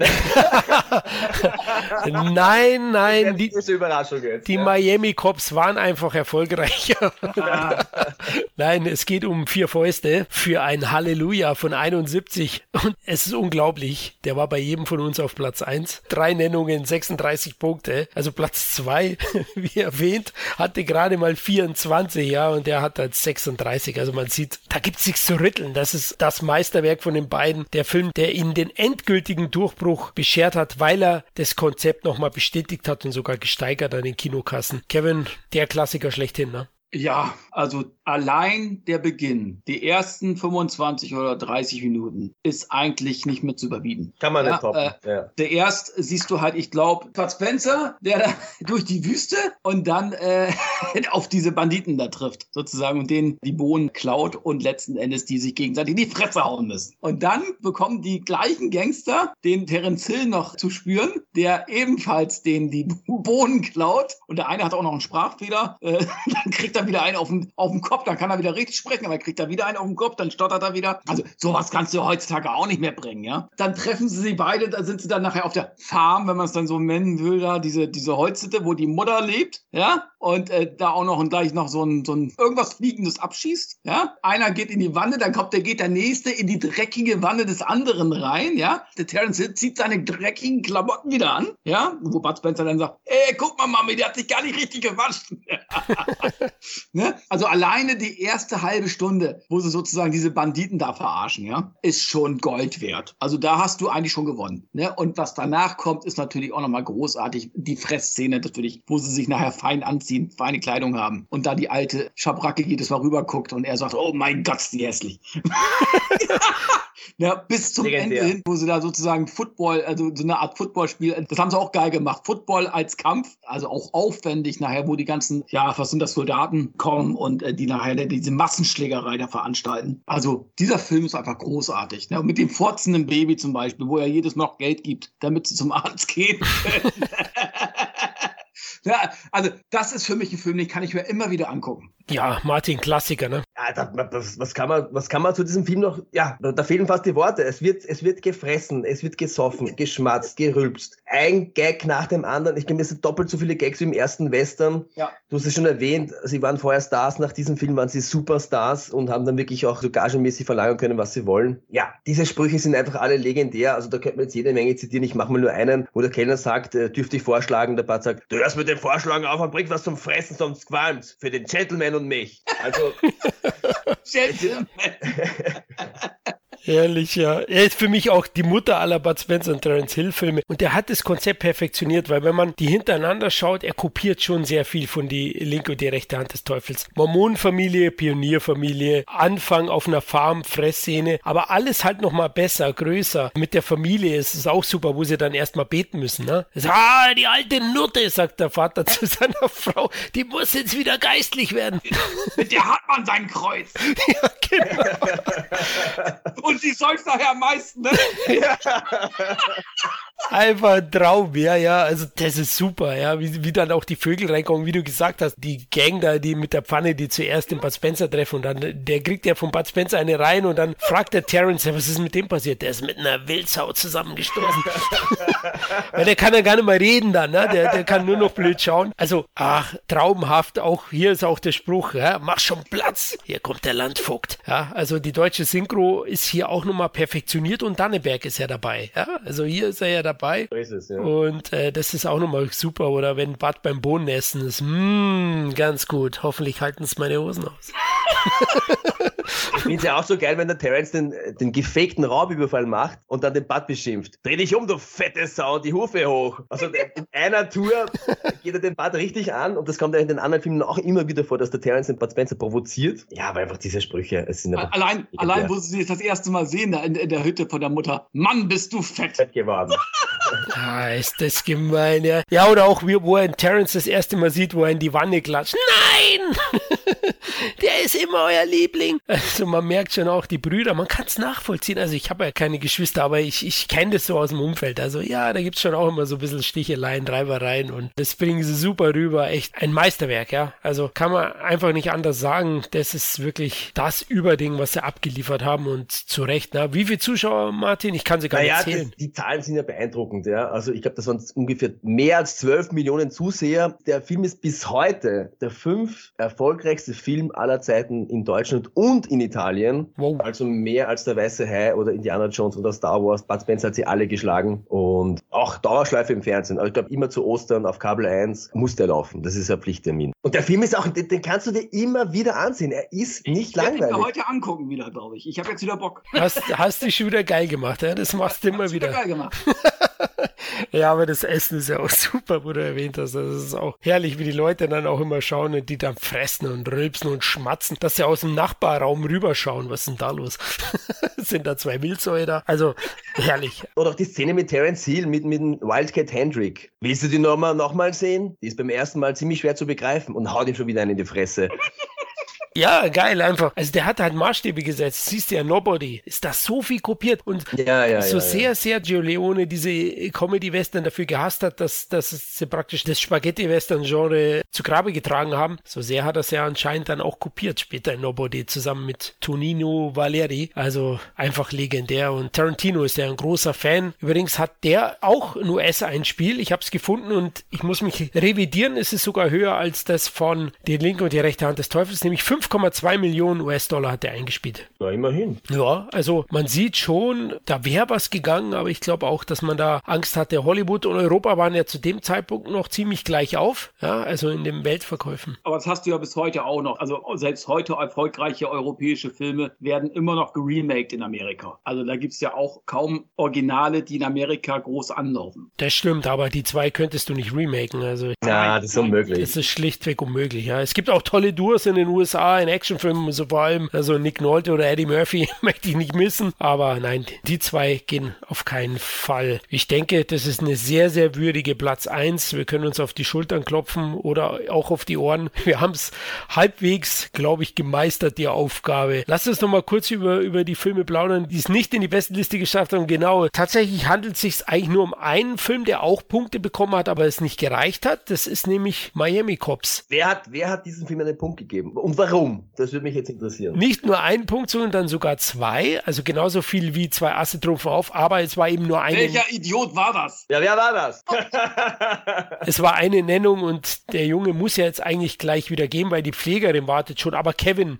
Speaker 4: nein, nein, die, die ja. Miami Cops waren einfach erfolgreicher. <laughs> Ah. nein, es geht um vier Fäuste für ein Halleluja von 71 und es ist unglaublich, der war bei jedem von uns auf Platz 1. Drei Nennungen, 36 Punkte, also Platz 2, <laughs> wie erwähnt, hatte gerade mal 24, ja, und der hat halt 36. Also man sieht, da gibt's nichts zu rütteln. Das ist das Meisterwerk von den beiden. Der Film, der ihnen den endgültigen Durchbruch beschert hat, weil er das Konzept nochmal bestätigt hat und sogar gesteigert an den Kinokassen. Kevin, der Klassiker schlechthin, ne?
Speaker 6: Ja, also allein der Beginn, die ersten 25 oder 30 Minuten, ist eigentlich nicht mehr zu überbieten.
Speaker 5: Kann man
Speaker 6: Ja,
Speaker 5: nicht toppen.
Speaker 6: äh,
Speaker 5: ja.
Speaker 6: Der erst siehst du halt, ich glaube, Bud Spencer, der da <laughs> durch die Wüste und dann äh, <laughs> auf diese Banditen da trifft, sozusagen, und denen die Bohnen klaut und letzten Endes die sich gegenseitig in die Fresse hauen müssen. Und dann bekommen die gleichen Gangster den Terence Hill noch zu spüren, der ebenfalls denen die <laughs> Bohnen klaut. Und der eine hat auch noch einen Sprachfehler. Äh, dann kriegt er wieder einen auf den, auf den Kopf, dann kann er wieder richtig sprechen, aber kriegt er wieder einen auf den Kopf, dann stottert er wieder. Also sowas kannst du heutzutage auch nicht mehr bringen, ja. Dann treffen sie sie beide, da sind sie dann nachher auf der Farm, wenn man es dann so nennen will, da diese, diese Holzhütte, wo die Mutter lebt, ja. Und äh, da auch noch und gleich noch so ein, so ein irgendwas Fliegendes abschießt, ja. Einer geht in die Wanne, dann kommt der, geht der nächste in die dreckige Wanne des anderen rein, ja. Der Terence zieht seine dreckigen Klamotten wieder an, ja. Wo Bud Spencer dann sagt, ey, guck mal, Mami, der hat sich gar nicht richtig gewaschen. <laughs> Ne? Also alleine die erste halbe Stunde, wo sie sozusagen diese Banditen da verarschen, ja, ist schon Gold wert. Also da hast du eigentlich schon gewonnen. Ne? Und was danach kommt, ist natürlich auch nochmal großartig. Die Fressszene natürlich, wo sie sich nachher fein anziehen, feine Kleidung haben. Und da die alte Schabracke jedes Mal rüber guckt und er sagt, oh mein Gott, ist die hässlich. <laughs> Ja, bis zum
Speaker 5: Legendär.
Speaker 6: Ende hin, wo sie da sozusagen Football, also so eine Art Footballspiel, das haben sie auch geil gemacht. Football als Kampf, also auch aufwendig nachher, wo die ganzen, ja, was sind das, Soldaten kommen und äh, die nachher diese Massenschlägerei da veranstalten. Also dieser Film ist einfach großartig. Ne? Und mit dem fotzenden Baby zum Beispiel, wo er jedes Mal noch Geld gibt, damit sie zum Arzt gehen. <laughs> ja, also das ist für mich ein Film, den kann ich mir immer wieder angucken.
Speaker 4: Ja, Martin, Klassiker, ne?
Speaker 5: Da, was, was, kann man, was kann man zu diesem Film noch? Ja, da, da fehlen fast die Worte. Es wird, es wird gefressen, es wird gesoffen, geschmatzt, gerülpst. Ein Gag nach dem anderen. Ich glaube, es sind doppelt so viele Gags wie im ersten Western.
Speaker 6: Ja.
Speaker 5: Du hast es schon erwähnt, sie waren vorher Stars, nach diesem Film waren sie Superstars und haben dann wirklich auch so gagenmäßig verlangen können, was sie wollen. Ja, diese Sprüche sind einfach alle legendär. Also da könnte man jetzt jede Menge zitieren. Ich mache mal nur einen, wo der Kellner sagt, äh, dürfte ich vorschlagen, der Bart sagt, du hörst mit dem Vorschlagen auf und bring was zum Fressen, sonst qualmt. Für den Gentleman und mich. Also, <laughs> Send <laughs> to. <laughs>
Speaker 4: Herrlich, ja. Er ist für mich auch die Mutter aller Bud Spencer und Terence Hill Filme. Und er hat das Konzept perfektioniert, weil wenn man die hintereinander schaut, er kopiert schon sehr viel von die linke und die rechte Hand des Teufels. Mormonenfamilie, Pionierfamilie, Anfang auf einer Farm, Fressszene, aber alles halt nochmal besser, größer. Mit der Familie ist es auch super, wo sie dann erstmal beten müssen, ne? Ah, die alte Nutte, sagt der Vater zu seiner Frau, die muss jetzt wieder geistlich werden.
Speaker 6: Mit der hat man sein Kreuz. <laughs>
Speaker 4: ja, genau. <laughs>
Speaker 6: Und sie säuft nachher am meisten, ne? <laughs>
Speaker 4: Einfach ein Traum, ja, ja. Also das ist super, ja. Wie, wie dann auch die Vögel reinkommen, wie du gesagt hast. Die Gang da, die mit der Pfanne, die zuerst den Bud Spencer treffen und dann, der kriegt ja von Bud Spencer eine rein und dann fragt der Terrence, ja, was ist mit dem passiert? Der ist mit einer Wildsau zusammengestoßen. <laughs> Weil der kann ja gar nicht mehr reden dann, ne? Der, der kann nur noch blöd schauen. Also, ach, traumhaft. Auch hier ist auch der Spruch, ja, mach schon Platz. Hier kommt der Landvogt. Ja, also die deutsche Synchro ist hier auch nochmal perfektioniert und Danneberg ist ja dabei. Ja, also hier ist er ja dabei.
Speaker 5: so ist es, ja.
Speaker 4: Und äh, das ist auch nochmal super. Oder wenn Bad beim Bohnenessen ist, mmm, ganz gut. Hoffentlich halten es meine Hosen aus. <laughs>
Speaker 5: Ich finde es ja auch so geil, wenn der Terence den, den gefakten Raubüberfall macht und dann den Bud beschimpft. Dreh dich um, du fette Sau, die Hufe hoch. Also in einer Tour geht er den Bud richtig an und das kommt ja in den anderen Filmen auch immer wieder vor, dass der Terence den Bud Spencer provoziert. Ja, aber einfach diese Sprüche, es
Speaker 6: Allein, allein, wo sie jetzt das erste Mal sehen, da in, in der Hütte von der Mutter. Mann, bist du fett.
Speaker 5: fett geworden.
Speaker 4: Ah, ist das gemein, ja. Ja, oder auch, wie, wo er in Terrence das erste Mal sieht, wo er in die Wanne klatscht. Nein! <laughs> Der ist immer euer Liebling. Also man merkt schon auch die Brüder, man kann es nachvollziehen. Also ich habe ja keine Geschwister, aber ich, ich kenne das so aus dem Umfeld. Also ja, da gibt's schon auch immer so ein bisschen Sticheleien, Reibereien und das bringen sie super rüber. Echt ein Meisterwerk, ja. Also kann man einfach nicht anders sagen. Das ist wirklich das Überding, was sie abgeliefert haben und zu Recht. Na, wie viele Zuschauer, Martin? Ich kann sie gar
Speaker 5: Naja,
Speaker 4: nicht zählen.
Speaker 5: das, die Zahlen sind ja beeindruckend, ja. Also ich glaube, das waren ungefähr mehr als 12 Millionen Zuseher. Der Film ist bis heute der fünf erfolgreichste Film aller Zeiten in Deutschland und in Italien.
Speaker 4: Wow.
Speaker 5: Also mehr als der Weiße Hai oder Indiana Jones oder Star Wars. Bud Spencer hat sie alle geschlagen und auch Dauerschleife im Fernsehen. Also ich glaube, immer zu Ostern auf Kabel 1 muss der laufen. Das ist ein Pflichttermin. Und der Film ist auch, den, den kannst du dir immer wieder ansehen. Er ist nicht
Speaker 6: Ich werde ihn mir
Speaker 5: langweilig.
Speaker 6: heute angucken wieder, glaube ich. Ich habe jetzt wieder Bock.
Speaker 4: Hast, hast dich schon wieder geil gemacht, ja? Das machst du immer
Speaker 6: Wieder
Speaker 4: wieder.
Speaker 6: geil gemacht. <laughs> <laughs>
Speaker 4: Ja, aber das Essen ist ja auch super, wo du erwähnt hast. Das ist auch herrlich, wie die Leute dann auch immer schauen und die dann fressen und rülpsen und schmatzen, dass sie aus dem Nachbarraum rüberschauen. Was ist denn da los? <laughs> Sind da zwei Wildsäue da? Also herrlich.
Speaker 5: Oder auch die Szene mit Terence Hill, mit, mit Wildcat Hendrick. Willst du die nochmal noch mal sehen? Die ist beim ersten Mal ziemlich schwer zu begreifen und haut ihm schon wieder einen in die Fresse.
Speaker 4: Ja, geil, einfach. Also der hat halt Maßstäbe gesetzt. Siehst du ja, Nobody. Ist da so viel kopiert. Und
Speaker 5: Ja, ja,
Speaker 4: so
Speaker 5: ja,
Speaker 4: sehr. Sergio Leone diese Comedy-Western dafür gehasst hat, dass, dass sie praktisch das Spaghetti-Western-Genre zu Grabe getragen haben, so sehr hat er es ja anscheinend dann auch kopiert später in Nobody zusammen mit Tonino Valeri. Also einfach legendär. Und Tarantino ist ja ein großer Fan. Übrigens hat der auch ein US-Einspiel. Ich habe es gefunden und ich muss mich revidieren. Es ist sogar höher als das von Die linke und die rechte Hand des Teufels, nämlich 5,2 Millionen US-Dollar hat er eingespielt.
Speaker 5: Ja, immerhin.
Speaker 4: Ja, also man sieht schon, da wäre was gegangen, aber ich glaube auch, dass man da Angst hatte. Hollywood und Europa waren ja zu dem Zeitpunkt noch ziemlich gleich auf, ja, also in den Weltverkäufen.
Speaker 6: Aber das hast du ja bis heute auch noch. Also selbst heute erfolgreiche europäische Filme werden immer noch geremaked in Amerika. Also da gibt es ja auch kaum Originale, die in Amerika groß anlaufen.
Speaker 4: Das stimmt, aber die zwei könntest du nicht remaken, also
Speaker 5: Ja, das ist unmöglich.
Speaker 4: das ist schlichtweg unmöglich, ja. Es gibt auch tolle Duos in den USA, in Actionfilmen, so vor allem, also Nick Nolte oder Eddie Murphy <laughs> möchte ich nicht missen, aber nein, die zwei gehen auf keinen Fall. Ich denke, das ist eine sehr, sehr würdige Platz eins. Wir können uns auf die Schultern klopfen oder auch auf die Ohren. <laughs> Wir haben es halbwegs, glaube ich, gemeistert, die Aufgabe. Lass uns noch mal kurz über, über die Filme plaudern, die es nicht in die Bestenliste geschafft haben. Genau, tatsächlich handelt es sich eigentlich nur um einen Film, der auch Punkte bekommen hat, aber es nicht gereicht hat. Das ist nämlich Miami Cops.
Speaker 5: Wer hat, wer hat diesem Film einen Punkt gegeben? Und warum? Das würde mich jetzt interessieren.
Speaker 4: Nicht nur einen Punkt, sondern dann sogar zwei. Also genauso viel wie zwei Asse trumpfen auf, aber es war eben nur eine,
Speaker 6: Welcher Idiot war das?
Speaker 5: Ja, wer war das? <laughs>
Speaker 4: es war eine Nennung und der Junge muss ja jetzt eigentlich gleich wieder gehen, weil die Pflegerin wartet schon. Aber Kevin,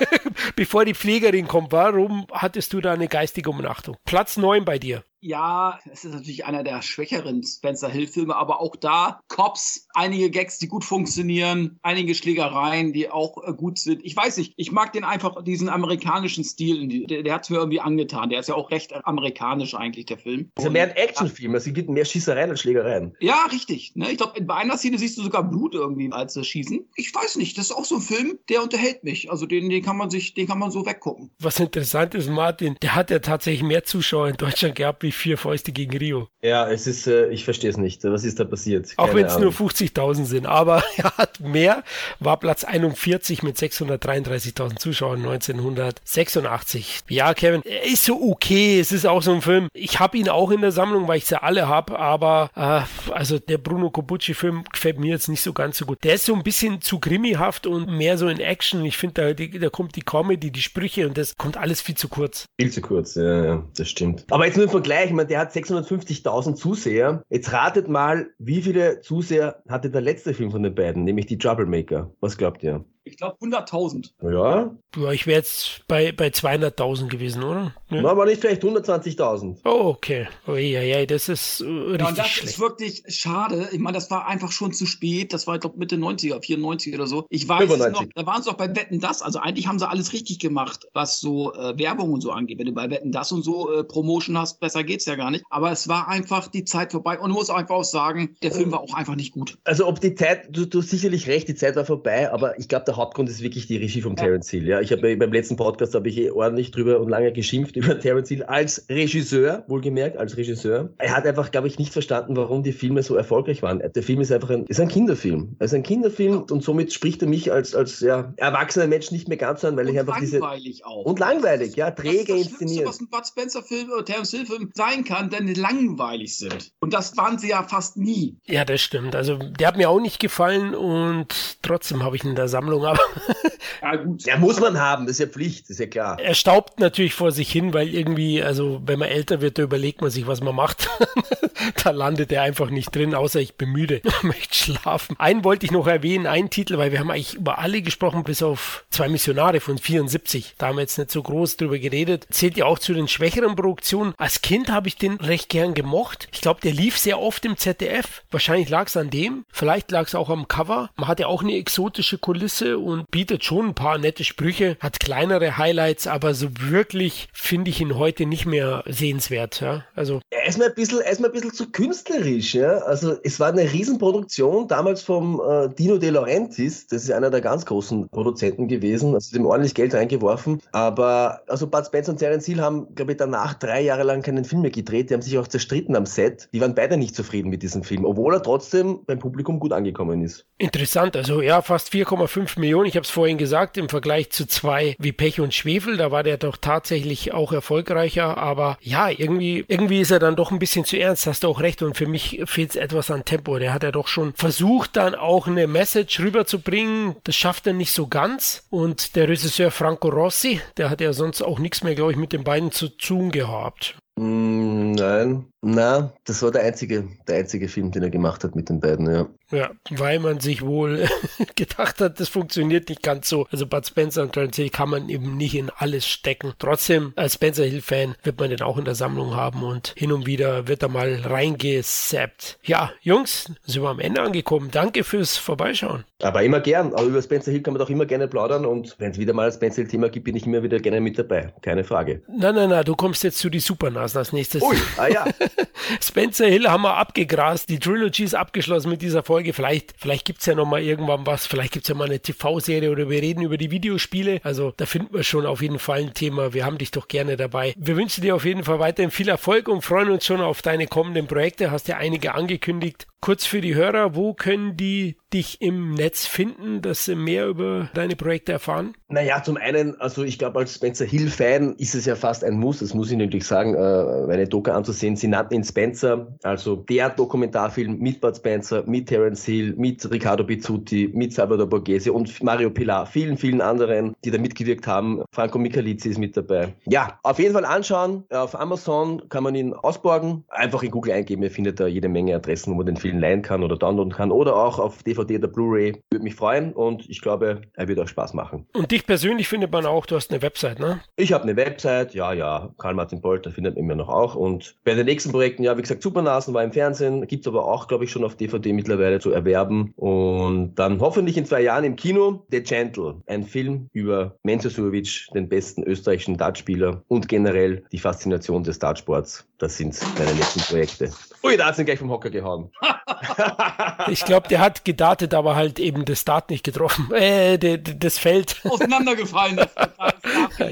Speaker 4: <laughs> bevor die Pflegerin kommt, warum hattest du da eine geistige Umnachtung? Platz neun bei dir.
Speaker 6: Ja, es ist natürlich einer der schwächeren Spencer Hill-Filme, aber auch da Cops, einige Gags, die gut funktionieren, einige Schlägereien, die auch äh, gut sind. Ich weiß nicht, ich mag den einfach, diesen amerikanischen Stil, der, der hat es mir irgendwie angetan. Der ist ja auch recht amerikanisch eigentlich, der Film.
Speaker 5: Das ist ja mehr ein Actionfilm. Es gibt mehr Schießereien als Schlägereien.
Speaker 6: Ja, richtig. Ne? Ich glaube, bei einer Szene siehst du sogar Blut irgendwie als das Schießen. Ich weiß nicht, das ist auch so ein Film, der unterhält mich. Also den, den kann man sich, den kann man so weggucken.
Speaker 4: Was interessant ist, Martin, der hat ja tatsächlich mehr Zuschauer in Deutschland gehabt wie vier Fäuste gegen Rio.
Speaker 5: Ja, es ist, äh, ich verstehe es nicht. Was ist da passiert?
Speaker 4: Auch
Speaker 5: Keine
Speaker 4: wenn es nur
Speaker 5: Ahnung.
Speaker 4: 50.000 sind. Aber <laughs> er hat mehr, war Platz 41 mit 633.000 Zuschauern 1986. Ja, Kevin, er ist so okay. Es ist auch so ein Film. Ich habe ihn auch in der Sammlung, weil ich sie alle habe. Aber äh, also der Bruno Cobucci-Film gefällt mir jetzt nicht so ganz so gut. Der ist so ein bisschen zu grimmihaft und mehr so in Action. Ich finde, da, da kommt die Comedy, die Sprüche und das kommt alles viel zu kurz.
Speaker 5: Viel zu kurz, ja, ja, das stimmt. Aber jetzt nur im Vergleich, ich meine, der hat 650.000 Zuseher. Jetzt ratet mal, wie viele Zuseher hatte der letzte Film von den beiden, nämlich die Troublemaker. Was glaubt ihr?
Speaker 6: Ich glaube 100.000.
Speaker 5: Ja,
Speaker 4: Ja, ich wäre jetzt bei, bei 200.000 gewesen, oder? Ja.
Speaker 5: na, aber nicht vielleicht 120.000.
Speaker 4: Oh, okay. Oh, ja, ja, das ist äh, richtig
Speaker 6: Ja, und das
Speaker 4: schlecht.
Speaker 6: ist wirklich schade. Ich meine, das war einfach schon zu spät. Das war, ich glaube, Mitte 90er, 94 oder so. Ich weiß es
Speaker 5: 95.
Speaker 6: noch, da waren sie auch bei Wetten das. Also eigentlich haben sie alles richtig gemacht, was so äh, Werbung und so angeht. Wenn du bei Wetten das und so äh, Promotion hast, besser geht's ja gar nicht. Aber es war einfach die Zeit vorbei. Und ich muss einfach auch sagen, der Film war auch einfach nicht gut.
Speaker 5: Also ob die Zeit, du, du hast sicherlich recht, die Zeit war vorbei, aber ich glaube, der Hauptgrund ist wirklich die Regie von Terence Hill. Ja, ich habe beim letzten Podcast habe ich eh ordentlich drüber und lange geschimpft über <laughs> Terence Hill als Regisseur, wohlgemerkt als Regisseur. Er hat einfach, glaube ich, nicht verstanden, warum die Filme so erfolgreich waren. Der Film ist einfach ein, ist ein Kinderfilm. Er ist ein Kinderfilm und somit spricht er mich als als ja, erwachsener Mensch nicht mehr ganz an, weil
Speaker 6: Und
Speaker 5: ich einfach diese
Speaker 6: langweilig auch.
Speaker 5: und langweilig, ja,
Speaker 6: Das ist
Speaker 5: träge
Speaker 6: das
Speaker 5: inszeniert.
Speaker 6: was ein Bud Spencer-Film oder Terence Hill-Film sein kann, denn langweilig sind. Und das waren sie ja fast nie.
Speaker 4: Ja, das stimmt. Also der hat mir auch nicht gefallen und trotzdem habe ich ihn in der Sammlung. Aber <laughs>
Speaker 6: Ja, gut.
Speaker 5: Ja, muss man haben, das ist ja Pflicht, ist ja klar.
Speaker 4: er staubt natürlich vor sich hin, weil irgendwie, also wenn man älter wird, da überlegt man sich, was man macht. <laughs> da landet er einfach nicht drin, außer ich bin müde <laughs> möchte schlafen. Einen wollte ich noch erwähnen, einen Titel, weil wir haben eigentlich über alle gesprochen, bis auf zwei Missionare von 74. Da haben wir jetzt nicht so groß drüber geredet. Zählt ja auch zu den schwächeren Produktionen. Als Kind habe ich den recht gern gemocht. Ich glaube, der lief sehr oft im ZDF. Wahrscheinlich lag es an dem. Vielleicht lag es auch am Cover. Man hat ja auch eine exotische Kulisse und bietet schon ein paar nette Sprüche, hat kleinere Highlights, aber so wirklich finde ich ihn heute nicht mehr sehenswert. Ja? Also
Speaker 5: Er ist mir ein bisschen, er ist mir ein bisschen bisschen zu künstlerisch. Ja? Also es war eine Riesenproduktion, damals vom äh, Dino De Laurentiis, das ist einer der ganz großen Produzenten gewesen, also dem ordentlich Geld reingeworfen. Aber also Bud Spencer und Terence Hill haben, glaube ich, danach drei Jahre lang keinen Film mehr gedreht. Die haben sich auch zerstritten am Set. Die waren beide nicht zufrieden mit diesem Film, obwohl er trotzdem beim Publikum gut angekommen ist.
Speaker 4: Interessant, also ja, fast 4,5 Millionen. Ich habe es vorhin gesagt, im Vergleich zu zwei wie Pech und Schwefel, da war der doch tatsächlich auch erfolgreicher. Aber ja, irgendwie, irgendwie ist er dann doch ein bisschen zu ernst. Hast du auch recht. Und für mich fehlt es etwas an Tempo. Der hat ja doch schon versucht, dann auch eine Message rüberzubringen. Das schafft er nicht so ganz. Und der Regisseur Franco Rossi, der hat ja sonst auch nichts mehr, glaube ich, mit den beiden zu tun gehabt.
Speaker 5: Mm, nein, na, das war der einzige, der einzige Film, den er gemacht hat mit den beiden, ja.
Speaker 4: Ja, weil man sich wohl <laughs> gedacht hat, das funktioniert nicht ganz so. Also Bud Spencer und Terence Hill kann man eben nicht in alles stecken. Trotzdem, als Spencer Hill-Fan wird man den auch in der Sammlung haben und hin und wieder wird er mal reingesappt. Ja, Jungs, sind wir am Ende angekommen. Danke fürs Vorbeischauen.
Speaker 5: Aber immer gern. Aber über Spencer Hill kann man doch immer gerne plaudern und wenn es wieder mal ein Spencer Hill-Thema gibt, bin ich immer wieder gerne mit dabei. Keine Frage.
Speaker 4: Nein, nein, nein, du kommst jetzt zu die Supernasen als nächstes.
Speaker 5: Ui, ah ja. <laughs> <laughs>
Speaker 4: Spencer Hill haben wir abgegrast. Die Trilogy ist abgeschlossen mit dieser Folge. Vielleicht, vielleicht gibt es ja noch mal irgendwann was. Vielleicht gibt es ja mal eine TV-Serie oder wir reden über die Videospiele. Also da finden wir schon auf jeden Fall ein Thema. Wir haben dich doch gerne dabei. Wir wünschen dir auf jeden Fall weiterhin viel Erfolg und freuen uns schon auf deine kommenden Projekte. Hast ja einige angekündigt. Kurz für die Hörer, wo können die dich im Netz finden, dass sie mehr über deine Projekte erfahren?
Speaker 5: Naja, zum einen, also ich glaube, als Spencer Hill-Fan ist es ja fast ein Muss, das muss ich natürlich sagen, äh, eine Doku anzusehen. Sie nannten ihn Spencer, also der Dokumentarfilm mit Bud Spencer, mit Terence Hill, mit Riccardo Bizzutti, mit Salvador Borghese und Mario Pilar, vielen, vielen anderen, die da mitgewirkt haben. Franco Michalizzi ist mit dabei. Ja, auf jeden Fall anschauen. Auf Amazon kann man ihn ausborgen. Einfach in Google eingeben, ihr findet da jede Menge Adressen, wo man den Film leihen kann oder downloaden kann oder auch auf DVD oder Blu-ray. Würde mich freuen und ich glaube, er wird auch Spaß machen.
Speaker 4: Und dich persönlich findet man auch, du hast eine Website, ne?
Speaker 5: Ich habe eine Website, ja, ja, Karl-Martin Polter findet man immer noch auch. Und bei den nächsten Projekten, ja, wie gesagt, Supernasen war im Fernsehen, gibt es aber auch, glaube ich, schon auf DVD mittlerweile zu erwerben. Und dann hoffentlich in zwei Jahren im Kino The Gentle, ein Film über Menzo Sujovic, den besten österreichischen Dartspieler und generell die Faszination des Dartsports. Das sind meine nächsten Projekte. Ui, da hat ihn gleich vom Hocker gehauen. <laughs>
Speaker 4: ich glaube, der hat gedartet, aber halt eben das Dart nicht getroffen. <laughs> Äh, de, de, das Feld.
Speaker 6: Auseinandergefallen. Das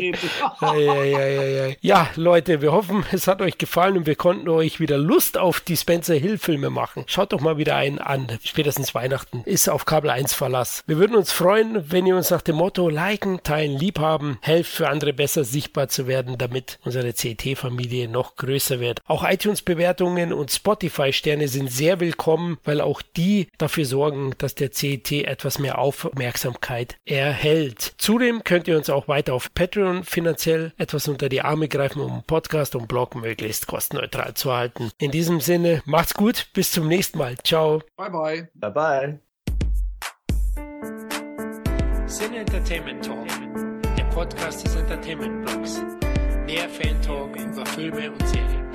Speaker 4: ja, ja, ja, ja. ja, Leute, wir hoffen, es hat euch gefallen und wir konnten euch wieder Lust auf die Spencer Hill Filme machen. Schaut doch mal wieder einen an. Spätestens Weihnachten ist auf Kabel 1 Verlass. Wir würden uns freuen, wenn ihr uns nach dem Motto liken, teilen, liebhaben, helft für andere besser sichtbar zu werden, damit unsere CT-Familie noch größer wird. Auch iTunes-Bewertungen und Spotify-Sterne sind sehr willkommen, weil auch die dafür sorgen, dass der CT etwas mehr Aufmerksamkeit erhält. Zudem könnt ihr uns auch weiter auf Patreon finanziell etwas unter die Arme greifen, um Podcast und Blog möglichst kostenneutral zu halten. In diesem Sinne, macht's gut, bis zum nächsten Mal. Ciao.
Speaker 6: Bye bye.
Speaker 5: Bye bye.
Speaker 4: Cine Entertainment Talk, der Podcast des Entertainment Blogs. Mehr Fan Talk über Filme und Serien.